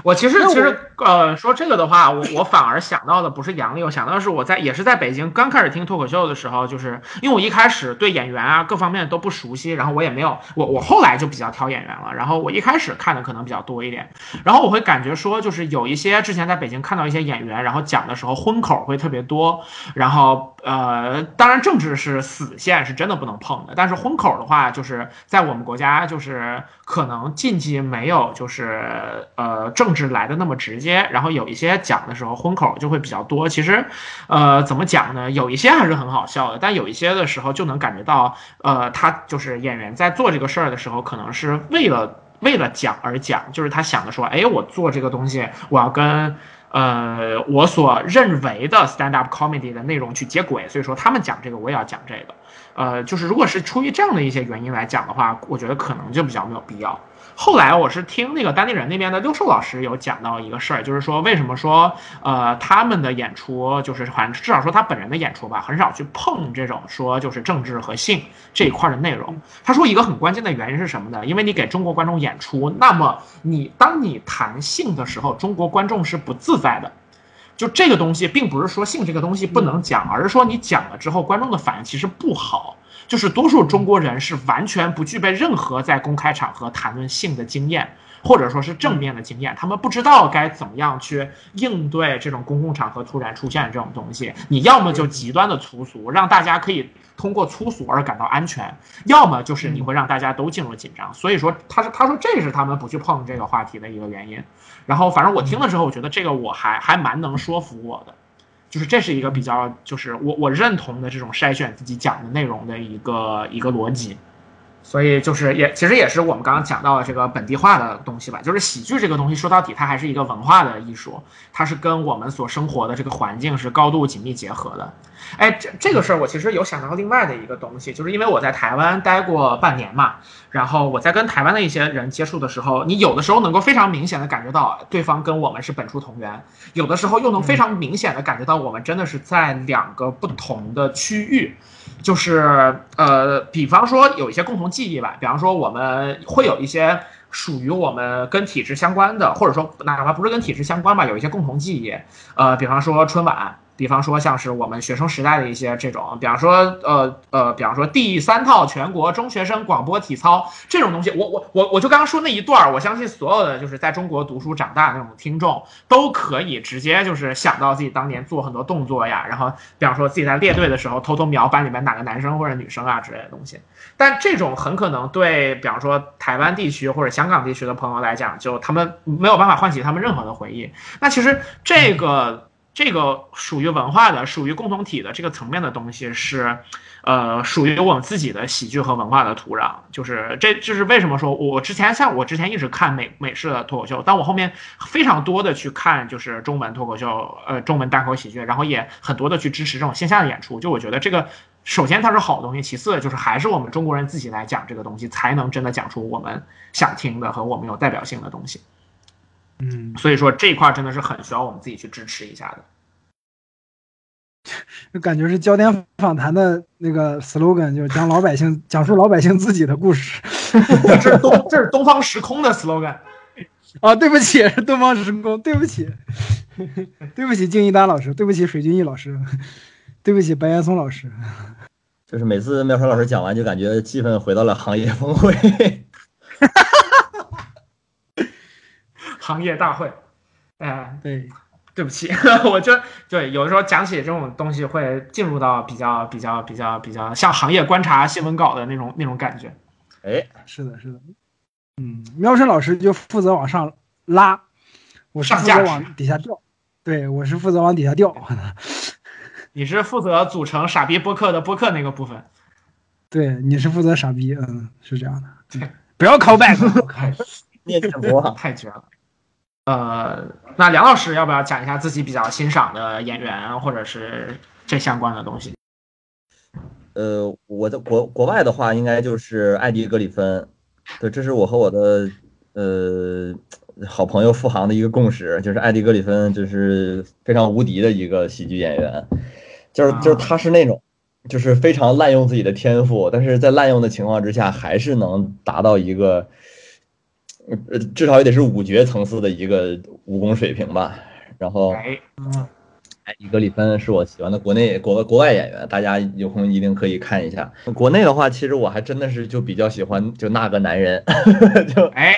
我其实其实呃说这个的话，我我反而想到的不是杨笠，我想到的是我在也是在北京刚开始听脱口秀的时候，就是因为我一开始对演员啊各方面都不熟悉，然后我也没有我我后来就比较挑演员了，然后我一开始看的可能比较多一点，然后我会感觉说就是有一些之前在北京看到一些演员，然后讲的时候荤口会特别多，然后呃当然政治是死线是真的不能碰的，但是荤口的话就是在我们国家就是可能禁忌没有就是呃政治来的那么直接，然后有一些讲的时候荤口就会比较多。其实，呃，怎么讲呢？有一些还是很好笑的，但有一些的时候就能感觉到，呃，他就是演员在做这个事儿的时候，可能是为了为了讲而讲，就是他想的说，哎，我做这个东西，我要跟。呃，我所认为的 stand up comedy 的内容去接轨，所以说他们讲这个，我也要讲这个。呃，就是如果是出于这样的一些原因来讲的话，我觉得可能就比较没有必要。后来我是听那个当地人那边的六兽老师有讲到一个事儿，就是说为什么说呃他们的演出就是反正至少说他本人的演出吧，很少去碰这种说就是政治和性这一块的内容。他说一个很关键的原因是什么呢？因为你给中国观众演出，那么你当你谈性的时候，中国观众是不自在的。就这个东西，并不是说性这个东西不能讲，而是说你讲了之后，观众的反应其实不好。就是多数中国人是完全不具备任何在公开场合谈论性的经验，或者说是正面的经验，他们不知道该怎么样去应对这种公共场合突然出现这种东西。你要么就极端的粗俗，让大家可以通过粗俗而感到安全；要么就是你会让大家都进入紧张。所以说，他是他说这是他们不去碰这个话题的一个原因。然后，反正我听了之后，我觉得这个我还还蛮能说服我的。就是这是一个比较，就是我我认同的这种筛选自己讲的内容的一个一个逻辑，所以就是也其实也是我们刚刚讲到的这个本地化的东西吧。就是喜剧这个东西说到底它还是一个文化的艺术，它是跟我们所生活的这个环境是高度紧密结合的。哎，这这个事儿我其实有想到另外的一个东西，就是因为我在台湾待过半年嘛，然后我在跟台湾的一些人接触的时候，你有的时候能够非常明显的感觉到对方跟我们是本初同源，有的时候又能非常明显的感觉到我们真的是在两个不同的区域，就是呃，比方说有一些共同记忆吧，比方说我们会有一些属于我们跟体制相关的，或者说哪怕不是跟体制相关吧，有一些共同记忆，呃，比方说春晚。比方说，像是我们学生时代的一些这种，比方说，呃呃，比方说第三套全国中学生广播体操这种东西，我我我我就刚刚说那一段，我相信所有的就是在中国读书长大的那种听众，都可以直接就是想到自己当年做很多动作呀，然后比方说自己在列队的时候偷偷瞄班里面哪个男生或者女生啊之类的东西。但这种很可能对，比方说台湾地区或者香港地区的朋友来讲，就他们没有办法唤起他们任何的回忆。那其实这个。这个属于文化的、属于共同体的这个层面的东西是，呃，属于我们自己的喜剧和文化的土壤。就是这，就是为什么说我之前像我之前一直看美美式的脱口秀，但我后面非常多的去看就是中文脱口秀，呃，中文单口喜剧，然后也很多的去支持这种线下的演出。就我觉得这个，首先它是好东西，其次就是还是我们中国人自己来讲这个东西，才能真的讲出我们想听的和我们有代表性的东西。嗯，所以说这一块真的是很需要我们自己去支持一下的。就感觉是焦点访谈的那个 slogan，就是讲老百姓 讲述老百姓自己的故事。这是东这是东方时空的 slogan。啊，对不起，东方时空，对不起，对不起，敬一丹老师，对不起，水军毅老师，对不起，白岩松老师。就是每次妙川老师讲完，就感觉气氛回到了行业峰会。行业大会，哎，对，对不起，我就对有的时候讲起这种东西，会进入到比较比较比较比较像行业观察新闻稿的那种那种感觉。哎，是的，是的，嗯，喵生老师就负责往上拉，我是负责往底下掉。对，我是负责往底下掉。你是负责组成傻逼播客的播客那个部分。对，你是负责傻逼，嗯，是这样的。对，不要 call back，念念播太绝了。呃，那梁老师要不要讲一下自己比较欣赏的演员，或者是这相关的东西？呃，我在国国外的话，应该就是艾迪·格里芬。对，这是我和我的呃好朋友付航的一个共识，就是艾迪·格里芬就是非常无敌的一个喜剧演员，就是就是他是那种就是非常滥用自己的天赋，但是在滥用的情况之下，还是能达到一个。呃，至少也得是五绝层次的一个武功水平吧。然后，哎，哎，伊格里芬是我喜欢的国内国国外演员，大家有空一定可以看一下。国内的话，其实我还真的是就比较喜欢就那个男人，就哎，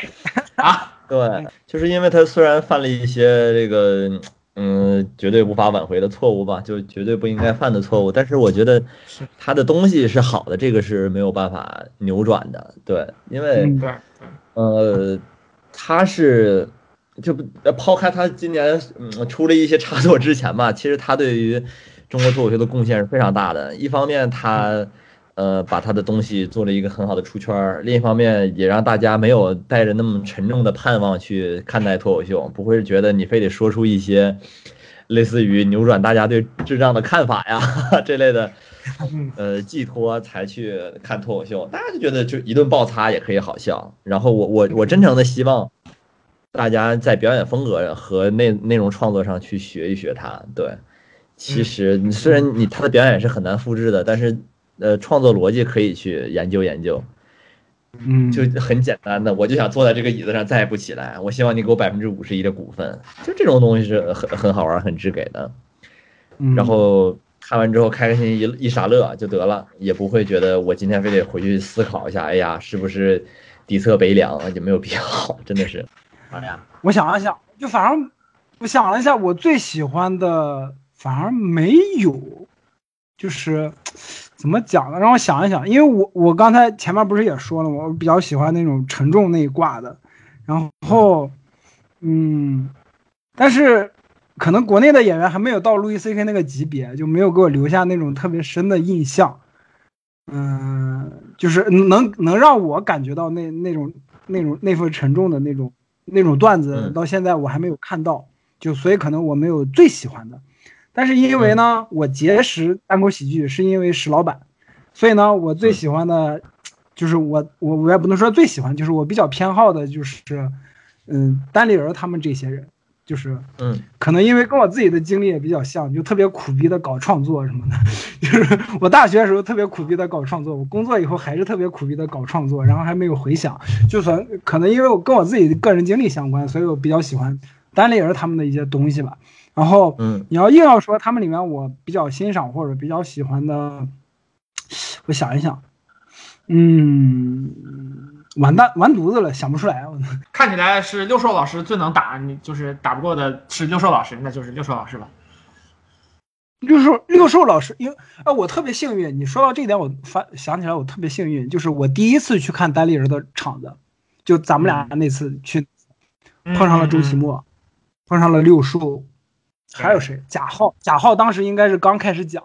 啊，对，就是因为他虽然犯了一些这个嗯绝对无法挽回的错误吧，就绝对不应该犯的错误，但是我觉得他的东西是好的，这个是没有办法扭转的。对，因为嗯对，呃，他是就不抛开他今年嗯出了一些差错之前吧，其实他对于中国脱口秀的贡献是非常大的。一方面他呃把他的东西做了一个很好的出圈儿，另一方面也让大家没有带着那么沉重的盼望去看待脱口秀，不会觉得你非得说出一些类似于扭转大家对智障的看法呀 这类的。呃，寄托才去看脱口秀，大家就觉得就一顿爆擦也可以好笑。然后我我我真诚的希望大家在表演风格和内内容创作上去学一学他。对，其实你虽然你他的表演是很难复制的，但是呃，创作逻辑可以去研究研究。嗯，就很简单的，我就想坐在这个椅子上再也不起来。我希望你给我百分之五十一的股份，就这种东西是很很好玩、很直给的。嗯然后看完之后开开心心一一傻乐就得了，也不会觉得我今天非得回去思考一下，哎呀，是不是底侧北凉啊？也没有必要，真的是。哎呀，我想了想，就反正我想了一下，我最喜欢的反而没有，就是怎么讲呢？让我想一想，因为我我刚才前面不是也说了吗？我比较喜欢那种沉重那一挂的，然后嗯，但是可能国内的演员还没有到路易 C K 那个级别，就没有给我留下那种特别深的印象。嗯，就是能能让我感觉到那那种那种那份沉重的那种那种段子，嗯到现在我还没有看到，就所以可能我没有最喜欢的。但是因为呢，我结识单口喜剧是因为石老板，所以呢，我最喜欢的，就是我我我也不能说最喜欢，就是我比较偏好的就是，嗯，单立人他们这些人，就是嗯可能因为跟我自己的经历也比较像，就特别苦逼的搞创作什么的。就是我大学的时候特别苦逼的搞创作，我工作以后还是特别苦逼的搞创作，然后还没有回想。就算可能因为我跟我自己的个人经历相关，所以我比较喜欢单立人他们的一些东西吧。然后嗯你要硬要说他们里面我比较欣赏或者比较喜欢的，我想一想，嗯，完蛋完犊子了，想不出来。我 看起来是六兽老师最能打，你就是打不过的是六兽老师，那就是六兽老师吧。六兽六兽老师，因为啊，我特别幸运。你说到这一点，我发想起来，我特别幸运，就是我第一次去看单立人的场子，就咱们俩那次去，碰上了周奇墨，碰上了六兽，还有谁？贾浩，贾浩当时应该是刚开始讲，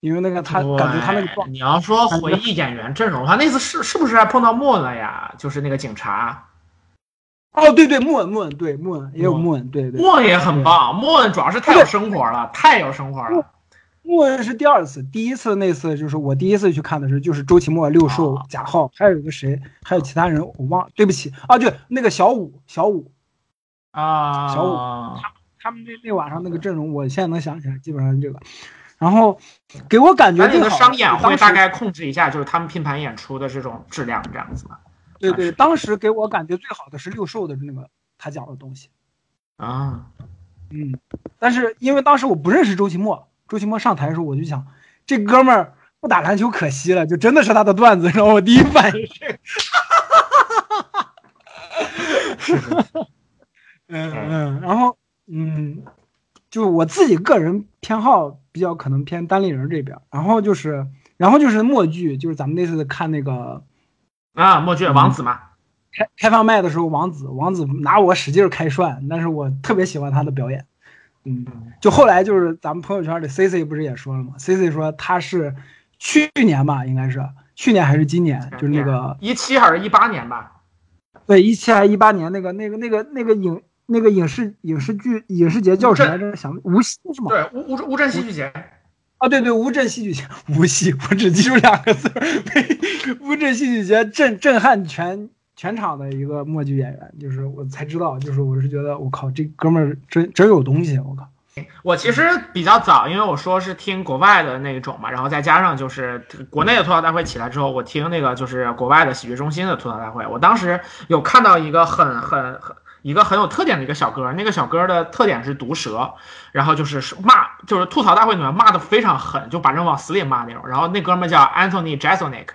因为那个他感觉他那个你要说回忆演员阵容的话，那次是是不是还碰到莫了呀？就是那个警察，哦，对对，莫文莫文，对莫文也有莫文，对对，莫也很棒，莫主要是太有生活了，太有生活了。莫文是第二次，第一次那次就是我第一次去看的时候，就是周奇墨、六兽、贾浩，还有一个谁，还有其他人我忘了，对不起啊，对，那个小五，小五，啊，小五他们那那晚上那个阵容，我现在能想起来，基本上是这个。然后给我感觉那个最好商演会大概控制一下，就是他们拼盘演出的这种质量，这样子嘛。对对，当时给我感觉最好的是六兽的那个他讲的东西，啊，嗯，但是因为当时我不认识周奇墨，周奇墨上台的时候我就想，这哥们儿不打篮球可惜了，就真的是他的段子，然后我第一反应是，哈哈哈嗯嗯，然后嗯，就我自己个人偏好比较可能偏单立人这边，然后就是然后就是默剧，就是咱们那次看那个啊，默剧王子嘛，开开放麦的时候，王子王子拿我使劲儿开涮，但是我特别喜欢他的表演。嗯，就后来就是咱们朋友圈里 C C 不是也说了吗？C C 说他是去年吧，应该是去年还是今年，就是那个一七还是一八年吧？对一七还一八年那个那个那个那个影那个影视影视剧影视节叫什么来着？想无锡是吗？对，乌乌乌镇戏剧节。啊，对对，乌镇戏剧节，无锡，我只记住两个字儿，乌镇戏剧节震震撼全全场的一个默剧演员，就是我才知道，就是我是觉得我靠，这哥们儿真真有东西，我靠。我其实比较早，因为我说是听国外的那种嘛，然后再加上就是国内的吐槽大会起来之后，我听那个就是国外的喜剧中心的吐槽大会。我当时有看到一个很很很一个很有特点的一个小哥，那个小哥的特点是毒舌，然后就是骂，就是吐槽大会里面骂的非常狠，就把人往死里骂那种。然后那哥们叫 Anthony Jeselnik。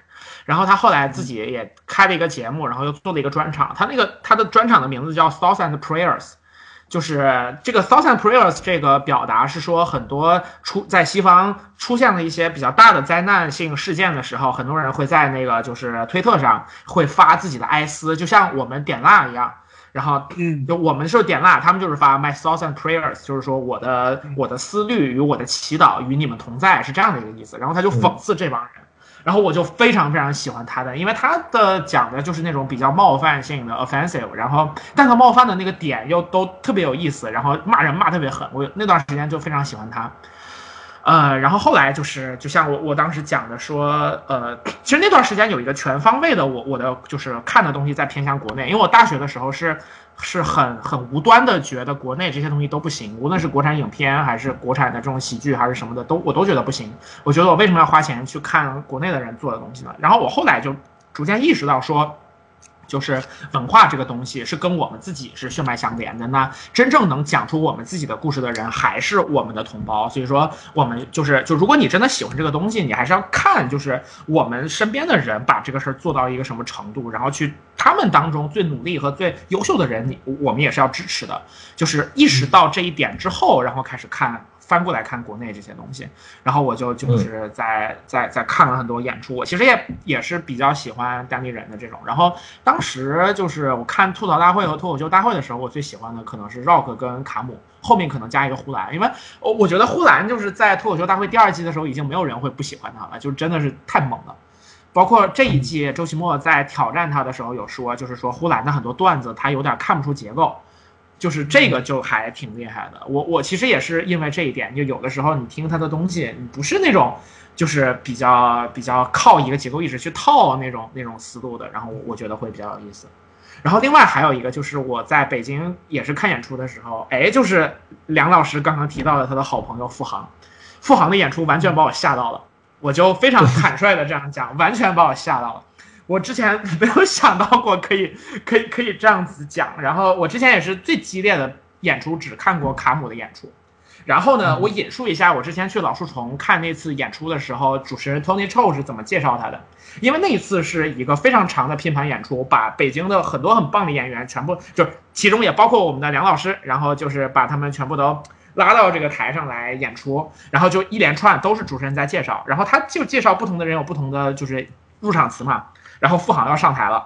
然后他后来自己也开了一个节目，然后又做了一个专场。他那个他的专场的名字叫 Thoughts and Prayers，就是这个 Thoughts and Prayers 这个表达是说很多出在西方出现了一些比较大的灾难性事件的时候，很多人会在那个就是推特上会发自己的哀思，就像我们点蜡一样。然后，嗯，就我们是点蜡，他们就是发 My thoughts and prayers，就是说我的我的思虑与我的祈祷与你们同在，是这样的一个意思。然后他就讽刺这帮人。然后我就非常非常喜欢他的，因为他的讲的就是那种比较冒犯性的 offensive，然后但他冒犯的那个点又都特别有意思，然后骂人骂特别狠，我那段时间就非常喜欢他。呃，然后后来就是就像我我当时讲的说，呃，其实那段时间有一个全方位的我我的就是看的东西在偏向国内，因为我大学的时候是。是很很无端的觉得国内这些东西都不行，无论是国产影片还是国产的这种喜剧还是什么的，都我都觉得不行。我觉得我为什么要花钱去看国内的人做的东西呢？然后我后来就逐渐意识到说。就是文化这个东西是跟我们自己是血脉相连的。那真正能讲出我们自己的故事的人，还是我们的同胞。所以说，我们就是就如果你真的喜欢这个东西，你还是要看，就是我们身边的人把这个事儿做到一个什么程度，然后去他们当中最努力和最优秀的人，你我们也是要支持的。就是意识到这一点之后，然后开始看。翻过来看国内这些东西，然后我就就是在在在看了很多演出。我其实也也是比较喜欢当地人的这种。然后当时就是我看吐槽大会和脱口秀大会的时候，我最喜欢的可能是 Rock 跟卡姆，后面可能加一个呼兰，因为我我觉得呼兰就是在脱口秀大会第二季的时候，已经没有人会不喜欢他了，就真的是太猛了。包括这一季周奇墨在挑战他的时候有说，就是说呼兰的很多段子他有点看不出结构。就是这个就还挺厉害的，我我其实也是因为这一点，就有的时候你听他的东西，你不是那种就是比较比较靠一个结构意识去套那种那种思路的，然后我觉得会比较有意思。然后另外还有一个就是我在北京也是看演出的时候，哎，就是梁老师刚刚提到的他的好朋友付航，付航的演出完全把我吓到了，我就非常 坦率的这样讲，完全把我吓到了。我之前 没有想到过可以可以可以这样子讲，然后我之前也是最激烈的演出只看过卡姆的演出，然后呢，我引述一下我之前去老树丛看那次演出的时候，主持人 Tony Chou 是怎么介绍他的，因为那一次是一个非常长的拼盘演出，把北京的很多很棒的演员全部就是其中也包括我们的梁老师，然后就是把他们全部都拉到这个台上来演出，然后就一连串都是主持人在介绍，然后他就介绍不同的人有不同的就是入场词嘛。然后付航要上台了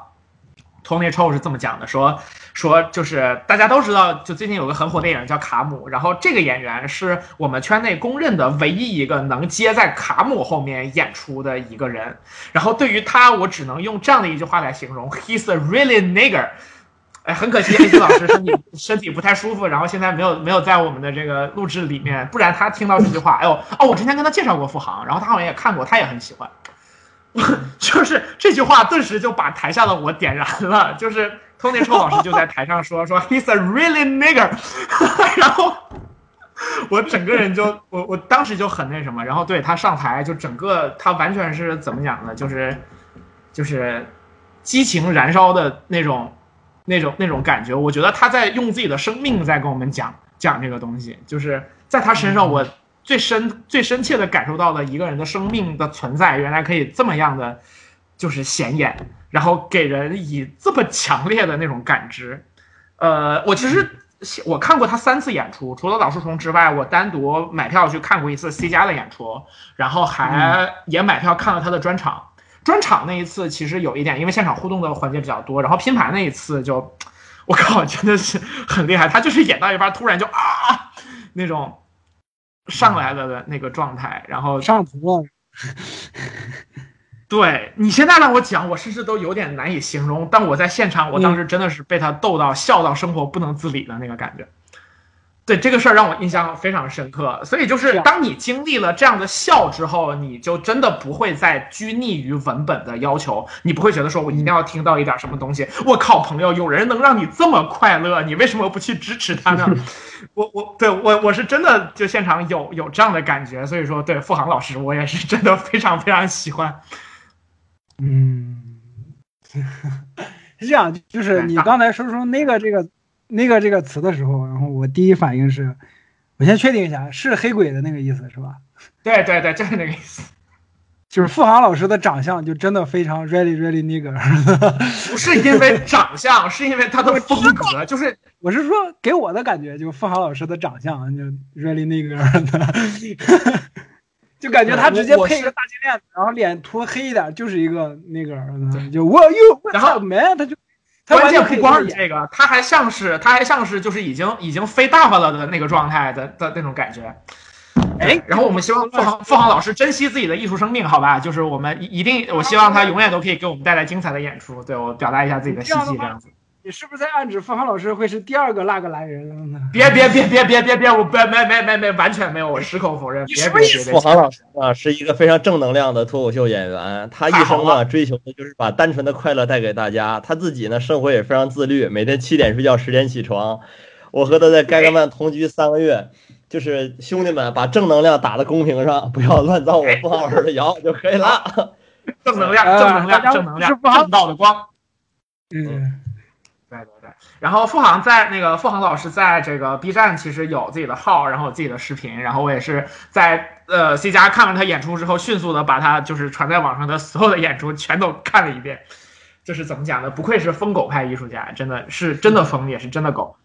，Tony Chou 是这么讲的，说说就是大家都知道，就最近有个很火的演员叫卡姆，然后这个演员是我们圈内公认的唯一一个能接在卡姆后面演出的一个人。然后对于他，我只能用这样的一句话来形容：He's a really nigger。哎，很可惜，黑金老师身体 身体不太舒服，然后现在没有没有在我们的这个录制里面，不然他听到这句话，哎呦哦，我之前跟他介绍过付航，然后他好像也看过，他也很喜欢。就是这句话顿时就把台下的我点燃了。就是 Tony Chou 老师就在台上说 说 He's a really nigger，然后我整个人就我我当时就很那什么，然后对他上台就整个他完全是怎么讲呢？就是就是激情燃烧的那种那种那种感觉。我觉得他在用自己的生命在跟我们讲讲这个东西，就是在他身上我。最深、最深切的感受到了一个人的生命的存在，原来可以这么样的，就是显眼，然后给人以这么强烈的那种感知。呃，我其实我看过他三次演出，除了老树虫之外，我单独买票去看过一次 C 加的演出，然后还也买票看了他的专场。专场那一次其实有一点，因为现场互动的环节比较多，然后拼盘那一次就，我靠，真的是很厉害。他就是演到一半，突然就啊那种。上来了的那个状态，然后上图了。对你现在让我讲，我甚至都有点难以形容。但我在现场，我当时真的是被他逗到笑到生活不能自理的那个感觉。对这个事儿让我印象非常深刻，所以就是当你经历了这样的笑之后，你就真的不会再拘泥于文本的要求，你不会觉得说我一定要听到一点什么东西。我靠，朋友，有人能让你这么快乐，你为什么不去支持他呢？我我对我我是真的就现场有有这样的感觉，所以说对付航老师我也是真的非常非常喜欢。嗯，是这样，就是你刚才说说那个这个那个这个词的时候，然后我第一反应是，我先确定一下，是黑鬼的那个意思是吧？对对对，就是那个意思。就是付航老师的长相就真的非常 really really nigger，不是因为长相，是因为他的风格，就是我是说给我的感觉，就付航老师的长相就 really nigger 的，就感觉他直接配一个大金链子，然后脸涂黑一点，就是一个那个就 what you 然后 man，他就他关完全键不光是这个，他还像是他还像是就是已经已经飞大发了的那个状态的的那种感觉。哎，然后我们希望付航付航老师珍惜自己的艺术生命，好吧？就是我们一一定，我希望他永远都可以给我们带来精彩的演出。对我表达一下自己的希冀，这样子。你是不是在暗指付航老师会是第二个那个男人呢？别别别别别别别，我别没没没没完全没有，我矢口否认。别别别别付，航老师啊，是一个非常正能量的脱口秀演员，他一生呢追求的就是把单纯的快乐带给大家。他自己呢生活也非常自律，每天七点睡觉，十点起床。我和他在盖格曼同居三个月，就是兄弟们把正能量打在公屏上，不要乱造我付航老师的谣就可以了。正能量呃正能量正能量正道的光。嗯，然后付航在那个付航老师在这个 B 站其实有自己的号，然后有自己的视频，然后我也是在呃 C 加看完他演出之后，迅速的把他就是传在网上的所有的演出全都看了一遍。就是怎么讲呢？不愧是疯狗派艺术家，真的是真的疯，也是真的狗。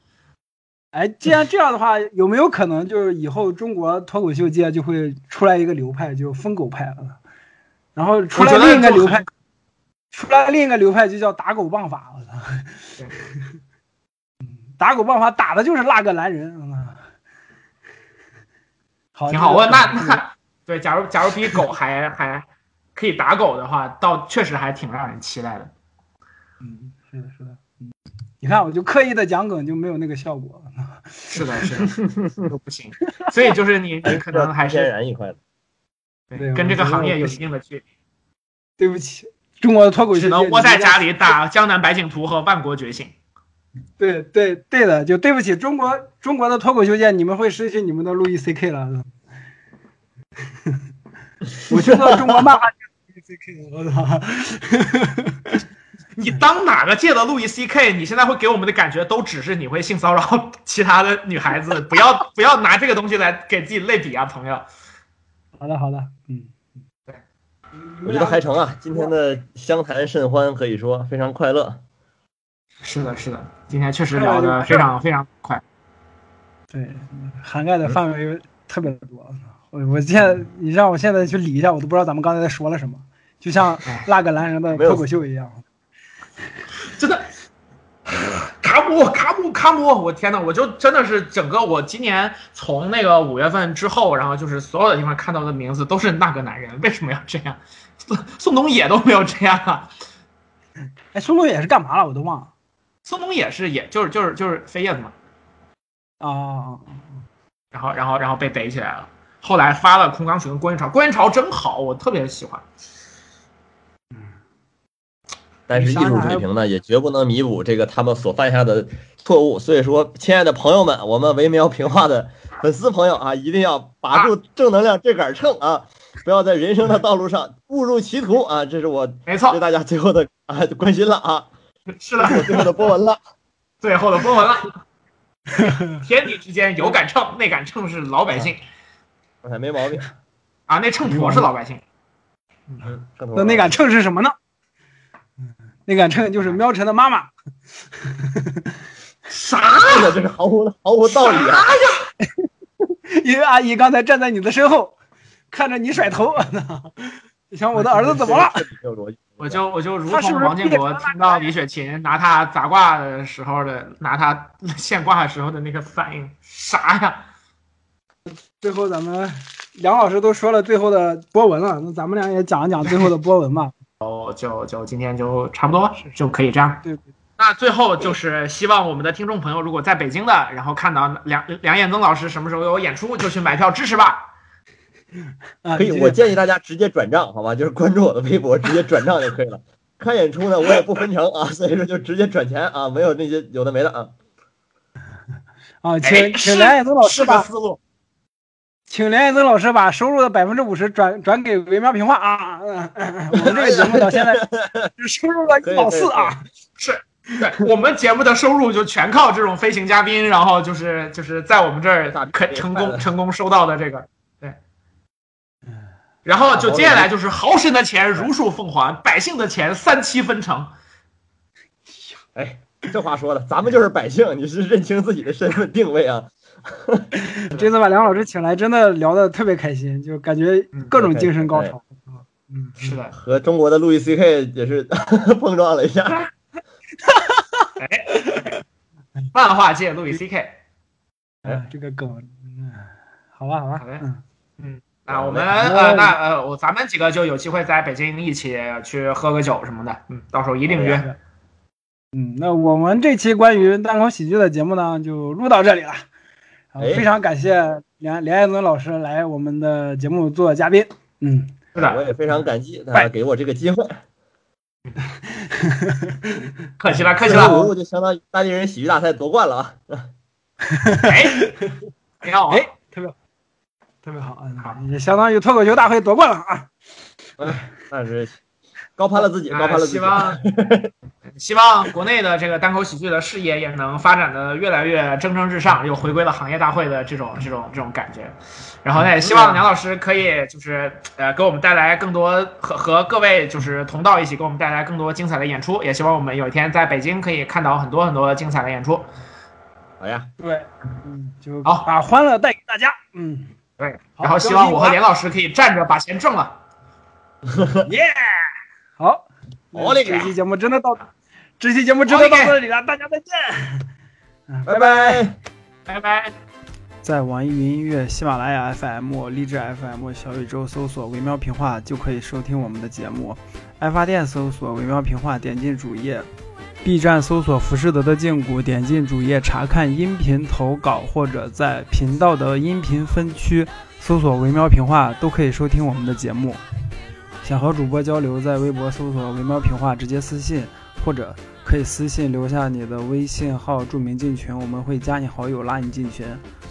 哎，既然这样的话，有没有可能就是以后中国脱口秀界就会出来一个流派，就疯狗派了？然后出来另一个流派很，出来另一个流派就叫打狗棒法，我操！打狗棒法打的就是那个男人，嗯好，挺好。我那那对，假如假如比狗还还可以打狗的话，倒确实还挺让人期待的。嗯，是的，是的，嗯，你看，我就刻意的讲梗就没有那个效果。是的，是的，都不行。所以就是你 你可能还天是然一块的。对跟这个行业有一定的距离。对不起，中国的脱口秀只能窝在家里打《江南百景图》和《万国觉醒》。对对对的，就对不起中国中国的脱口秀界，你们会失去你们的路易 C K 了。我去做中国漫画界的路易 C K，我操！你当哪个界的路易 C K？你现在会给我们的感觉都只是你会性骚扰其他的女孩子，不要不要拿这个东西来给自己类比啊，朋友。好的好的，嗯，我觉得还成啊，今天的相谈甚欢，可以说非常快乐。是的，是的，今天确实聊的非常非常快。对，涵盖的范围特别多。我我现在你让我现在去理一下，我都不知道咱们刚才在说了什么，就像那个男人的脱口秀一样。真的，卡姆卡姆卡姆！我天呐，我就真的是整个我今年从那个五月份之后，然后就是所有的地方看到的名字都是那个男人，为什么要这样？宋宋冬野都没有这样啊！哎，宋冬野是干嘛了？我都忘了。宋冬野是也就是就是就是飞叶子嘛，哦，然后然后然后被逮起来了，后来发了空钢群郭云潮，郭云潮真好，我特别喜欢。但是艺术水平呢，也绝不能弥补这个他们所犯下的错误。所以说，亲爱的朋友们，我们维苗平话的粉丝朋友啊，一定要把住正能量这杆秤啊，不要在人生的道路上误入歧途啊！这是我没错对大家最后的啊关心了啊，是的，我最后的波纹了。最后的波纹了。天地之间有杆秤，那杆秤是老百姓哎，没毛病。啊，那秤砣是老百姓。嗯，那那杆秤是什么呢？那杆秤 就是喵晨的妈妈。啥？呀这是毫无毫无道理啊！因为阿姨刚才站在你的身后，看着你甩头，你想我的儿子怎么了？我就我就如同王建国听到李雪琴拿他砸挂的时候的，拿他现挂的时候的那个反应，啥呀？最后咱们梁老师都说了最后的波纹了，那咱们俩也讲一讲最后的波纹吧。哦，就就今天就差不多就可以这样。对，那最后就是希望我们的听众朋友，如果在北京的，然后看到梁梁彦增老师什么时候有演出，就去买票支持吧。啊，可以，我建议大家直接转账，好吧？就是关注我的微博，直接转账就可以了。看演出呢，我也不分成啊，所以说就直接转钱啊，没有那些有的没的啊。啊，哎请请梁彦增老师是个把思路。请梁彦增老师把收入的百分之五十转转给维喵平话啊！我们这个节目到现在只收入了一毛四啊！是，对我们节目的收入就全靠这种飞行嘉宾，然后就是就是在我们这儿可成功成功收到的这个，对。然后就接下来就是豪绅的钱如数奉还，百姓的钱三七分成。哎，这话说的，咱们就是百姓，你是认清自己的身份定位啊。这次把梁老师请来，真的聊得特别开心，就感觉各种精神高潮。嗯，是的，和中国的路易 C K 也是 碰撞了一下。哎，漫画界路易 C K。哎，这个梗，嗯，好吧，好吧，好嘞嗯嗯，那我们呃，那呃，我咱们几个就有机会在北京一起去喝个酒什么的，嗯，到时候一定约。嗯，那我们这期关于单口喜剧的节目呢，就录到这里了。哎非常感谢梁梁彦增老师来我们的节目做嘉宾。嗯，是的，我也非常感激他给我这个机会。客气了，客气这个了。我就相当于当地人喜剧大赛夺冠了啊！哎，你好啊。哎，特别好，特别好，嗯，也相当于脱口秀大会夺冠了啊！哎，那是高攀了自己，高攀了自己。希望 希望国内的这个单口喜剧的事业也能发展的越来越蒸蒸日上，又回归了行业大会的这种这种这种感觉。然后呢，也希望梁老师可以就是呃给我们带来更多和和各位就是同道一起给我们带来更多精彩的演出。也希望我们有一天在北京可以看到很多很多精彩的演出。好呀，对，嗯，就好把欢乐带给大家。嗯，对，然后希望我和梁老师可以站着把钱挣了。耶，好，我嘞这期节目真的到，这期节目真的到这里了，大家再见。嗯拜拜。拜拜。在网易云音乐、喜马拉雅 FM、荔枝 FM、小宇宙搜索“微妙评话”就可以收听我们的节目。爱发电搜索“微妙评话”，点进主页；B 站搜索“浮士德的胫骨”，点进主页查看音频投稿，或者在频道的音频分区搜索“微妙评话”，都可以收听我们的节目。想和主播交流，在微博搜索“维猫评话”，直接私信，或者可以私信留下你的微信号，注明进群，我们会加你好友，拉你进群。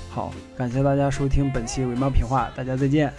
好，感谢大家收听本期《维猫评话》，大家再见。